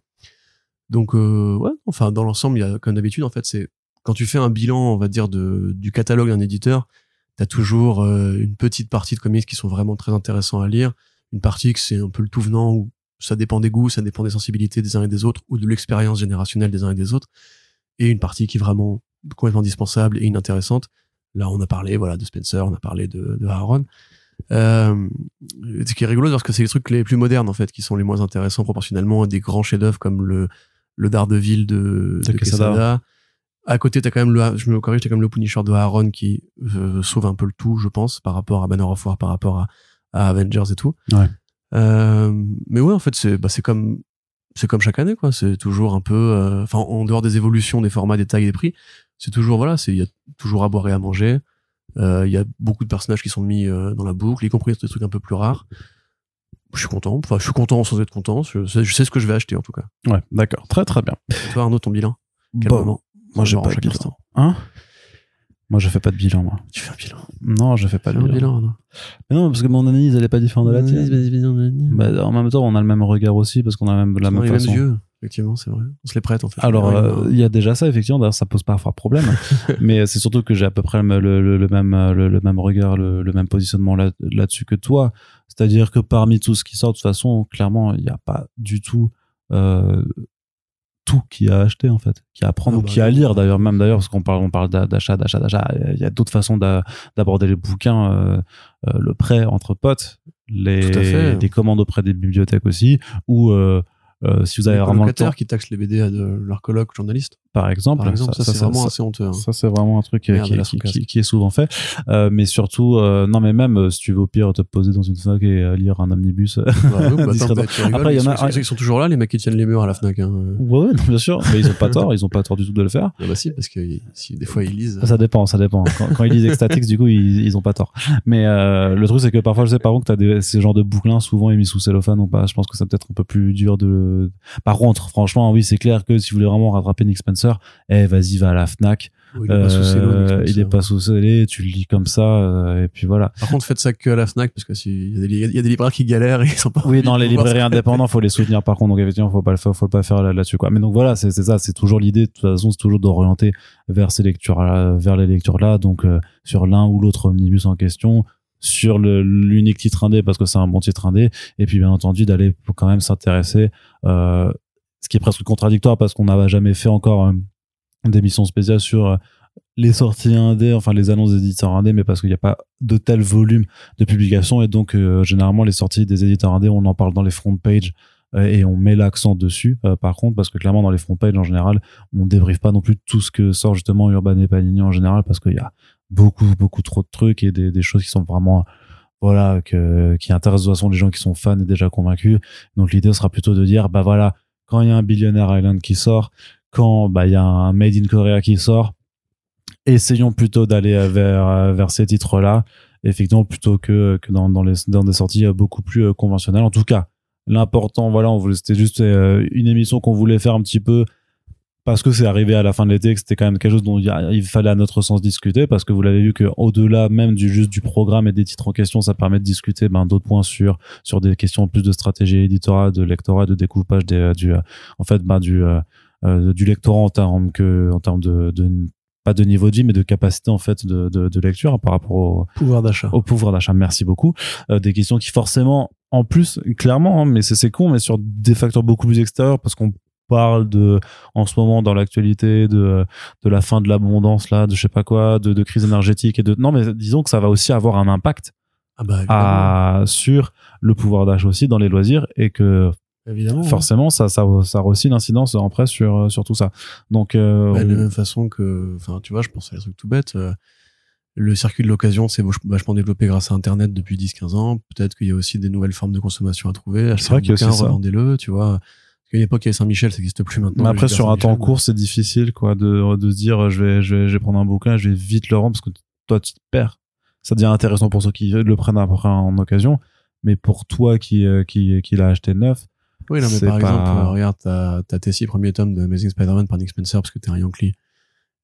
Donc, euh, ouais, enfin, dans l'ensemble, il y a, comme d'habitude, en fait, c'est quand tu fais un bilan, on va dire, de, du catalogue d'un éditeur, t'as toujours euh, une petite partie de comics qui sont vraiment très intéressants à lire, une partie que c'est un peu le tout venant où ça dépend des goûts, ça dépend des sensibilités des uns et des autres, ou de l'expérience générationnelle des uns et des autres, et une partie qui est vraiment complètement indispensable et inintéressante. Là, on a parlé, voilà, de Spencer, on a parlé de, de Aaron. Euh, ce qui est rigolo, parce que c'est les trucs les plus modernes, en fait, qui sont les moins intéressants proportionnellement à des grands chefs-d'œuvre comme le, le Daredevil de, De de Quesada. Quesada. À côté, t'as quand même le, je me corrige, t'as quand même le Punisher de Aaron qui euh, sauve un peu le tout, je pense, par rapport à Banner of War, par rapport à, à Avengers et tout. Ouais. Euh, mais ouais, en fait, c'est, bah, c'est comme, c'est comme chaque année, quoi. C'est toujours un peu, euh, enfin, en dehors des évolutions, des formats, des tailles, des prix, c'est toujours, voilà, c'est, il y a toujours à boire et à manger. Euh, Il y a beaucoup de personnages qui sont mis euh, dans la boucle, y compris des trucs un peu plus rares. Je suis content. Enfin, je suis content sans être content. Je sais, je sais ce que je vais acheter en tout cas. Ouais, d'accord. Très, très bien. Et toi, Arnaud, ton bilan? Quel Bon, moment? Moi, j'ai Genre, pas de bilan. instant. Hein? Moi, je fais pas de bilan, moi. Tu fais un bilan. Non, je fais pas Fais de bilan. bilan, Arnaud. Mais non, parce que mon analyse, elle est pas différente de la tienne. Bah, en même temps, on a le même regard aussi, parce qu'on a même, la on a même les mêmes façon. yeux. Effectivement, c'est vrai. On se les prête en fait. Alors, euh, il y a déjà ça, effectivement. D'ailleurs, ça pose parfois problème. mais c'est surtout que j'ai à peu près le, le- le- même, le, le même regard, le, même positionnement là- là-dessus que toi. C'est-à-dire que parmi tout ce qui sort, de toute façon, clairement, il n'y a pas du tout euh, tout qui a acheté, en fait, qui a à prendre Ah ou bah qui a à oui. lire, d'ailleurs, même d'ailleurs, parce qu'on parle, on parle d'a- d'achat, d'achat, d'achat. Il y a d'autres façons d'a- d'aborder les bouquins, euh, euh, le prêt entre potes, les, des commandes auprès des bibliothèques aussi, ou euh, si vous avez les vraiment le temps, colocataires qui taxent les BD à de leur coloc journaliste. par exemple. Par exemple, ça, c'est vraiment ça, assez honteux. hein. ça, c'est vraiment un truc euh, Merde, qui, la qui, sarcasme. qui- qui est souvent fait. Euh, mais surtout, euh, non, mais même euh, si tu veux au pire te poser dans une fac et lire un omnibus. Bah, oui, bah, attends, bah, rigoles, Après, il y en a- sont- Ils sont toujours là, les mecs qui tiennent les murs à la Fnac. Hein. ouais, non, bien sûr. Mais ils ont pas tort. Ils ont pas tort du tout de le faire. Ah bah si, parce que si, des fois ils lisent. Ça dépend, ça dépend. Quand, quand ils lisent Ecstatix, du coup, ils, ils ont pas tort. Mais euh, le truc, c'est que parfois, je sais par contre, t'as des, ces genres de bouquins souvent émis sous cellophane ou pas. Je pense que c'est peut-être un peu plus dur de. Par contre, franchement, oui, c'est clair que si vous voulez vraiment rattraper Nick Spencer, eh, vas-y, va à la Fnac. Oh, il est pas sous cello, Euh, Nick il Spencer. est pas sous scellé, tu le lis comme ça, euh, et puis voilà. Par contre, faites ça que à la Fnac, parce que si, il y, a des- il y a des libraires qui galèrent et ils sont pas. Oui, dans les librairies indépendants, faut les soutenir par contre. Donc effectivement, faut pas le faire, faut le pas faire là- là-dessus quoi. Mais donc voilà, c'est ça, c'est toujours l'idée. De toute façon, c'est toujours d'orienter vers ces lectures, vers les lectures là. Donc euh, sur l'un ou l'autre omnibus en question, sur l'unique titre indé parce que c'est un bon titre indé, et puis bien entendu d'aller quand même s'intéresser. Euh, ce qui est presque contradictoire parce qu'on n'a jamais fait encore euh, d'émission spéciale sur euh, les sorties indé, enfin les annonces d'éditeurs indés, mais parce qu'il n'y a pas de tel volume de publication et donc euh, généralement les sorties des éditeurs indés, on en parle dans les front pages euh, et on met l'accent dessus. par contre, parce que clairement dans les front pages en général, on débriefe pas non plus tout ce que sort justement Urban et Panini en général parce qu'il y a beaucoup beaucoup trop de trucs et des, choses qui sont vraiment voilà qui intéressent de toute façon les gens qui sont fans et déjà convaincus. Donc l'idée sera plutôt de dire bah voilà quand il y a un Billionaire Island qui sort, quand bah il y a un Made in Korea qui sort, essayons plutôt d'aller euh, vers euh, vers ces titres-là, effectivement plutôt que que dans dans les dans des sorties euh, beaucoup plus conventionnelles. En tout cas, l'important voilà, on voulait c'était juste une émission qu'on voulait faire un petit peu parce que c'est arrivé à la fin de l'été, que c'était quand même quelque chose dont il fallait à notre sens discuter, parce que vous l'avez vu que au-delà même du juste du programme et des titres en question, ça permet de discuter ben, d'autres points sur sur des questions plus de stratégie éditoriale, de lectorat, de découpage des, euh, du euh, en fait ben, du euh, du lectorat en termes que en termes de, de pas de niveau de vie mais de capacité en fait de, de, de lecture hein, par rapport au, Pouvoir d'achat. au pouvoir d'achat. Merci beaucoup. Euh, des questions qui forcément, en plus, clairement, hein, mais c'est c'est con, mais sur des facteurs beaucoup plus extérieurs parce qu'on parle de, en ce moment, dans l'actualité, de, de la fin de l'abondance, là, de je sais pas quoi, de, de crise énergétique et de, non, mais disons que ça va aussi avoir un impact Ah bah à, sur le pouvoir d'achat aussi dans les loisirs et que évidemment ouais. forcément, ça, ça, ça a aussi l'incidence en presse sur, sur tout ça. Donc, euh, Bah, de la même façon que, enfin, tu vois, je pense à des trucs tout bêtes. euh, le circuit de l'occasion s'est vach- vachement développé grâce à Internet depuis 10-15 ans. Peut-être qu'il y a aussi des nouvelles formes de consommation à trouver. Achetez vrai un qu'il y a bouquin, revendez-le, tu vois. Qu'à une époque, il y avait Saint-Michel, ça n'existe plus maintenant. Mais après, sur un temps court, c'est difficile, quoi, de, de se dire, je vais, je vais, je vais prendre un bouquin, je vais vite le rendre parce que toi, tu te perds. Ça devient intéressant pour ceux qui le prennent après en occasion. Mais pour toi qui, euh, qui, qui l'a acheté neuf, Oui, non, mais par pas- exemple, euh, regarde, t'as, t'as tes six premiers tomes de Amazing Spider-Man par Nick Spencer parce que t'es un Yankee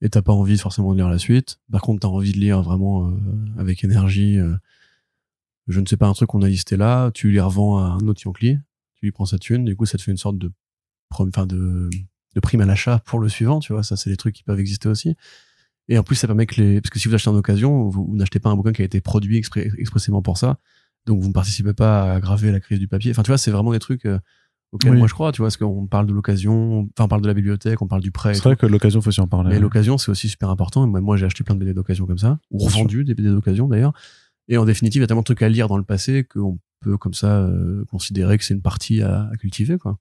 et t'as pas envie forcément de lire la suite. Par contre, t'as envie de lire vraiment euh, avec énergie, euh, je ne sais pas, un truc qu'on a listé là, tu les revends à un autre Yankee, tu lui prends sa thune, du coup, ça te fait une sorte de, enfin, de, de prime à l'achat pour le suivant, tu vois, ça, c'est des trucs qui peuvent exister aussi. Et en plus, ça permet que les, parce que si vous achetez en occasion, vous, vous n'achetez pas un bouquin qui a été produit expré- expressément pour ça, donc vous ne participez pas à aggraver la crise du papier. Enfin, tu vois, c'est vraiment des trucs euh, auxquels Oui. moi je crois, tu vois, parce qu'on parle de l'occasion, enfin, on parle de la bibliothèque, on parle du prêt. c'est vrai que l'occasion, faut aussi en parler. Mais l'occasion, c'est aussi super important. Et Moi, moi j'ai acheté plein de BD d'occasion comme ça, ou revendu des BD d'occasion d'ailleurs. Et en définitive, il y a tellement de trucs à lire dans le passé qu'on peut comme ça euh, considérer que c'est une partie à, à cultiver, quoi.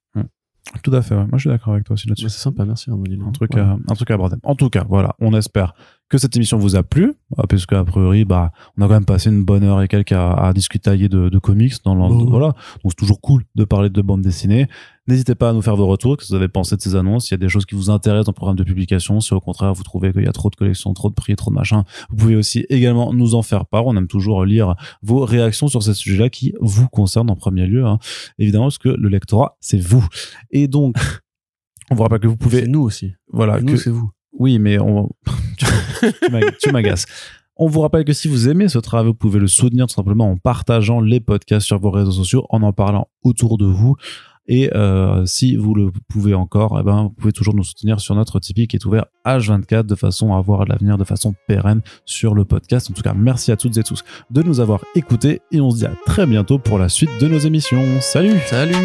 Tout à fait, ouais. Moi, je suis d'accord avec toi aussi là-dessus. Ouais, c'est sympa, merci Arnaud. un truc, à, un truc à aborder. En tout cas, voilà, on espère que cette émission vous a plu, euh, puisque a priori, bah, on a quand même passé une bonne heure et quelques à, à discuter de, de comics dans Oh. voilà. Donc c'est toujours cool de parler de bande dessinée. N'hésitez pas à nous faire vos retours, que vous avez pensé de ces annonces, s'il y a des choses qui vous intéressent dans le programme de publication, si au contraire vous trouvez qu'il y a trop de collections, trop de prix, trop de machin, vous pouvez aussi également nous en faire part. On aime toujours lire vos réactions sur ces sujets-là qui vous concernent en premier lieu, hein. évidemment, parce que le lectorat, c'est vous. Et donc, on vous rappelle que vous C'est pouvez, nous aussi. voilà, nous, que, c'est vous. Oui, mais on... tu tu m'ag- tu m'agaces. On vous rappelle que si vous aimez ce travail, vous pouvez le soutenir tout simplement en partageant les podcasts sur vos réseaux sociaux, en en parlant autour de vous. Et euh, si vous le pouvez encore, eh ben, vous pouvez toujours nous soutenir sur notre Tipeee qui est ouvert H24 de façon à avoir l'avenir de façon pérenne sur le podcast. En tout cas, merci à toutes et tous de nous avoir écoutés et on se dit à très bientôt pour la suite de nos émissions. Salut Salut